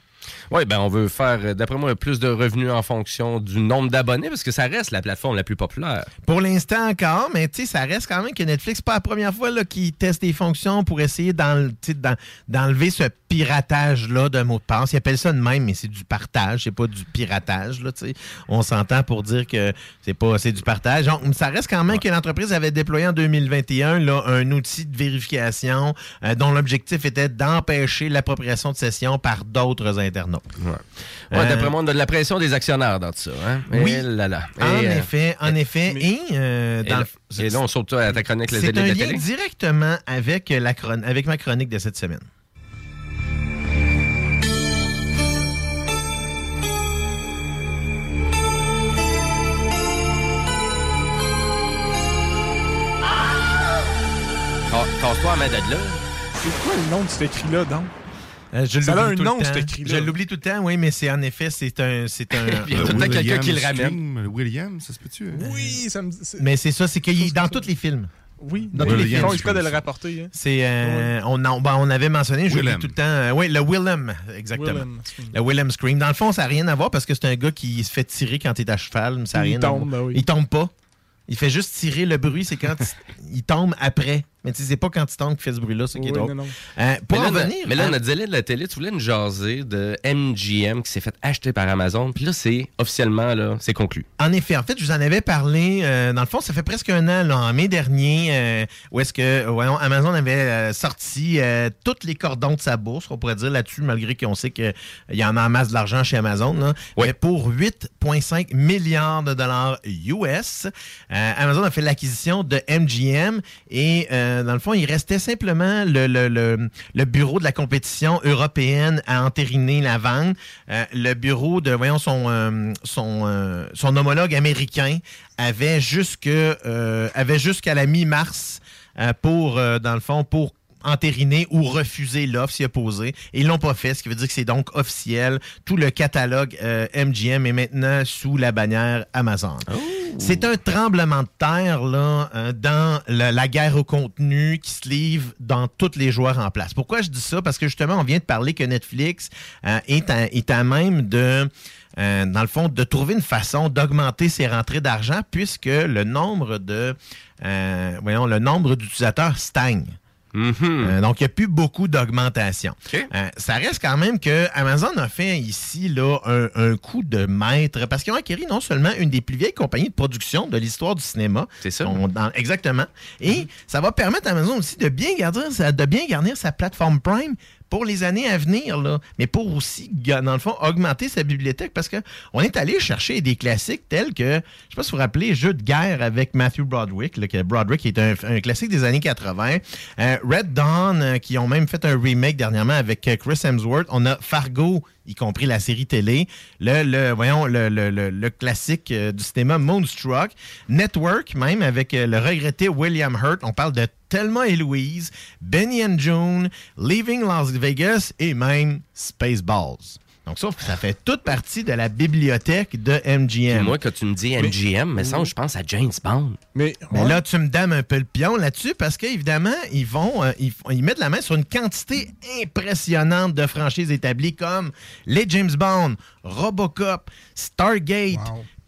Oui, ben on veut faire, euh, d'après moi, plus de revenus en fonction du nombre d'abonnés, parce que ça reste la plateforme la plus populaire. Pour l'instant encore, mais tu ça reste quand même que Netflix, pas la première fois qu'ils testent des fonctions pour essayer d'enlever ce piratage-là de mots de passe. Ils appellent ça de même, mais c'est du partage, c'est pas du piratage. Là. On s'entend pour dire que c'est pas c'est du partage. Donc, ça reste quand même que l'entreprise avait déployé en 2021 là, un outil de vérification euh, dont l'objectif était d'empêcher l'appropriation de sessions par d'autres internautes. Ouais, Euh, d'après moi, on a de la pression des actionnaires dans tout ça. Hein? Oui. Et là, là. En euh, effet, en effet. Et, euh, et dans et là, on saute à ta chronique Les c'est un lien télé. directement avec, la chron- avec ma chronique de cette semaine. Casse-toi à main de là. C'est quoi le nom de cet écrit-là, donc? Euh, je Ça a l'oublie un tout le nom, temps. cet écrit-là. Je l'oublie tout le temps, oui, mais c'est en effet, c'est un. C'est un Il y a tout le temps quelqu'un qui le ramène. William, ça se peut-tu? hein? Oui, ça me dit. mais c'est ça, c'est qu'il est dans tous les films. Oui, Dans tous les ils films. font exprès de le rapporter. hein. C'est, euh, on, ben, on avait mentionné, je l'oublie tout le temps. euh, oui, le Willem, exactement. Willem. Le Willem Scream. Dans le fond, ça n'a rien à voir parce que c'est un gars qui se fait tirer quand il est à cheval. mais Ça a Il rien tombe, à voir. ben oui. Il tombe pas. Il fait juste tirer le bruit, c'est quand il tombe après mais tu sais, c'est pas quand tu tombes qui fait ce bruit-là, c'est qui est Oui, drôle. non, non. Euh, pour mais là, en na- venir. mais là, hein, notre zélé de la télé, tu voulais nous jaser de MGM qui s'est fait acheter par Amazon. Puis là, c'est officiellement, là, c'est conclu. En effet, en fait, je vous en avais parlé. euh, dans le fond, ça fait presque un an, là, en mai dernier, euh, où est-ce que voyons, Amazon avait euh, sorti euh, tous les cordons de sa bourse, on pourrait dire là-dessus, malgré qu'on sait qu'il y en a en masse de l'argent chez Amazon. là. Mais pour 8,5 milliards de dollars US, euh, Amazon a fait l'acquisition de MGM et euh, dans le fond, il restait simplement le, bureau de la compétition européenne à entériner la vente. Euh, le bureau de, voyons, son, euh, homologue américain avait jusqu'à la mi-mars pour, dans le pour entériner ou refuser l'offre s'y opposer. Et ils l'ont pas fait, ce qui veut dire que c'est donc officiel. Tout le catalogue euh, MGM est maintenant sous la bannière Amazon. C'est un tremblement de terre là, euh, dans la, la guerre au contenu qui se livre dans tous les joueurs en place. Pourquoi je dis ça? Parce que justement, on vient de parler que Netflix euh, est, à, est à même de... euh, dans le fond, de trouver une façon d'augmenter ses rentrées d'argent puisque le nombre de, euh, voyons, le nombre d'utilisateurs stagne. Euh, donc, il n'y a plus beaucoup d'augmentation. Euh, ça reste quand même que Amazon a fait ici là, un, un coup de maître parce qu'ils ont acquis non seulement une des plus vieilles compagnies de production de l'histoire du cinéma. C'est ça. On- dans- exactement. Et ça va permettre à Amazon aussi de bien garder de bien garnir sa plateforme Prime pour les années à venir, mais pour aussi, dans le fond, augmenter sa bibliothèque parce qu'on est allé chercher des classiques tels que, je sais pas si vous vous rappelez, Jeu de guerre avec Matthew Broderick, là, que Broderick est un, un classique des années 80. Euh, Red Dawn, euh, qui ont même fait un remake dernièrement avec euh, Chris Hemsworth. On a Fargo, y compris la série télé. Le, le- classique euh, du cinéma Moonstruck. Network, même, avec euh, le regretté William Hurt. On parle de Thelma et Louise, Benny and June, Leaving Las Vegas et même Spaceballs. Donc, sauf que ça fait toute partie de la bibliothèque de MGM. Puis moi, quand tu me dis MGM, mais ça, je pense à James Bond. Mais, Mais là, tu me dames un peu le pion là-dessus parce qu'évidemment, ils vont, euh, ils, mettent la main sur une quantité impressionnante de franchises établies comme les James Bond, Robocop, Stargate,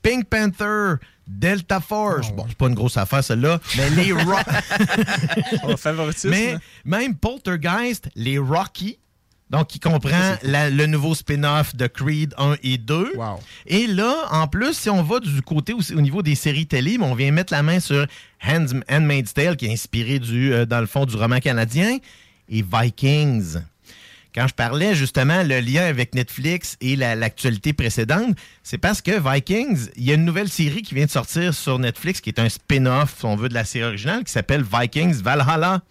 Pink Panther, Delta Force. Bon, c'est pas une grosse affaire celle-là, mais les Ro- favoritisme. Mais même Poltergeist, les Rocky. Donc, qui comprend la- le nouveau spin-off de Creed 1 et 2. Et là, en plus, si on va du côté aussi, au niveau des séries télé, on vient mettre la main sur Handmaid's Tale, qui est inspiré, du, euh, dans le fond, du roman canadien, et Vikings. Quand je parlais justement le lien avec Netflix et la- l'actualité précédente, c'est parce que Vikings, il y a une nouvelle série qui vient de sortir sur Netflix qui est un spin-off, si on veut, de la série originale, qui s'appelle Vikings Valhalla.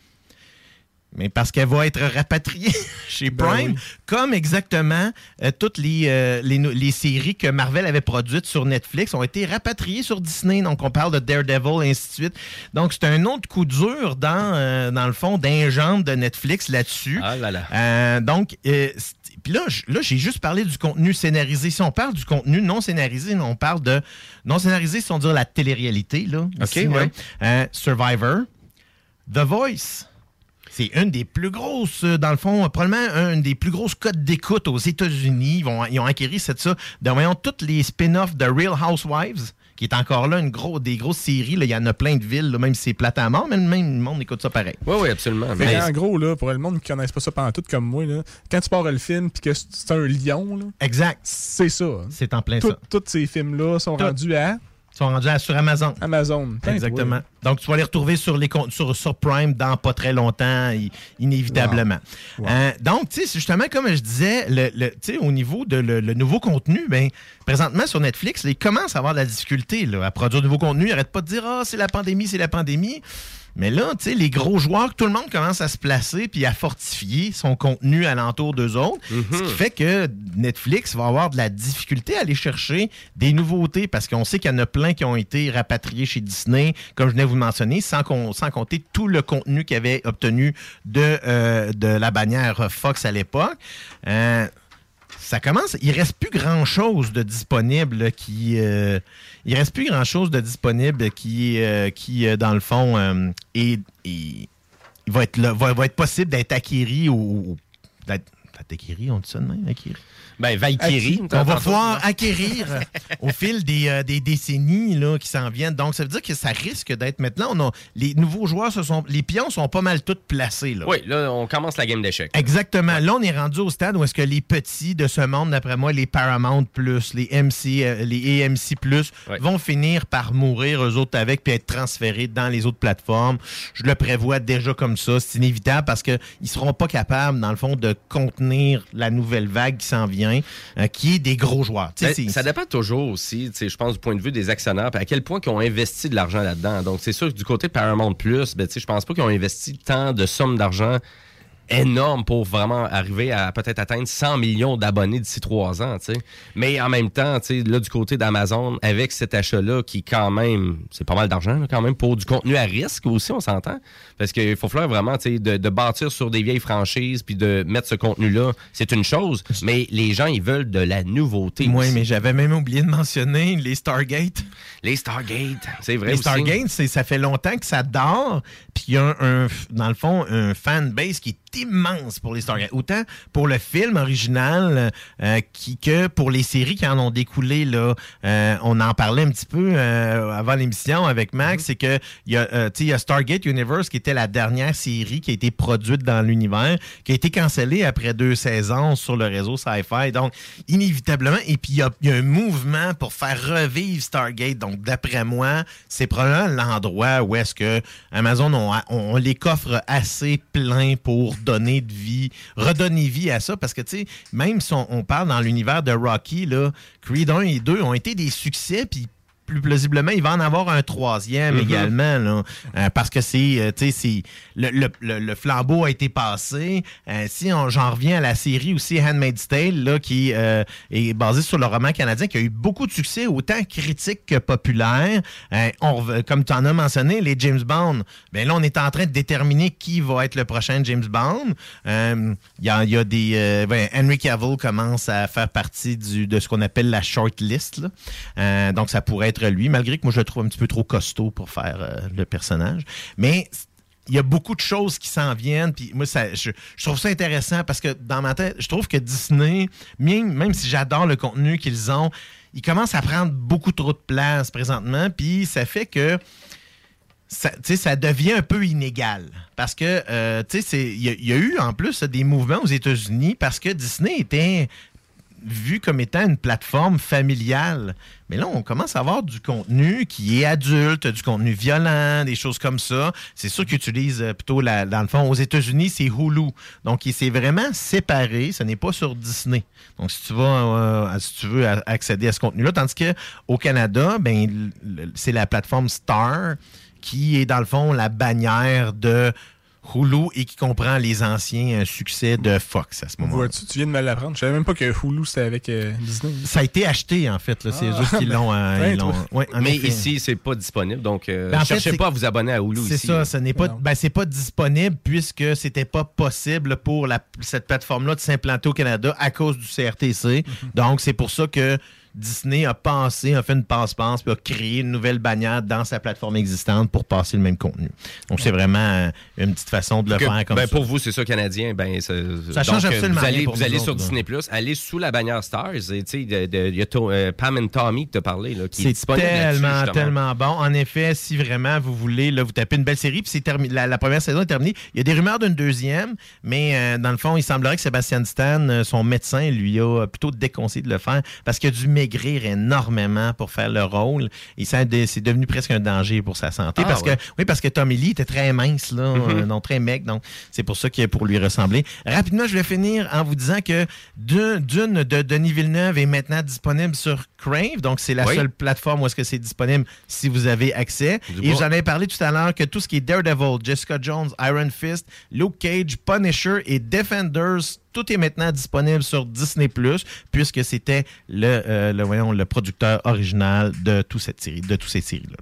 Mais parce qu'elle va être rapatriée chez Ben Prime, oui. comme exactement euh, toutes les, euh, les, séries que Marvel avait produites sur Netflix ont été rapatriées sur Disney. Donc, on parle de Daredevil et ainsi de suite. Donc, c'est un autre coup dur dans, euh, dans le fond d'ingente de Netflix là-dessus. Ah là là. Donc, puis là, là, j'ai juste parlé du contenu scénarisé. Si on parle du contenu non scénarisé, on parle de non scénarisé, si on dit la télé-réalité, là. ici, ouais. là. Euh, Survivor, The Voice. C'est une des plus grosses, euh, dans le fond, probablement une des plus grosses codes d'écoute aux États-Unis. Ils, vont- ils ont acquéri cette ça de voyons toutes les spin-offs de Real Housewives, qui est encore là une gros, des grosses séries. là. Il y en a plein de villes, là, même si c'est plate à mort, mais même le monde écoute ça pareil. Oui, oui, absolument. Mais- en gros, là, pour le monde qui ne connaisse pas ça pendant tout comme moi, là, quand tu pars le film puis que c'est un lion, là, exact. c'est ça. C'est en plein Tout- ça. Tous ces films-là sont Tout. rendus à sont rendus à- sur Amazon. Amazon. Exactement. Donc, tu vas les retrouver sur, les, sur, sur Prime dans pas très longtemps, inévitablement. Euh, donc, tu sais, justement comme je disais, le, le- au niveau de le, le nouveau contenu, ben, présentement sur Netflix, ils commencent à avoir de la difficulté là, à produire du nouveau contenu. Ils n'arrêtent pas de dire Ah, c'est la pandémie, c'est la pandémie. Mais là, tu sais, les gros joueurs, tout le monde commence à se placer puis à fortifier son contenu alentour d'eux autres. Ce qui fait que Netflix va avoir de la difficulté à aller chercher des nouveautés parce qu'on sait qu'il y en a plein qui ont été rapatriés chez Disney, comme je venais de vous le mentionner, sans, compter tout le contenu qu'ils avaient obtenu de, euh, de la bannière Fox à l'époque. Euh, ça commence. Il reste plus grand chose de disponible là, qui. euh, il reste plus grand chose de disponible qui, euh, qui euh, dans le fond, euh, est- va être va, va être possible d'être acquéri ou, d'être Valkyrie, on dit ça de même, Valkyrie? Ben, Valkyrie. On va pouvoir acquérir au fil des, euh, des décennies là, qui s'en viennent. Donc, ça veut dire que ça risque d'être maintenant. On a, les nouveaux joueurs, se sont, les pions sont pas mal tous placés. Là. Oui, là, on commence la game d'échecs. Exactement. Là, on est rendu au stade où est-ce que les petits de ce monde, d'après moi, les Paramount Plus, les MC, euh, les AMC Plus, vont finir par mourir eux autres avec puis être transférés dans les autres plateformes. Je le prévois déjà comme ça. C'est inévitable parce qu'ils seront pas capables, dans le fond, de contenir la nouvelle vague qui s'en vient, euh, qui est des gros joueurs. Ben, ça dépend toujours aussi, je pense, du point de vue des actionnaires, à quel point ils ont investi de l'argent là-dedans. Donc, c'est sûr que du côté de Paramount Plus, ben, je pense pas qu'ils ont investi tant de sommes d'argent énormes pour vraiment arriver à peut-être atteindre 100 millions d'abonnés d'ici trois ans, tu sais. Mais en même temps, tu sais, là, du côté d'Amazon, avec cet achat-là, qui quand même, c'est pas mal d'argent, quand même, pour du contenu à risque aussi, on s'entend. Parce qu'il faut falloir vraiment, tu sais, de, de bâtir sur des vieilles franchises, puis de mettre ce contenu-là, c'est une chose, mais les gens, ils veulent de la nouveauté. Oui, aussi. mais j'avais même oublié de mentionner les Stargate. Les Stargate, c'est vrai Les aussi. Stargate, c'est- ça fait longtemps que ça dort, puis il y a un, dans le fond, un fanbase qui est immense pour les Stargate. Autant pour le film original euh, qui, que pour les séries qui en ont découlé. Là, Euh, on en parlait un petit peu euh, avant l'émission avec Max, c'est que il y, a, euh, y a Stargate Universe qui était la dernière série qui a été produite dans l'univers, qui a été cancellée après deux saisons sur le réseau Sci-Fi. Donc, inévitablement, et puis il y a, il y a un mouvement pour faire revivre Stargate. Donc, d'après moi, c'est probablement l'endroit où est-ce que Amazon on, on les coffre assez plein pour donner de vie, redonner vie à ça. Parce que, tu sais, même si on, on parle dans l'univers de Rocky, là, Creed 1 et 2 ont été des succès, puis plus plausiblement, il va en avoir un troisième Mhm. également, là, Euh, parce que c'est, euh, tu sais, c'est le, le- le- le flambeau a été passé. Euh, si on- j'en reviens à la série aussi Handmaid's Tale, là, qui euh, est basée sur le roman canadien, qui a eu beaucoup de succès, autant critique que populaire. On comme tu en as mentionné, les James Bond, ben là, on est en train de déterminer qui va être le prochain James Bond. Il y, a, il y a des, ben, Henry Cavill commence à faire partie du, de ce qu'on appelle la short list. là. Donc, ça pourrait être lui, malgré que moi, je le trouve un petit peu trop costaud pour faire euh, le personnage. Mais il y a beaucoup de choses qui s'en viennent. Puis moi, ça, je, trouve ça intéressant parce que dans ma tête, je trouve que Disney, même, même si j'adore le contenu qu'ils ont, ils commencent à prendre beaucoup trop de place présentement. Puis ça fait que ça, ça devient un peu inégal. Parce que, euh, tu sais, il y, y a eu en plus des mouvements aux États-Unis parce que Disney était vu comme étant une plateforme familiale. Mais là, on commence à avoir du contenu qui est adulte, du contenu violent, des choses comme ça. C'est sûr qu'ils utilisent euh, plutôt, dans le fond, aux États-Unis, c'est Hulu. Donc, il s'est vraiment séparé. Ce n'est pas sur Disney. Donc, si tu vas, euh, veux accéder à ce contenu-là, tandis que au Canada, ben, c'est la plateforme Star qui est, dans le fond, la bannière de Hulu et qui comprend les anciens euh, succès de Fox à ce moment-là. Vois-tu, tu viens de me l'apprendre. Je savais même pas que Hulu c'était avec euh, Disney. Ça a été acheté, en fait. là. C'est Ah. eux autres qui l'ont. euh, Ouais, ils l'ont- toi. ouais, en Mais effet. ici, c'est pas disponible, donc euh, Ben, en fait, cherchez c'est- pas à vous abonner à Hulu C'est ici. ça, ce n'est pas, ben, c'est pas disponible puisque c'était pas possible pour la- cette plateforme-là de s'implanter au Canada à cause du CRTC. Mhm. Donc, c'est pour ça que Disney a pensé, a fait une passe-passe, puis a créé une nouvelle bannière dans sa plateforme existante pour passer le même contenu. Donc, c'est vraiment une petite façon de le Que- faire comme ben, ça. Pour vous, c'est ça, Canadien. Ben, ça Ça change donc, euh, absolument Vous rien allez, pour vous allez autres, sur. Disney Plus, allez sous la bannière Stars. Il y a to- euh, Pam and Tommy que tu as parlé, là, qui C'est tellement, tellement bon. En effet, si vraiment vous voulez, là, vous tapez une belle série, puis termi- la, la première saison est terminée. Il y a des rumeurs d'une deuxième, mais euh, dans le fond, il semblerait que Sébastien Stan, euh, son médecin, lui a plutôt déconseillé de le faire parce qu'il a dû maigrir énormément pour faire le rôle. Et ça, c'est devenu presque un danger pour sa santé. Ah, parce ouais. que, oui, parce que Tommy Lee était très mince, là, Mhm. euh, non, très maigre. Donc, c'est pour ça qu'il est pour lui ressembler. Rapidement, je vais finir en vous disant que Dune, de Denis Villeneuve est maintenant disponible sur Crave. Donc, c'est la Oui. seule plateforme où est-ce que c'est disponible si vous avez accès. Et bois. j'en avais parlé tout à l'heure que tout ce qui est Daredevil, Jessica Jones, Iron Fist, Luke Cage, Punisher et Defenders, tout est maintenant disponible sur Disney+, puisque c'était le, euh, le, voyons, le producteur original de, toute cette série, de toutes ces séries-là.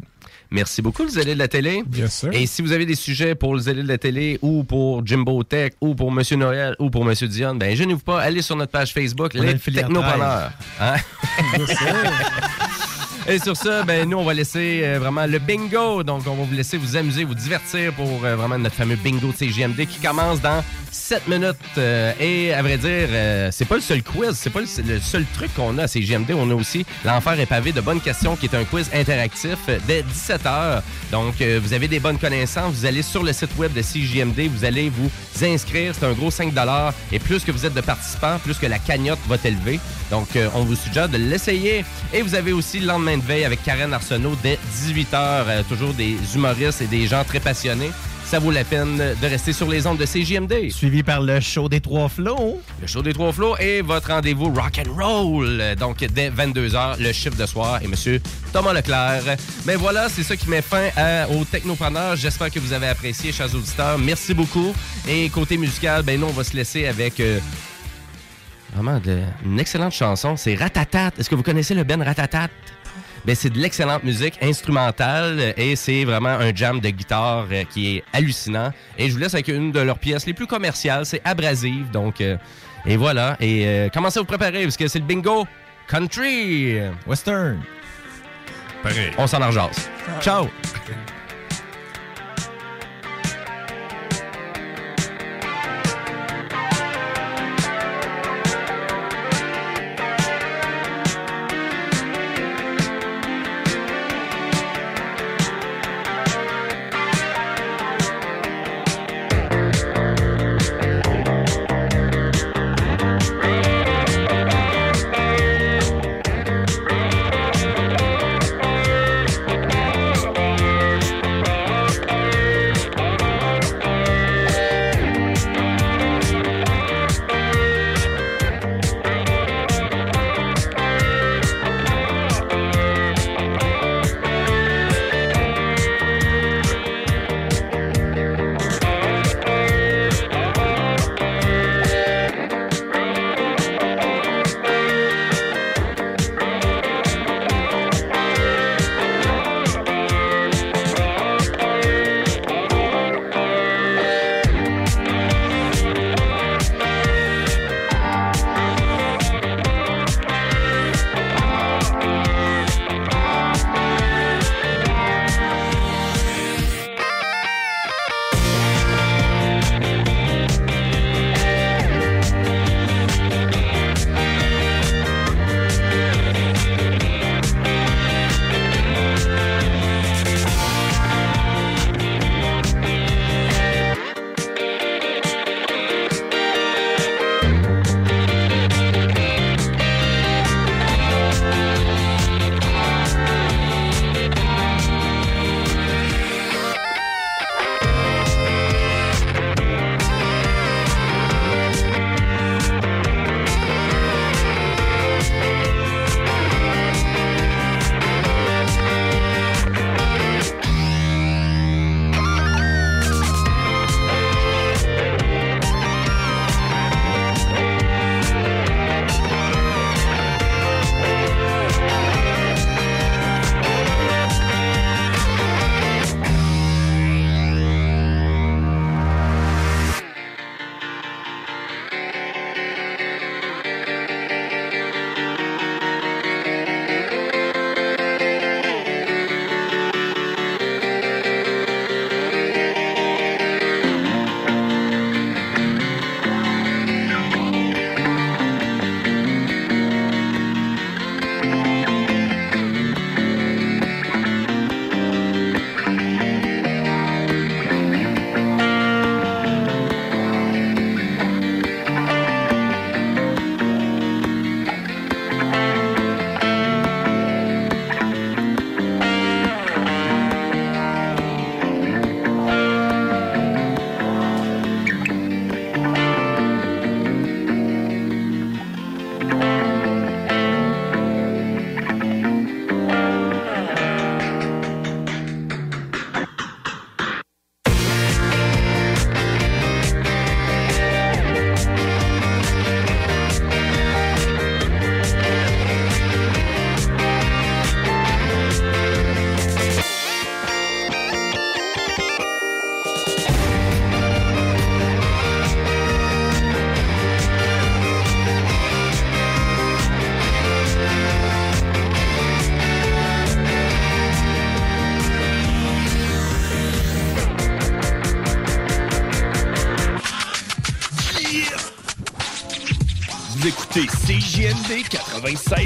Merci beaucoup, le Zélé de la télé. Bien sûr. Et si vous avez des sujets pour le Zélé de la télé ou pour Jimbo Tech ou pour Monsieur Noël ou pour Monsieur Dion, ben gênez-vous pas, allez sur notre page Facebook, On Les une filière Technopreneurs. Hein? Et sur ça, ben, nous, on va laisser euh, vraiment le bingo. Donc, on va vous laisser vous amuser, vous divertir pour euh, vraiment notre fameux bingo de CGMD qui commence dans 7 minutes. Euh, et à vrai dire, c'est pas le seul quiz, c'est pas le, seul truc qu'on a à CGMD. On a aussi l'enfer est pavé de bonnes questions qui est un quiz interactif dès 17h. Donc, euh, vous avez des bonnes connaissances. Vous allez sur le site web de CGMD, vous allez vous inscrire. C'est un gros 5 Et plus que vous êtes de participants, plus que la cagnotte va t'élever. Donc, euh, on vous suggère de l'essayer. Et vous avez aussi le lendemain de veille avec Karen Arsenault dès 18h. toujours des humoristes et des gens très passionnés. Ça vaut la peine de rester sur les ondes de CJMD. Suivi par le show des Trois Flots. Le show des Trois Flots et votre rendez-vous rock and roll. Donc, dès 22h, le chiffre de soir et Monsieur Thomas Leclerc. Mais voilà, c'est ça qui met fin à- au Technopreneur. J'espère que vous avez apprécié, chers auditeurs. Merci beaucoup. Et côté musical, ben nous, on va se laisser avec... euh, Vraiment, de- une excellente chanson. C'est Ratatat. Est-ce que vous connaissez le Ben Ratatat? Ben, c'est de l'excellente musique instrumentale et c'est vraiment un jam de guitare euh, qui est hallucinant. Et je vous laisse avec une de leurs pièces les plus commerciales. C'est Abrasive. Donc, euh, et voilà. Et euh, commencez à vous préparer parce que c'est le bingo country. Western. Pareil. On s'en enjase. Ciao.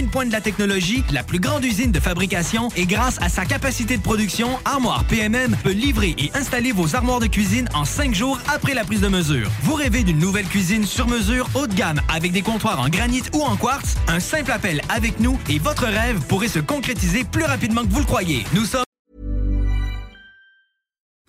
fine pointe de la technologie, la plus grande usine de fabrication et grâce à sa capacité de production, Armoire PMM peut livrer et installer vos armoires de cuisine en cinq jours après la prise de mesure. Vous rêvez d'une nouvelle cuisine sur mesure haut de gamme avec des comptoirs en granit ou en quartz? Un simple appel avec nous et votre rêve pourrait se concrétiser plus rapidement que vous le croyez. Nous sommes